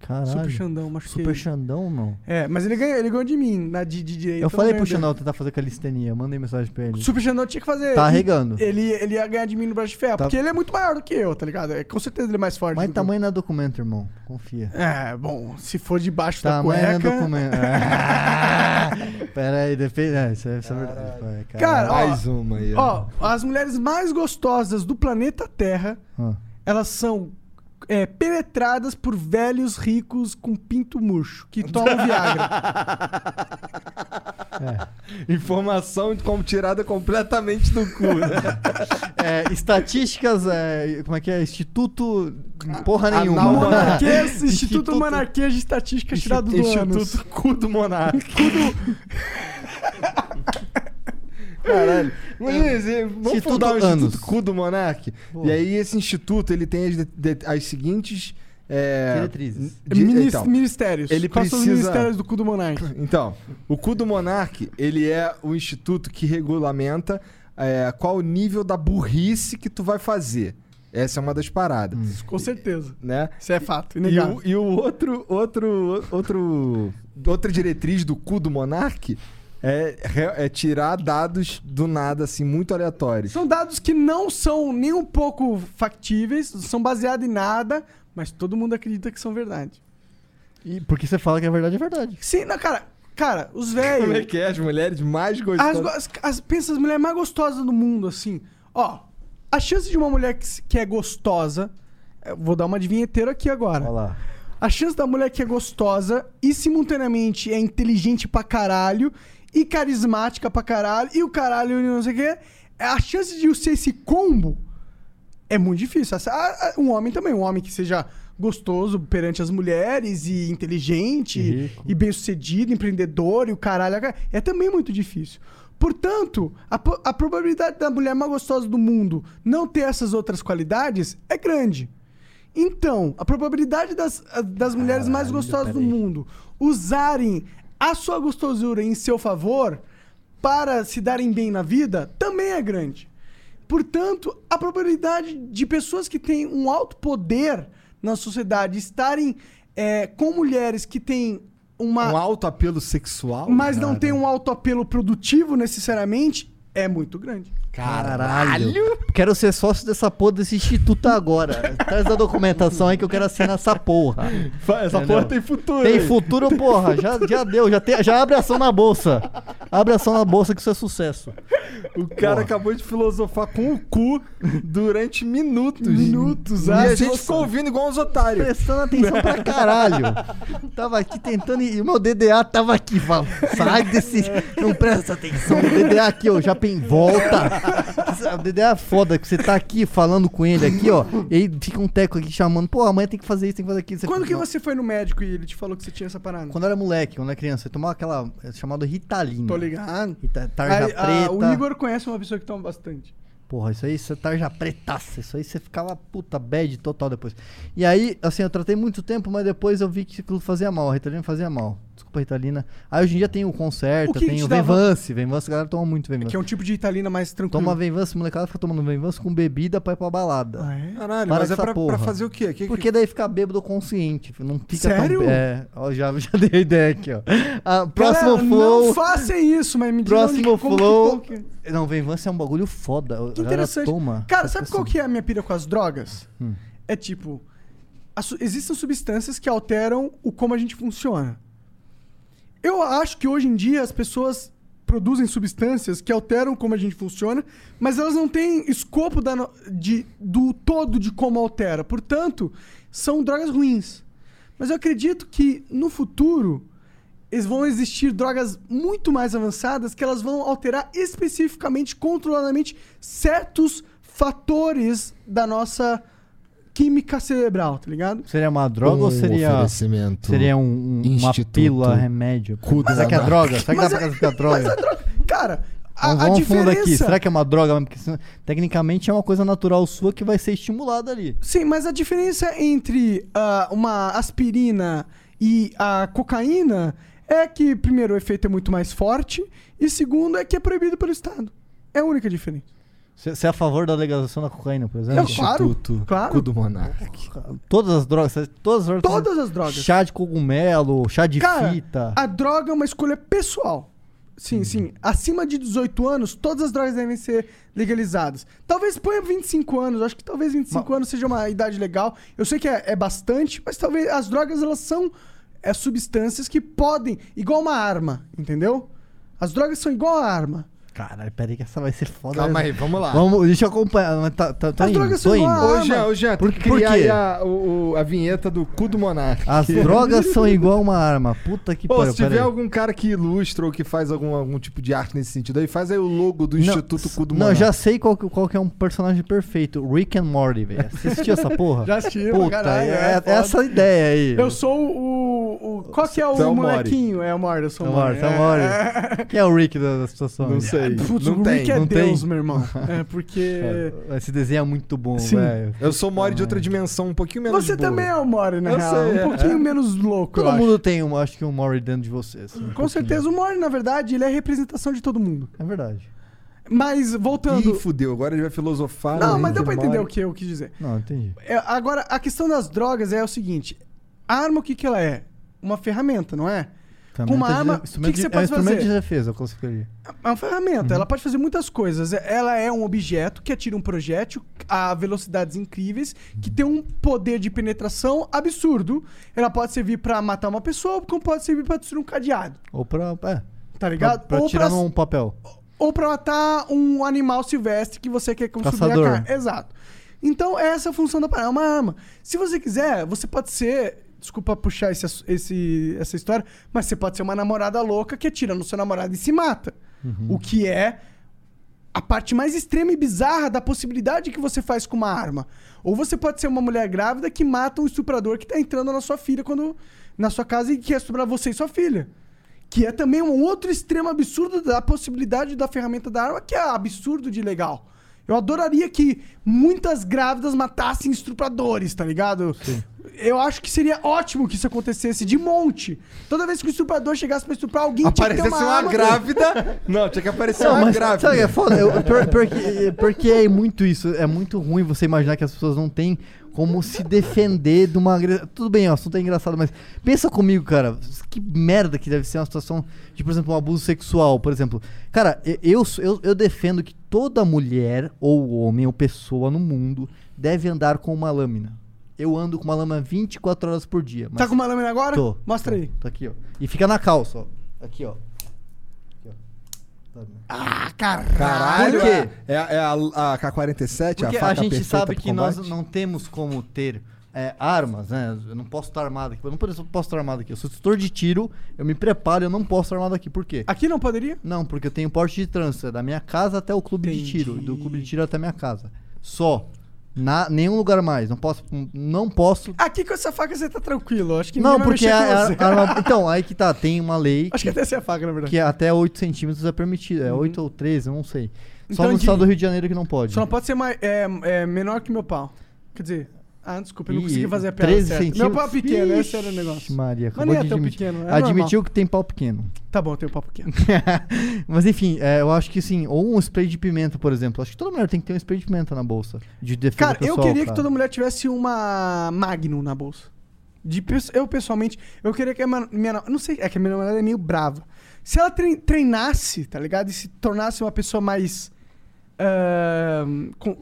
Caralho. Super Xandão, machuquei. Super. Xandão, não. É, mas ele ganhou, ele ganhou de mim, na de, de direita. Eu falei pro. Xandão tentar fazer calistenia. Eu mandei mensagem pra ele. Super Xandão tinha que fazer. Tá arregando. Ele, ele ia ganhar de mim no braço de ferro. Tá. Porque ele é muito maior do que eu, tá ligado? É, com certeza ele é mais forte. Mas tamanho não é documento, irmão. Confia. É, bom, se for debaixo da Tamanho não é cueca. documento. Ah, Pera aí, depende. É, isso é, isso é verdade. Vai, Cara, ó, Mais uma aí. Ó, as mulheres mais gostosas do planeta Terra, Ah. elas são é, penetradas por velhos ricos com pinto murcho, que tomam Viagra. Informação de como tirada completamente do cu. né? É, estatísticas, é, como é que é? Instituto. Porra Anal nenhuma. Monarquês, Instituto Monarquês de Estatística tirado do ânus. Instituto Cu do Monark. Caralho. Mas, eh, vamos Instituto fundar o Anos. Instituto Cu do Monark? Pô. E aí esse instituto, ele tem as, de- de- as seguintes... é, Diretrizes. de- Minis- então, ministérios. Ele Quais são os precisa... ministérios do cu do monarca? Então, o cu do Monark, ele é o instituto que regulamenta é, qual o nível da burrice que tu vai fazer. Essa é uma das paradas. Com certeza. Né? Isso é fato, E o, e o outro, outro, outro, outra diretriz do cu do Monark é, é tirar dados do nada, assim, muito aleatórios. São dados que não são nem um pouco factíveis, são baseados em nada, mas todo mundo acredita que são verdade. E porque você fala que é verdade, é verdade. Sim, não, cara, cara, os Como é velhos. que é? As mulheres mais As, gostosas. go- as, as- pensa as mulheres mais gostosas do mundo, assim. Ó, a chance de uma mulher que, que é gostosa. eu Vou dar uma de vinheteiro aqui agora. Olha lá. A chance da mulher que é gostosa e simultaneamente é inteligente pra caralho e carismática pra caralho e o caralho e não sei o quê. A chance de ser esse combo é muito difícil. Um homem também, um homem que seja gostoso perante as mulheres e inteligente E e, rico. e bem-sucedido, empreendedor e o caralho. É também muito difícil. Portanto, a, a probabilidade da mulher mais gostosa do mundo não ter essas outras qualidades é grande. Então, a probabilidade das, das mulheres mais gostosas do mundo usarem a sua gostosura em seu favor para se darem bem na vida também é grande. Portanto, a probabilidade de pessoas que têm um alto poder na sociedade estarem é, com mulheres que têm uma. Um alto apelo sexual? mas não cara. têm um alto apelo produtivo necessariamente, é muito grande. Caralho. Quero ser sócio dessa porra desse instituto agora. Traz a documentação aí que eu quero assinar essa porra. Essa Entendeu? porra tem futuro. Tem futuro, porra. Já, já deu. Já, tem, já abre ação na bolsa. Abre ação na bolsa que isso é sucesso. O cara acabou de filosofar com o cu durante minutos. Minutos, E a gente ficou ouvindo igual uns otários. Prestando atenção pra caralho. Tava aqui tentando. E o meu DDA tava aqui. Fala, sai desse. Não presta atenção. O DDA aqui, ó. Já tem volta. O DDA é foda que você tá aqui falando com ele aqui, ó. E aí fica um teco aqui chamando. Pô, amanhã tem que fazer isso, tem que fazer aquilo. Você Quando que Não. você foi no médico e ele te falou que você tinha essa parada? Quando eu era moleque, quando eu era criança, você tomava aquela é, chamada Ritalina. Tô ligado. Rita- tarja Aí, ah, preta. o Igor conhece uma pessoa que toma bastante. Porra, isso aí, você tarja pretaça. Isso aí você ficava puta bad total depois. E aí, assim, eu tratei muito tempo, mas depois eu vi que aquilo fazia mal. A Ritalina fazia mal. Desculpa, Ritalina. Aí hoje em dia tem o Concerta, O que que tem te o dava- Venvance. Venvance, a galera toma muito Venvance. Que é um tipo de Italina mais tranquilo. Toma Venvance, molecada fica tomando Venvance com bebida pra ir pra balada. Ah, é? Caralho, Para mas é pra, pra fazer o quê? Que- que- Porque daí fica bêbado consciente. Não fica Sério? tão. É, ó, já, já dei a ideia aqui, ó. Ah, próximo Galera, flow. Não façam isso, mas me digam Próximo onde- como que- flow. como que- Não, Venvance é um bagulho foda. Que interessante. toma. Cara, sabe que qual que é a minha pira com as drogas? Hum. É tipo, existem substâncias que alteram o como a gente funciona. Eu acho que hoje em dia as pessoas produzem substâncias que alteram como a gente funciona, mas elas não têm escopo da de- do todo de como altera. Portanto, são drogas ruins. Mas eu acredito que no futuro eles vão existir drogas muito mais avançadas que elas vão alterar especificamente, controladamente, certos fatores da nossa química cerebral, tá ligado? Seria uma droga ou Um seria. oferecimento Seria um, um- uma pílula, remédio? Cu Mas da é que é droga? Será que dá pra é- classificar droga? mas é droga. Cara, A- vamos a vamos fundo aqui. diferença- Será que é uma droga? Porque isso, tecnicamente é uma coisa natural sua que vai ser estimulada ali. Sim, mas a diferença entre ah, uma aspirina e a cocaína é que, primeiro, o efeito é muito mais forte e, segundo, é que é proibido pelo Estado. É a única diferença. Você é a favor da legalização da cocaína, por exemplo? Eu, claro, claro. Cu do Monark. Todas as drogas, todas as drogas. Todas as drogas. Chá de cogumelo, chá de Cara, fita. a droga é uma escolha pessoal. Sim, sim. Acima de 18 anos, todas as drogas devem ser legalizadas. Talvez ponha 25 anos. Acho que talvez 25 anos seja uma idade legal. Eu sei que é, é bastante, mas talvez as drogas elas são é, substâncias que podem, igual uma arma, entendeu? As drogas são igual a arma. Caralho, peraí que essa vai ser foda. Calma aí, vamos lá. Vamos, deixa eu acompanhar. Tá, tá, tá As indo, drogas tô são indo. igual Ô, arma. Jean, ô, Jean, Por- tem que por criar quê? a, o- o- a vinheta do cu do Monark. As drogas são igual uma arma. Puta que Pô, pariu. se tiver peraí. algum cara que ilustra ou que faz algum, algum tipo de arte nesse sentido aí, faz aí o logo do Não, Instituto Cu do Não, Monark. já sei qual, que- qual que é um personagem perfeito. Rick and Morty, velho. Você assistiu essa porra? Já assisti, Puta, caralho, é, é é essa ideia aí. Eu sou o. o qual que é Você é o o molequinho? É o Mori, eu sou É o o Mori. Morty, é o Morty. Quem é o Rick da, da situação? Não aí? Putz, não o tem. Rick é não tem? Deus, meu irmão. É porque. É, Esse desenho é muito bom, velho. Eu sou Mori de outra dimensão, um pouquinho menos Você boa. também é o Mori, na Eu real. sei, um é. pouquinho menos louco. eu Todo acho. mundo tem, um, acho que um Mori dentro de você. assim, um Com pouquinho. certeza, o Mori, na verdade, ele é a representação de todo mundo. É verdade. Mas, voltando. Ih, fudeu, agora ele vai filosofar. Não, né, mas deu pra entender o que eu quis dizer. Não, entendi. É, agora, a questão das drogas é o seguinte: a arma, o que, que ela é? Uma ferramenta, não é? Com uma arma, o que, que você de- é um pode fazer? de defesa, eu classificaria. É uma ferramenta, ela pode fazer muitas coisas. Ela é um objeto que atira um projétil a velocidades incríveis, que tem um poder de penetração absurdo. Ela pode servir pra matar uma pessoa, como pode servir pra destruir um cadeado. Ou pra. É, Tá ligado? pra, pra Ou tirar pra- num papel. Ou pra matar um animal silvestre que você quer consumir Caçador. a carne. Exato. Então, essa é a função da parada, é uma arma. Se você quiser, você pode ser. Desculpa puxar esse, esse- essa história, mas você pode ser uma namorada louca que atira no seu namorado e se mata. O que é a parte mais extrema e bizarra da possibilidade que você faz com uma arma. Ou você pode ser uma mulher grávida que mata um estuprador que tá entrando na sua filha quando na sua casa e quer estuprar você e sua filha. Que é também um outro extremo absurdo da possibilidade da ferramenta da arma, que é absurdo de legal. Eu adoraria que muitas grávidas matassem estupradores, tá ligado? Eu acho que seria ótimo que isso acontecesse de monte. Toda vez que o estuprador chegasse pra estuprar alguém, tinha que ter Aparecesse uma, uma, arma. grávida. Não, tinha que aparecer Não, uma mas grávida. sabe é foda? Eu, pior- pior que- porque é muito isso. É muito ruim você imaginar que as pessoas não têm como se defender de uma agressão. Tudo bem, o assunto é engraçado, mas pensa comigo, cara. Que merda que deve ser uma situação de, por exemplo, um abuso sexual, por exemplo. Cara, eu, sou- eu, eu defendo que toda mulher, ou homem, ou pessoa no mundo deve andar com uma lâmina. Eu ando com uma lâmina 24 horas por dia. Tá com uma lâmina agora? Tô. Mostra aí. Tá aqui, ó. E fica na calça, ó. Aqui, ó. Aqui, ó. Tá vendo? Ah, cara. Caralho, Por quê? É, é a, a K-47, Porque a a, faca gente perfeita sabe que nós não temos como ter é, armas, né? Eu não posso estar armado aqui. Eu não posso estar armado aqui. Eu sou instrutor de tiro, eu me preparo, eu não posso estar armado aqui. Por quê? Aqui não poderia? Não, porque eu tenho porte de trânsito. É da minha casa até o clube de tiro. Do clube de tiro até a minha casa. Só. Na, nenhum lugar mais. Não posso. Não posso. Aqui com essa faca você tá tranquilo. Acho que Não, porque a, a- a Então, aí que tá. Tem uma lei. Acho que até essa é a faca, na verdade. que até 8 centímetros é permitido. É 8 ou 13, eu não sei. Só Então, no de- estado do Rio de Janeiro que não pode. Só não pode ser mais, é, é, menor que meu pau. Quer dizer, ah, desculpa, eu não consegui fazer a piada 13 certa. Meu centímetros? pau é pequeno, esse Ixi, era o negócio. Maria, Mas nem é tão pequeno, é Admitiu normal. que tem pau pequeno. Tá bom, eu tenho pau pequeno. Mas enfim, é, eu acho que sim, ou um spray de pimenta, por exemplo. Acho que toda mulher tem que ter um spray de pimenta na bolsa. De defesa Cara, eu pessoal, queria que cara. toda mulher tivesse uma Magnum na bolsa. De, eu, pessoalmente, eu queria que a minha... Não sei, é que a minha namorada é meio brava. Se ela trein- treinasse, tá ligado? E se tornasse uma pessoa mais... ahn, com-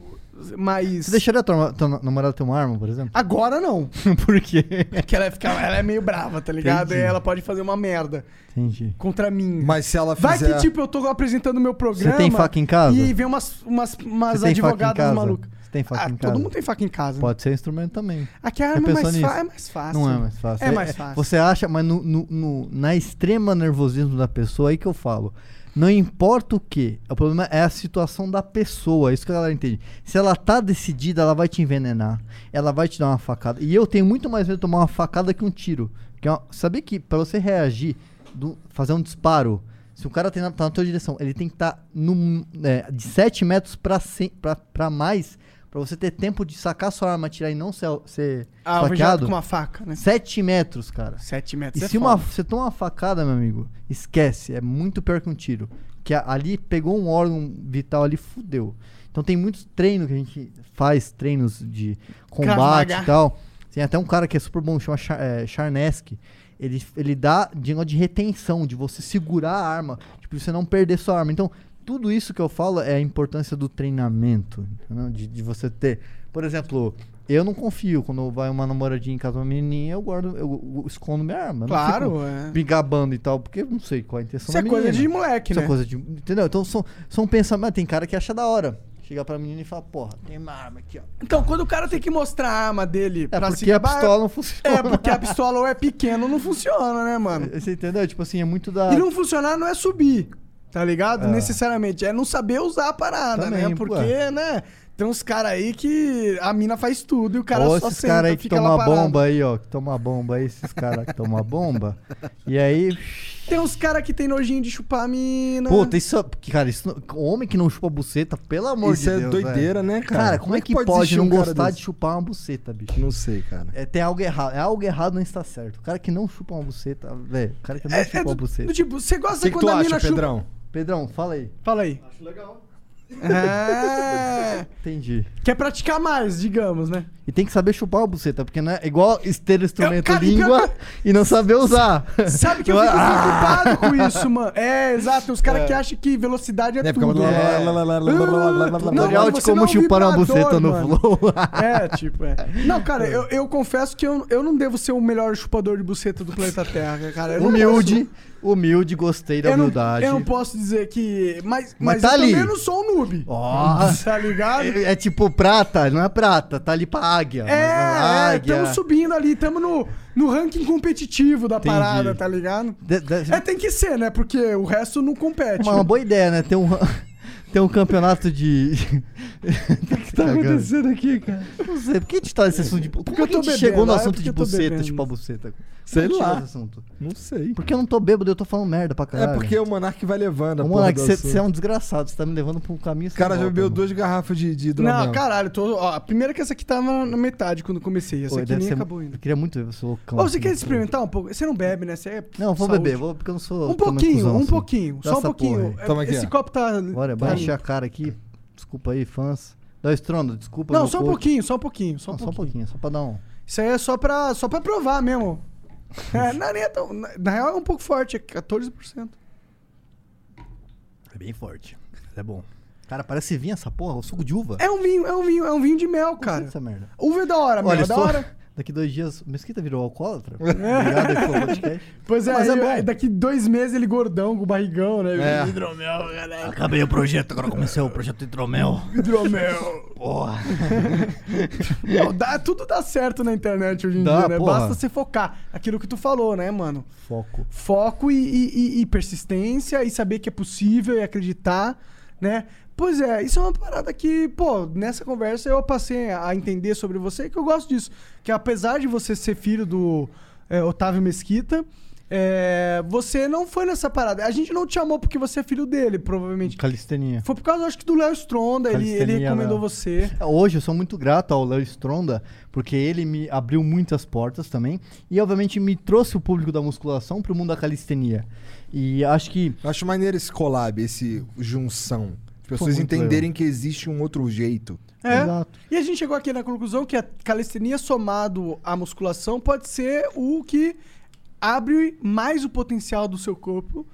mais... Você deixaria a tua, tua namorada ter uma arma, por exemplo? Agora não. por quê? Porque ela, fica, ela é meio brava, tá ligado? Entendi. E ela pode fazer uma merda Entendi. contra mim. Mas se ela Vai fizer... que, tipo, eu tô apresentando meu programa. tem faca em casa? E vem umas, umas, umas Você tem faca em advogadas casa? malucas. Você tem faca Ah, em todo casa? mundo tem faca em casa. Pode ser instrumento também. Aqui a Já arma é mais, é mais fácil. Não é mais fácil. É mais fácil. Você acha, mas no, no- no- na extrema nervosismo da pessoa, aí que eu falo. Não importa o que, o problema é a situação da pessoa, é isso que a galera entende. Se ela tá decidida, ela vai te envenenar, ela vai te dar uma facada. E eu tenho muito mais medo de tomar uma facada que um tiro. Que é uma- saber que pra você reagir, do- fazer um disparo, Se o cara tem na- tá na tua direção, ele tem que estar no, é, de 7 metros pra mais, pra você ter tempo de sacar sua arma, atirar e não ser, ser Ah, esfaqueado. com uma faca, né? 7 metros, cara. 7 metros E é se uma, você toma uma facada, meu amigo, esquece. É muito pior que um tiro. Que ali pegou um órgão vital ali, fudeu. Então tem muitos treinos que a gente faz, treinos de combate e tal. Tem até um cara que é super bom, chama Char, é, Charneski. Ele, ele dá de de retenção, de você segurar a arma, tipo, você não perder sua arma. Então, tudo isso que eu falo é a importância do treinamento? De, de você ter. Por exemplo, eu não confio quando vai uma namoradinha em casa, uma menininha, eu guardo, eu, escondo minha arma. Claro, é. Me gabando e tal, porque eu não sei qual é a intenção Isso da é coisa menina. de moleque, Isso né? é coisa de. Entendeu? Então são, são pensamentos. Tem cara que acha da hora. Chegar pra menina e falar, porra, tem uma arma aqui, ó. Então, quando o cara tem que mostrar a arma dele É pra porque se a pistola não funciona. É, porque a pistola ou é pequena ou não funciona, né, mano? Você entendeu? Tipo assim, é muito da. E não funcionar não é subir, tá ligado? É. Necessariamente. É não saber usar a parada, Também, né? pô. Porque, né? Tem uns caras aí que a mina faz tudo e o cara Ou só esses senta, caras aí que fica tomam lá a parado. bomba aí, ó. Que toma bomba aí, esses caras que tomam a bomba. E aí. Tem uns caras que tem nojinho de chupar a mina. Puta, isso. Cara, isso. Homem que não chupa buceta, pelo amor Isso de é Deus. doideira, velho. né, cara? Cara, como, é que pode, existir não um gostar desse? de chupar uma buceta, bicho? Não sei, cara. É, tem algo errado. É algo errado, não está certo. O cara que não chupa uma buceta, velho. O cara que não É, chupa é uma do- buceta. do tipo, você gosta que que quando tu a mina acha, chupa... Pedrão? Pedrão, fala aí. Fala aí. Acho legal. É. Entendi. Quer praticar mais, digamos, né? E tem que saber chupar a buceta, porque não é igual ter instrumento eu, cara, língua eu, e não saber usar. Sabe que eu fico ah. preocupado com isso, mano? É, exato. Os caras é. que acham que velocidade é, é tudo. É. Tutorial de como chupar uma buceta no flow. É, tipo, é. Não, cara, eu, confesso que eu, eu não devo ser o melhor chupador de buceta do planeta Terra, cara. Humilde humilde, gostei da eu, não, humildade. eu não posso dizer que. Mas, Mas mas, tá eu ali. também não sou um noob. Ó. Tá ligado? É, é tipo prata, não é prata, tá ali pra águia. mas a É, é, águia. estamos subindo ali, estamos no, no ranking competitivo da Entendi. parada, tá ligado? De- de- É, tem que ser, né? Porque o resto não compete. uma, uma boa ideia, né? Tem um, tem um campeonato de. o que tá acontecendo aqui, cara? Não sei, por que a gente tá nesse assunto de. Como eu que a tô gente chegou no é assunto de tô buceta, bebendo. tipo a buceta? Sei Como lá. Não sei. Porque eu não tô bêbado, eu tô falando merda pra caralho. É porque o Monark vai levando a Ô, Monark, você é um desgraçado, você tá me levando pra um caminho O cara já bebeu duas garrafas de, de hidromel. Não, caralho, tô, ó, a primeira que essa aqui tava na metade quando comecei. Essa Pô, aqui nem ser- acabou ainda. Eu queria muito ver você loucão. Ô, você assim, quer né? experimentar um pouco? Você não bebe, né? Você é Não, vou saúde. beber, vou, porque eu não sou. Um pouquinho, um assim. pouquinho. Só um pouquinho. É, Esse copo tá. Bora, tá a cara aqui. Desculpa aí, fãs. O estrondo, desculpa. Não, só um pouquinho, só um pouquinho. Só um Não, só um pouquinho. pouquinho, só pra dar um. Isso aí é só pra, só pra provar mesmo. É, não, nem é tão, na, na real é um pouco forte, é 14%. É bem forte. É bom. Cara, parece vinho essa porra, o suco de uva. É um vinho, é um vinho, é um vinho de mel, cara. Essa merda. Uva é da hora, mel Olha, é da só- hora. daqui dois dias, o Mesquita virou alcoólatra. Obrigado aí pelo podcast. Pois é, Mas é bom. daqui dois meses ele gordão, com barrigão, né? É. Hidromel, galera. Acabei o projeto, agora começou o projeto Hidromel. Hidromel. Porra. Não, dá, tudo dá certo na internet hoje em Dá, dia, né? porra. Basta você focar. Aquilo que tu falou, né, mano? Foco. Foco e- e- e persistência e saber que é possível e acreditar, né? Pois é, isso é uma parada que, pô, nessa conversa eu passei a entender sobre você que eu gosto disso. Que apesar de você ser filho do é, Otávio Mesquita, é, você não foi nessa parada. A gente não te chamou porque você é filho dele, provavelmente. Calistenia. Foi por causa, acho que, do Léo Stronda. Ele, ele recomendou Léo. você. Hoje eu sou muito grato ao Léo Stronda, porque ele me abriu muitas portas também. E obviamente me trouxe o público da musculação pro mundo da calistenia. E acho que. Eu acho maneiro esse collab, esse junção. As pessoas entenderem que existe um outro jeito. É. Exato. E a gente chegou aqui na conclusão que a calistenia somado à musculação pode ser o que abre mais o potencial do seu corpo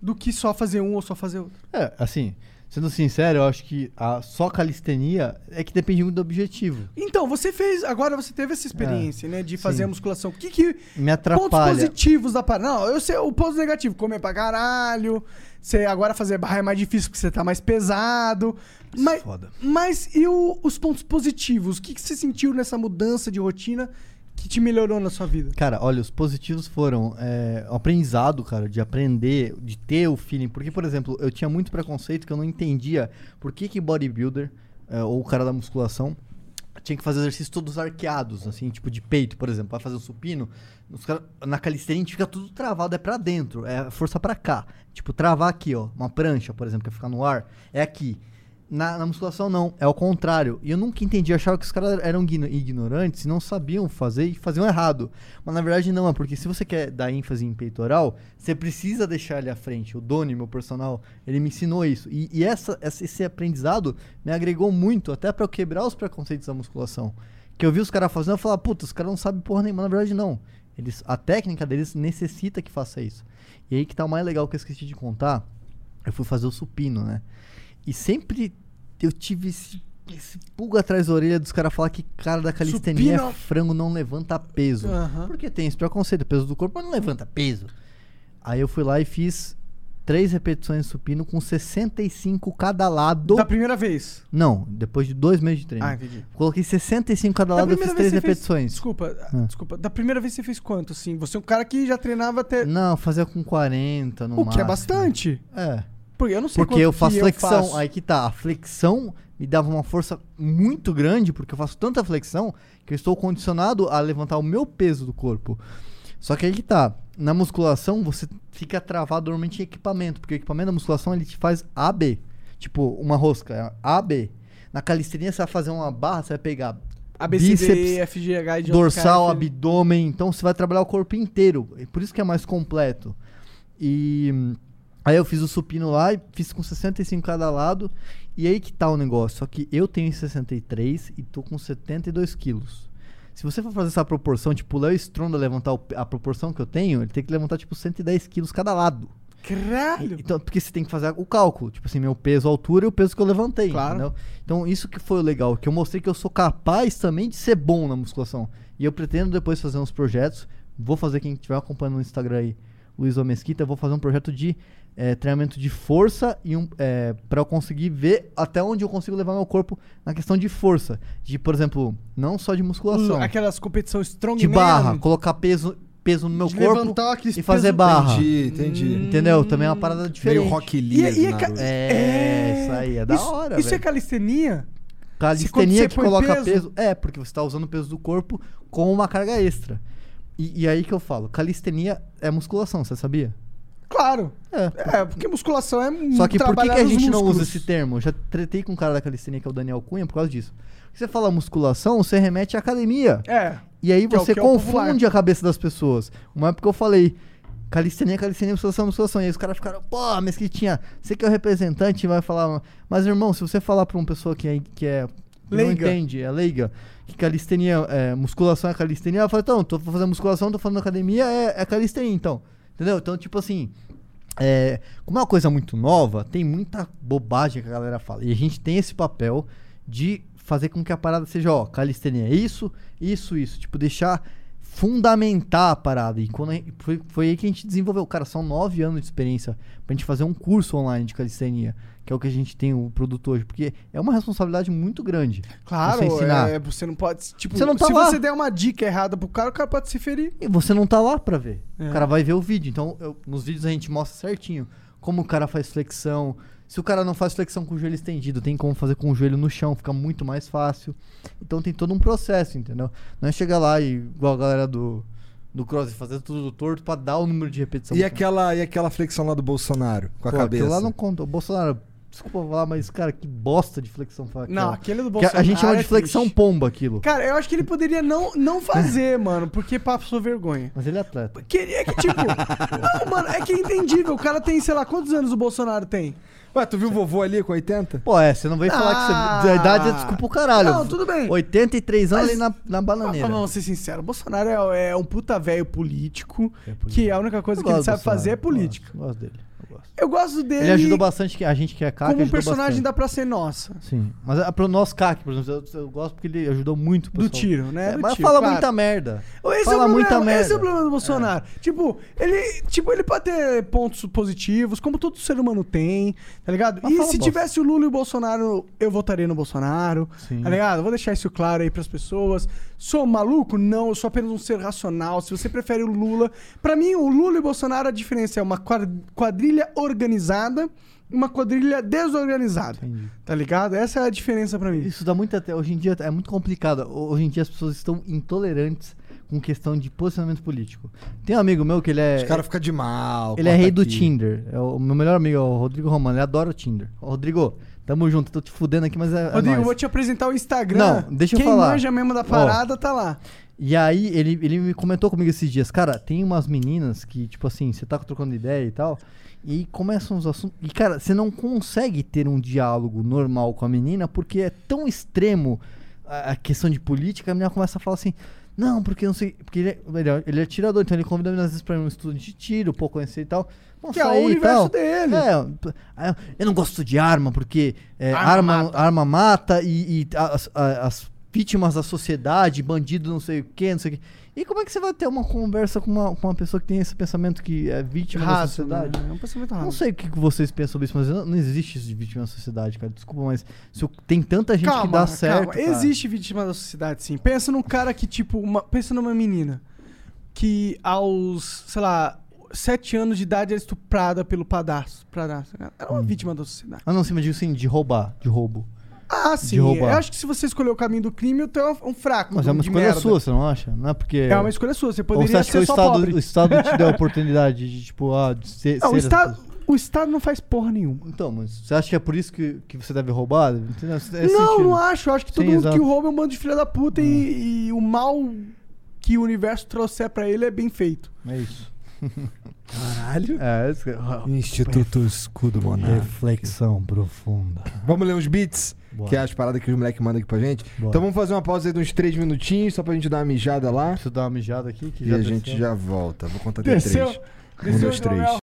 do que só fazer um ou só fazer outro. É, assim, sendo sincero, eu acho que a só calistenia é que depende muito do objetivo. Então, você fez, agora você teve essa experiência, né, de fazer sim. a musculação. O que que Me pontos atrapalha. positivos da parada? Não, eu sei o ponto negativo, comer pra caralho. Você agora fazer barra é mais difícil porque você tá mais pesado. Mas, foda. mas e o- os pontos positivos? O que, que você sentiu nessa mudança de rotina que te melhorou na sua vida? Cara, olha, os positivos foram é, o aprendizado, cara, de aprender, de ter o feeling. Porque, por exemplo, eu tinha muito preconceito que eu não entendia por que, que bodybuilder, é, ou o cara da musculação, tinha que fazer exercícios todos arqueados, assim, tipo de peito, por exemplo. Vai fazer um supino, cara, na calistenia a gente fica tudo travado, é pra dentro, é força pra cá. Tipo, travar aqui, ó, uma prancha, por exemplo, que ficar no ar, é aqui. Na, na musculação, não, é ao contrário. E eu nunca entendi, eu achava que os caras eram igno- ignorantes não sabiam fazer e faziam errado. Mas na verdade não, é porque se você quer dar ênfase em peitoral, você precisa deixar ele à frente. O Doni, meu personal, ele me ensinou isso. E, e essa, esse aprendizado me agregou muito, até pra eu quebrar os preconceitos da musculação. Que eu vi os caras fazendo, eu falava, puta, os caras não sabem porra nenhuma. Na verdade, não. Eles, a técnica deles necessita que faça isso. E aí que tá o mais legal que eu esqueci de contar. Eu fui fazer o supino, né? E sempre eu tive esse, esse pulga atrás da orelha dos caras falar que cara da calistenia Supino- frango não levanta peso. Aham. Porque tem esse preconceito, peso do corpo, mas não levanta peso. Aí eu fui lá e fiz três repetições de supino com 65 cada lado. Da primeira vez. Não, depois de dois meses de treino. Ah, entendi. Coloquei 65 cada Da lado, eu fiz três você fez- repetições. Desculpa, Ah. desculpa. Da primeira vez você fez quanto, assim? Você é um cara que já treinava até. Não, fazia com 40 no o que é máximo. bastante. É. Porque eu não sei Porque eu faço flexão. faço. Aí que tá. A flexão me dava uma força muito grande, porque eu faço tanta flexão que eu estou condicionado a levantar o meu peso do corpo. Só que aí que tá. Na musculação, você fica travado normalmente em equipamento, porque o equipamento da musculação ele te faz AB. Tipo, uma rosca, é AB. Na calistenia, você vai fazer uma barra, você vai pegar A, B, C, D, E, F, G, H, I, J, K, dorsal, abdômen. Então você vai trabalhar o corpo inteiro. E Por isso que é mais completo. E aí eu fiz o supino lá e fiz com 65 cada lado. E aí que tá o negócio. Só que eu tenho 63 e tô com 72 quilos. Se você for fazer essa proporção, tipo, o Léo Stronda levantar o a proporção que eu tenho, ele tem que levantar, tipo, 110 quilos cada lado. Caralho! Então, porque você tem que fazer o cálculo. Tipo assim, meu peso, a altura e o peso que eu levantei. Claro. entendeu? Então, isso que foi o legal. Que eu mostrei que eu sou capaz também de ser bom na musculação. E eu pretendo depois fazer uns projetos. Vou fazer, quem estiver acompanhando no Instagram aí, Luiz Mesquita, eu vou fazer um projeto de eh, treinamento de força e um, eh, para eu conseguir ver até onde eu consigo levar meu corpo na questão de força. De, por exemplo, não só de musculação. Uh, aquelas competições strong de barra, colocar peso, peso no meu De corpo e fazer barra. Entendi, entendi. Entendeu? Também é uma parada diferente. Meio Rock E- e é na ca- Naruto. É, isso aí é da isso, hora, Isso é velho. calistenia? Calistenia que coloca peso- peso... É, porque você tá usando o peso do corpo com uma carga extra. E, e aí que eu falo, calistenia é musculação, você sabia? Claro. É. É, porque musculação é Só que por que, que a gente não usa esse termo? Eu já tretei com um cara da calistenia, que é o Daniel Cunha, por causa disso. Você fala musculação, você remete à academia. É. E aí Que é você que é confunde a cabeça das pessoas. Uma época eu falei, calistenia, calistenia, musculação, musculação. E aí os caras ficaram, pô, mesquitinha, você que é o representante vai falar. Mas, irmão, se você falar pra uma pessoa que é. Que é que não Leiga. entende, é leiga, que calistenia, é, musculação é calistenia, ela fala, então, tô fazendo musculação, tô fazendo academia, é, é calistenia, então. Entendeu? Então, tipo assim, é, como é uma coisa muito nova, tem muita bobagem que a galera fala. E a gente tem esse papel de fazer com que a parada seja, ó, calistenia é isso, isso, isso. Tipo, deixar fundamentar a parada. E quando foi, foi aí que a gente desenvolveu. Cara, são nove anos de experiência pra gente fazer um curso online de calistenia, que é o que a gente tem o produto hoje. Porque é uma responsabilidade muito grande. Claro, você ensinar. é, você não pode. Tipo, Você não tá se lá. você der uma dica errada pro cara, o cara pode se ferir. E você não tá lá pra ver. É. O cara vai ver o vídeo. Então, eu- nos vídeos a gente mostra certinho como o cara faz flexão. Se o cara não faz flexão com o joelho estendido, tem como fazer com o joelho no chão, fica muito mais fácil. Então tem todo um processo, entendeu? Não é chegar lá e, igual a galera do, do cross, fazer tudo torto pra dar o número de repetição. E aquela, e aquela flexão lá do Bolsonaro com a Pô, cabeça? aquilo lá não conta. O Bolsonaro, desculpa falar, mas, cara, que bosta de flexão foi Não, aquela. aquele do Que a- gente Bolsonaro chama é de flexão triste. pomba aquilo. Cara, eu acho que ele poderia não, não fazer, mano, porque passou vergonha. Mas ele é atleta. Que, é que, tipo. não, mano, é que é entendível. O cara tem, sei lá, quantos anos o Bolsonaro tem? Ué, tu viu o vovô ali com 80? Pô, é, você não veio falar que você. A idade é desculpa o caralho. Não, tudo bem. 83 anos Mas- ali na, na bananeira. Vamos ser sinceros, o Bolsonaro é, é um puta velho político, que a única coisa Eu que ele sabe Bolsonaro, fazer é política. Gosto, gosto dele. Eu gosto dele Ele ajudou bastante que- a gente que é CAC. como um personagem bastante. da Praça é Nossa. Sim. Mas é, pro nosso CAC, por exemplo, eu, eu gosto porque ele ajudou muito o Do pessoal. tiro, né? É, Do mas tiro, fala claro. muita merda. Esse fala é o muita problema, merda. Esse é o problema do Bolsonaro. Tipo, ele, tipo, ele pode ter pontos positivos, como todo ser humano tem, tá ligado? Mas e se bosta. tivesse o Lula e o Bolsonaro, eu votaria no Bolsonaro, Sim. tá ligado? Vou deixar isso claro aí pras pessoas. Sou maluco? Não, eu sou apenas um ser racional. Se você prefere o Lula... Pra mim, o Lula e o Bolsonaro, a diferença é uma quad- quadrilha organizada uma quadrilha desorganizada. Tá ligado? Essa é a diferença pra mim. Isso dá muito até. Hoje em dia é muito complicado. Hoje em dia as pessoas estão intolerantes com questão de posicionamento político. Tem um amigo meu que ele é. Os caras ficam de mal. Ele é rei do aqui. Tinder. É o meu melhor amigo, é o Rodrigo Romano. Ele adora o Tinder. Ô, Rodrigo, tamo junto. Tô te fudendo aqui, mas é. é Rodrigo, eu nóis. vou te apresentar o Instagram. Não, deixa eu Quem falar. manja mesmo da parada tá lá. E aí, ele, ele me comentou comigo esses dias, cara, tem umas meninas que, tipo assim, você tá trocando ideia e tal, e começam os assuntos. E, cara, você não consegue ter um diálogo normal com a menina porque é tão extremo a, a questão de política, a menina começa a falar assim. Não, porque não sei. Porque ele é, ele é, ele é atirador, então ele convida às vezes pra um estudo de tiro, pô, conhecer e tal. Vamos Que é o universo tal. dele. É, eu não gosto de arma, porque é, Arma arma, mata. arma mata e, e as, as vítimas da sociedade, bandido não sei o que, não sei o que. E como é que você vai ter uma conversa com uma, com uma pessoa que tem esse pensamento que é vítima da Raso, sociedade? né? É um pensamento Não sei o que vocês pensam sobre isso, mas não, não existe isso de vítima da sociedade, cara. Desculpa, mas se tem tanta gente calma, que dá certo. calma. Existe vítima da sociedade, sim. Pensa num cara que, tipo, uma- pensa numa menina que aos, sei lá, sete anos de idade era estuprada pelo padrasto. padrasto. Era uma vítima da sociedade. Ah, não, sim, mas digo assim, de roubar, de roubo. Ah, sim. Eu acho que se você escolher o caminho do crime, tu é um- fraco. Mas é uma escolha merda. sua, você não acha? Não é porque. É uma escolha sua. Você Ou poderia você acha que ser o só Estado, pobre. o Estado te deu a oportunidade de, tipo, ah, de ser. Não, o, ser- Estado, o Estado não faz porra nenhuma. Então, mas você acha que é por isso que, que você deve roubar? Entendeu? Esse não, não acho. Eu acho que todo Sim, mundo exato. que rouba é um bando de filha da puta e, e o mal que o universo trouxer pra ele é bem feito. É isso. Caralho. É, esse... Instituto Escudo Monarca. Reflexão profunda. Vamos ler uns beats? Bora. Que é as paradas que os moleques mandam aqui pra gente. Bora. Então vamos fazer uma pausa aí de uns três minutinhos, só pra gente dar uma mijada lá. Preciso dar uma mijada aqui que E já a gente desceu. já volta. Vou contar até Desceu. três. Um, Desceu, dois, três.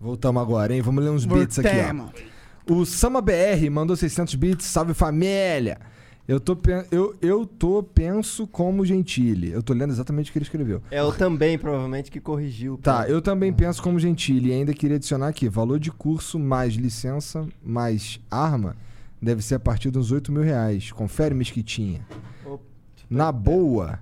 Voltamos agora, hein? Vamos ler uns beats aqui, ó. O Sama BR mandou 600 bits. Salve família! Eu tô, eu, eu tô penso como Gentile. Eu tô lendo exatamente o que ele escreveu. É o também, provavelmente, que corrigiu. Tá, eu também penso como Gentile e ainda queria adicionar aqui: valor de curso mais licença mais arma deve ser a partir dos 8 mil reais. Confere, Mesquitinha. Na boa,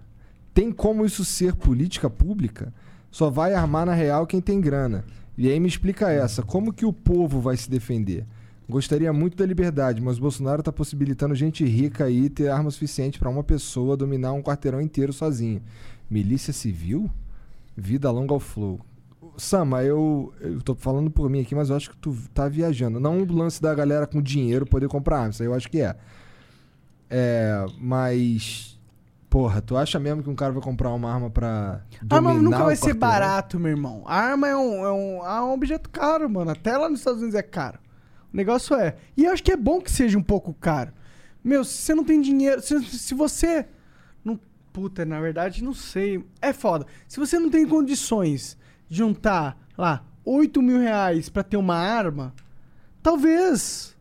tem como isso ser política pública? Só vai armar na real quem tem grana. E aí me explica essa: como que o povo vai se defender? Gostaria muito da liberdade, mas o Bolsonaro tá possibilitando gente rica aí ter arma suficiente pra uma pessoa dominar um quarteirão inteiro sozinho. Milícia civil? Vida longa ao flow. Sama, eu, eu tô falando por mim aqui, mas eu acho que tu tá viajando. Não o lance da galera com dinheiro poder comprar arma, isso aí eu acho que é. É, mas. Porra, tu acha mesmo que um cara vai comprar uma arma pra. Arma dominar nunca vai ser barato, meu irmão. A arma é um, é, um, é um objeto caro, mano. Até lá nos Estados Unidos é caro. O negócio é. E eu acho que é bom que seja um pouco caro. Meu, se você não tem dinheiro. Se, se você. Não, puta, na verdade, não sei. É foda. Se você não tem condições de juntar lá 8 mil reais pra ter uma arma, talvez.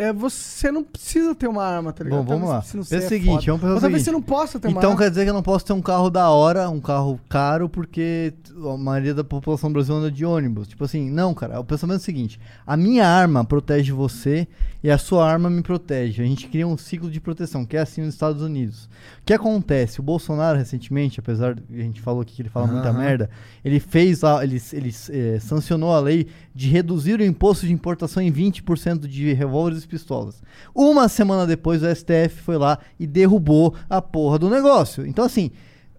É, você não precisa ter uma arma, tá ligado? Bom, vamos Talvez lá. não Pensa o seguinte, foda. vamos pensar o Mas talvez seguinte. você não possa ter uma Então arma. quer dizer que eu não posso ter um carro da hora, um carro caro, porque a maioria da população brasileira anda de ônibus. Tipo assim, não, cara. O pensamento é o seguinte: a minha arma protege você e a sua arma me protege. A gente cria um ciclo de proteção, que é assim nos Estados Unidos. O que acontece? O Bolsonaro, recentemente, apesar de a gente falou aqui que ele fala muita merda, ele fez a, ele, ele eh, sancionou a lei de reduzir o imposto de importação em 20% de revólveres pistolas. Uma semana depois, o STF foi lá e derrubou a porra do negócio. Então, assim,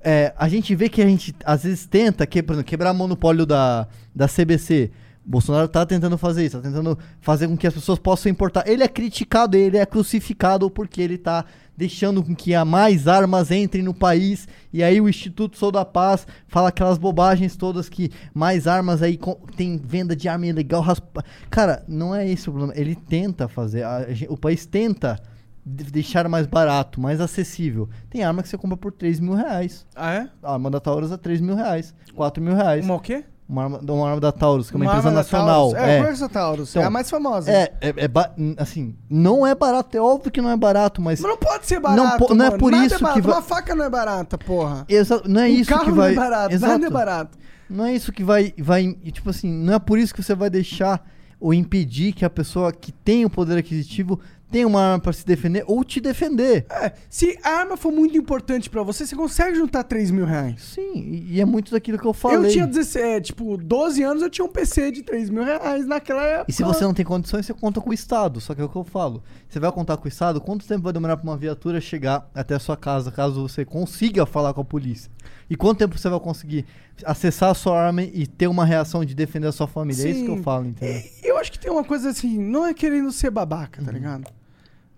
é, a gente vê que a gente às vezes tenta, que, exemplo, quebrar o monopólio da, da CBC. Bolsonaro tá tentando fazer isso, tá tentando fazer com que as pessoas possam importar. Ele é criticado, ele é crucificado porque ele tá deixando com que a mais armas entrem no país. E aí o Instituto Sou da Paz fala aquelas bobagens todas que mais armas aí tem venda de arma ilegal. raspa- Cara, não é esse o problema. Ele tenta fazer, a o país tenta de- deixar mais barato, mais acessível. Tem arma que você compra por 3 mil reais. Ah, é? A arma da Taurus é 3 mil reais, 4 mil reais. Uma o quê? Uma arma, uma arma da Taurus, que é uma, Uma empresa nacional. Taurus. É, eu conheço a Taurus, é a mais famosa. É, é, é assim, não é barato, é óbvio que não é barato, mas. Mas não pode ser barato, Não, não é por Nada isso é barato. que vai. Uma faca não é barata, porra. Exa- não é um isso carro que vai. não é barato, Exato. nada é barato. Não é isso que vai, vai. e, Tipo assim, não é por isso que você vai deixar ou impedir que a pessoa que tem o poder aquisitivo tenha uma arma pra se defender ou te defender. É, se a arma for muito importante pra você, você consegue juntar 3 mil reais. Sim, e, é muito daquilo que eu falei. Eu tinha 16, é, tipo, 12 anos, eu tinha um PC de 3 mil reais naquela época. E se você não tem condições, você conta com o Estado. Só que é o que eu falo. Você vai contar com o Estado, quanto tempo vai demorar pra uma viatura chegar até a sua casa, caso você consiga falar com a polícia? E quanto tempo você vai conseguir acessar a sua arma e ter uma reação de defender a sua família? É isso que eu Sim. falo, entendeu? Eu acho que tem uma coisa assim, não é querendo ser babaca, Uhum. tá ligado?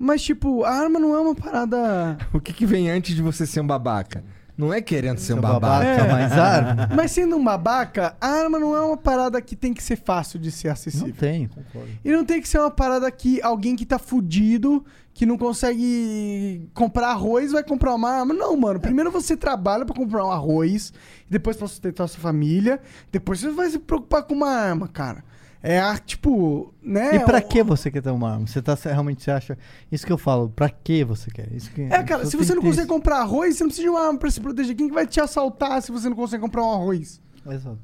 Mas, tipo, a arma não é uma parada. O que, que vem antes de você ser um babaca? Não é querendo ser um babaca, babaca, mas arma. Mas sendo um babaca, a arma não é uma parada que tem que ser fácil de ser acessível. Não tem, concordo. E não tem que ser uma parada que alguém que tá fudido, que não consegue comprar arroz, vai comprar uma arma. Não, mano. Primeiro você trabalha pra comprar um arroz, depois pra sustentar a sua família, depois você vai se preocupar com uma arma, cara. É a, tipo, né? E pra o- que você quer ter uma arma? Você tá realmente você acha. Isso que eu falo, pra que você quer? Isso que, É, cara, se você não consegue comprar arroz, você não precisa de uma arma pra se proteger. Quem que vai te assaltar se você não consegue comprar um arroz? isso. Exato.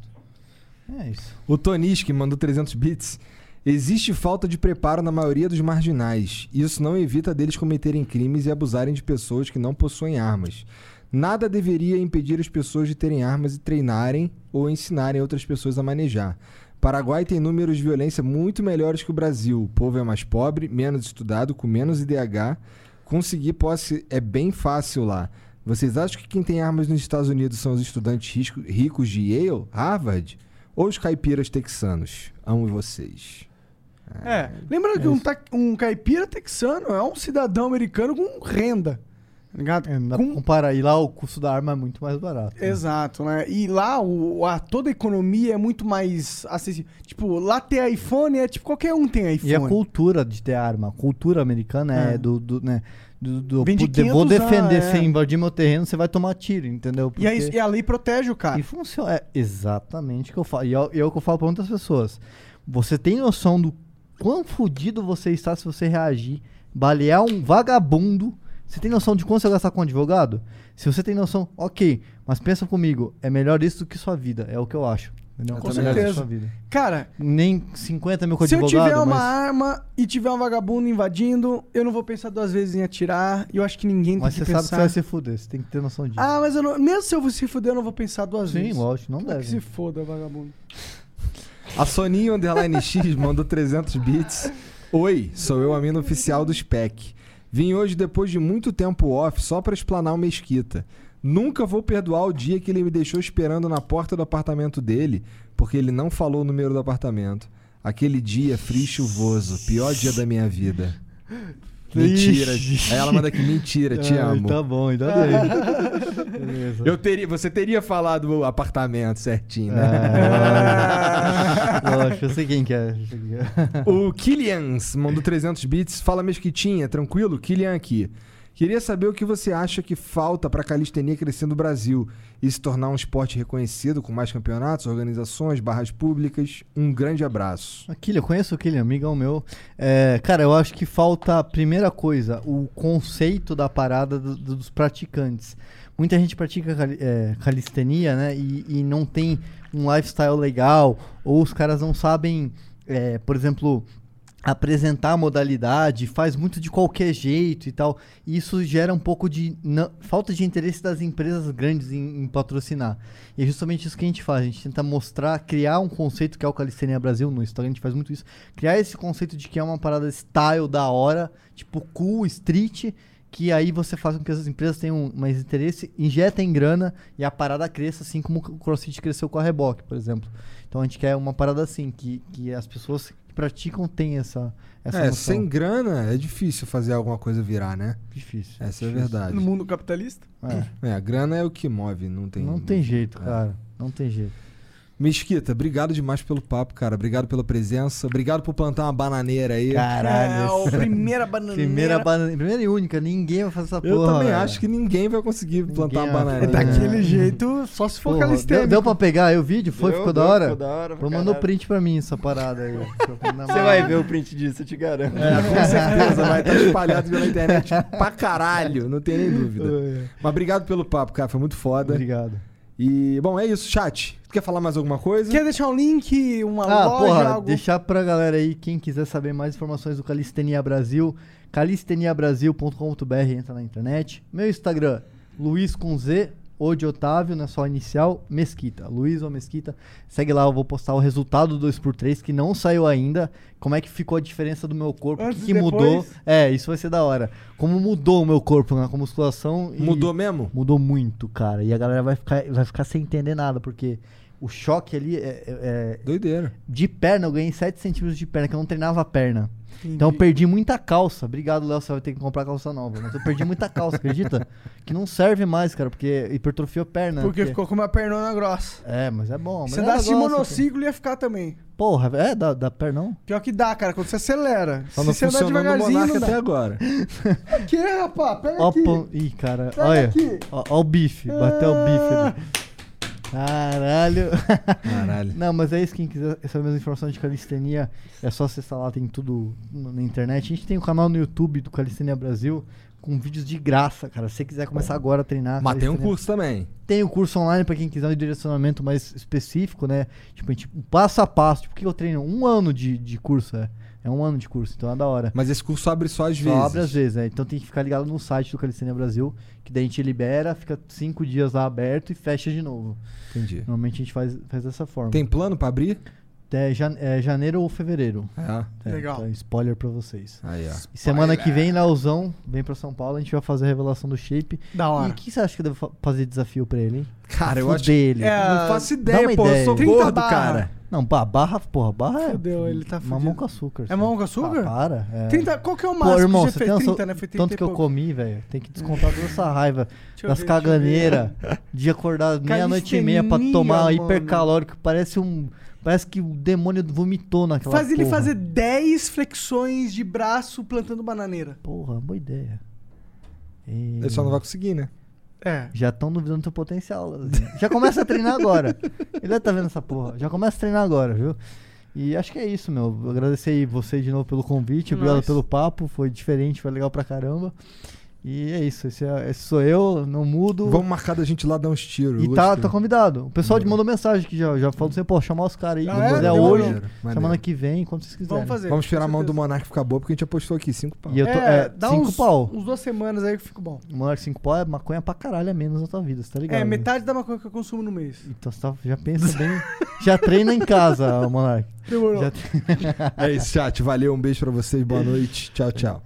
É isso. O Tonis, que mandou 300 bits. Existe falta de preparo na maioria dos marginais. Isso não evita deles cometerem crimes e abusarem de pessoas que não possuem armas. Nada deveria impedir as pessoas de terem armas e treinarem ou ensinarem outras pessoas a manejar. Paraguai tem números de violência muito melhores que o Brasil. O povo é mais pobre, menos estudado, com menos IDH. Conseguir posse é bem fácil lá. Vocês acham que quem tem armas nos Estados Unidos são os estudantes ricos de Yale, Harvard? Ou os caipiras texanos? Amo vocês. É. Lembrando que um, ta- um caipira texano é um cidadão americano com renda. Tá ligado? É, Com- pra comparar. E lá o custo da arma é muito mais barato. Exato, né? E lá o, a, toda a economia é muito mais acessível. Tipo, lá ter iPhone é tipo qualquer um tem iPhone. E a cultura de ter arma, a cultura americana é, É. do, do, né, do, do Vem de vou 500 defender, anos, é. se invadir meu terreno, você vai tomar tiro, entendeu? E, a, Porque- e a lei protege o cara. E funciona. É exatamente o que eu falo. E é, o- e é o que eu falo pra muitas pessoas. Você tem noção do quão fodido você está se você reagir, balear um vagabundo. Você tem noção de quanto você vai gastar com um advogado? Se você tem noção, ok, mas pensa comigo, é melhor isso do que sua vida, é o que eu acho. entendeu? Com É melhor do que certeza. sua vida. Cara, Nem 50 mil com se eu advogado, tiver uma mas, arma e tiver um vagabundo invadindo, eu não vou pensar duas vezes em atirar. E eu acho que ninguém mas tem você que sabe que pensar. você vai se fuder, você tem que ter noção disso. Ah, mas eu não, mesmo se eu se fuder, eu não vou pensar duas Sim, vezes. lógico, não Claro deve. Que se foda, vagabundo. A Soninho Underline X mandou 300 bits. Oi, sou eu, a mina oficial do SPEC. Vim hoje depois de muito tempo off só pra explanar o Mesquita. Nunca vou perdoar o dia que ele me deixou esperando na porta do apartamento dele, porque ele não falou o número do apartamento. Aquele dia frio e chuvoso, pior dia da minha vida. Mentira. Ixi. Aí ela manda aqui, mentira, te Ah, amo. Tá bom, ainda bem. Beleza. Eu teria, você teria falado o apartamento certinho, né? Ah, lógico, eu sei quem que é. eu sei quem que é. O Killians mandou 300 bits. Fala, Mesquitinha, tranquilo? Killian aqui. Queria saber o que você acha que falta para a calistenia crescer no Brasil e se tornar um esporte reconhecido com mais campeonatos, organizações, barras públicas. Um grande abraço. A Killian, eu conheço Killian, amigão meu. É, cara, eu acho que falta, primeira coisa, o conceito da parada do- do- dos praticantes. Muita gente pratica cali- é, calistenia, né? E, e não tem um lifestyle legal, ou os caras não sabem, é, por exemplo, apresentar a modalidade, faz muito de qualquer jeito e tal. E isso gera um pouco de falta de interesse das empresas grandes em, em patrocinar. E é justamente isso que a gente faz. A gente tenta mostrar, criar um conceito que é o Calistenia Brasil. No Instagram a gente faz muito isso. Criar esse conceito de que é uma parada style da hora, tipo cool, street. Que aí você faz com que as empresas tenham mais interesse, injetem grana e a parada cresça, assim como o CrossFit cresceu com a Reboque, por exemplo. Então a gente quer uma parada assim, que, que as pessoas que praticam têm essa, essa é, noção. sem grana é difícil fazer alguma coisa virar, né? Difícil. Essa é a difícil. verdade. No mundo capitalista? É. É, a grana é o que move, não tem. Não tem jeito, é. cara. Não tem jeito. Mesquita, obrigado demais pelo papo, cara. Obrigado pela presença. Obrigado por plantar uma bananeira aí. Caralho. É, o primeira bananeira. Primeira, bananeira, primeira e única, ninguém vai fazer essa Eu porra. também velho. acho que ninguém vai conseguir plantar uma bananeira. É daquele jeito, só se for Porra, calistênico. deu, deu pra pegar aí o vídeo? Foi? Deu, ficou deu, da hora? ficou da hora pra Vou mandar o caralho. print pra mim, essa parada aí. Você vai ver o print disso, eu te garanto. É, com certeza, vai estar espalhado pela internet pra caralho, não tem nem dúvida. Mas obrigado pelo papo, cara, foi muito foda. Obrigado. E, bom, é isso, chat. Tu quer falar mais alguma coisa? Quer deixar um link, uma Ah, loja, porra, algo? deixar pra galera aí, quem quiser saber mais informações do Calistenia Brasil, calisteniabrasil.com.br, entra na internet. Meu Instagram, Luiz com Z, ou de Otávio, não é só inicial, Mesquita. Luiz ou Mesquita. Segue lá, eu vou postar o resultado do 2x3, que não saiu ainda. Como é que ficou a diferença do meu corpo, o que, que mudou. É, isso vai ser da hora. Como mudou o meu corpo na com musculação. Mudou mesmo? Mudou muito, cara. E a galera vai ficar, vai ficar sem entender nada, porque o choque ali é- é- é Doideira. de perna, eu ganhei 7 centímetros de perna, que eu não treinava a perna. Entendi. Então eu perdi muita calça. Obrigado, Léo, você vai ter que comprar calça nova. Mas eu perdi muita calça, acredita? Que não serve mais, cara, porque hipertrofiou a perna. Porque ficou com uma pernona grossa. É, mas é bom. Se mas andasse de monociclo, ia ficar também. Porra, é da, da perna não? Pior que dá, cara, quando você acelera. Só não Se você andar devagarzinho, não dá. até agora. Que, rapaz? Pega Ó, aqui. Ih, cara, Pega olha. aqui. Ó, ó o bife, bateu o bife ali. Caralho. Caralho. Não, mas é isso. Quem quiser saber mais informações de calistenia, é só acessar lá, tem tudo na internet. A gente tem um canal no YouTube do Calistenia Brasil com vídeos de graça, cara. Se você quiser começar agora a treinar. Mas tem um curso também. Tem o curso online pra quem quiser um direcionamento mais específico, né? Tipo, a gente- passo a passo. Tipo, o que eu treino? Um ano de, de curso, é. É um ano de curso, então é da hora. Mas esse curso abre só às Só vezes. abre às vezes, é. Então tem que ficar ligado no site do Calistenia Brasil, que daí a gente libera, fica cinco dias lá aberto e fecha de novo. Entendi. Normalmente a gente faz, faz dessa forma. Tem plano pra abrir? É, jan- é janeiro ou fevereiro. É. Legal. Então, spoiler pra vocês. Aí, ó. E semana que vem, Leozão vem pra São Paulo, a gente vai fazer a revelação do shape. Da hora. E o que você acha que eu devo fa- fazer desafio pra ele, hein? Cara, eu Fuder acho. ele. É, Não faço ideia, uma pô. Eu ideia. sou 30 gordo, barra. cara. Não, ba- barra, porra, barra é. Fudeu, ele tá Mamão fudido. com açúcar. É mamão com açúcar? Ah, para. É. 30, qual que é o Pô, máximo irmão, que você fez? noção 30, né? Foi 30 tanto que eu pouco. comi, velho. Tem que descontar toda essa raiva eu das caganeiras de acordar meia-noite e meia pra tomar mano. hipercalórico. Parece um. Parece que o demônio vomitou naquela Faz ele porra. fazer 10 flexões de braço plantando bananeira. Porra, boa ideia. E- Ele só não vai conseguir, né? É. Já estão duvidando do seu potencial. Já começa a treinar agora. Ele deve tá vendo essa porra. Já começa a treinar agora, viu? E acho que é isso, meu. Agradecer aí você de novo pelo convite. Obrigado Nóis. pelo papo. Foi diferente, foi legal pra caramba. E é isso. Esse, é- esse sou eu, não mudo. Vamos marcar da gente lá dar uns tiros. E tá, tá convidado. O pessoal mandou mensagem que já, já falou assim, pô, chamar os caras aí. Ah, é? Demorou. hoje, Maneiro, semana que vem, quando vocês quiserem. Vamos fazer. Vamos esperar a mão do. Monark ficar boa, porque a gente apostou aqui 5 pau. E eu tô. É, É, dá cinco uns, pau. uns duas semanas aí que fica bom. Mano, cinco pau é maconha pra caralho a menos na tua vida, você tá ligado? É, né? metade da maconha que eu consumo no mês. Então você tá- já pensa bem. já treina em casa, Monark. Demorou. Já É isso, chat. Valeu, um beijo pra vocês. Boa noite. Tchau, tchau.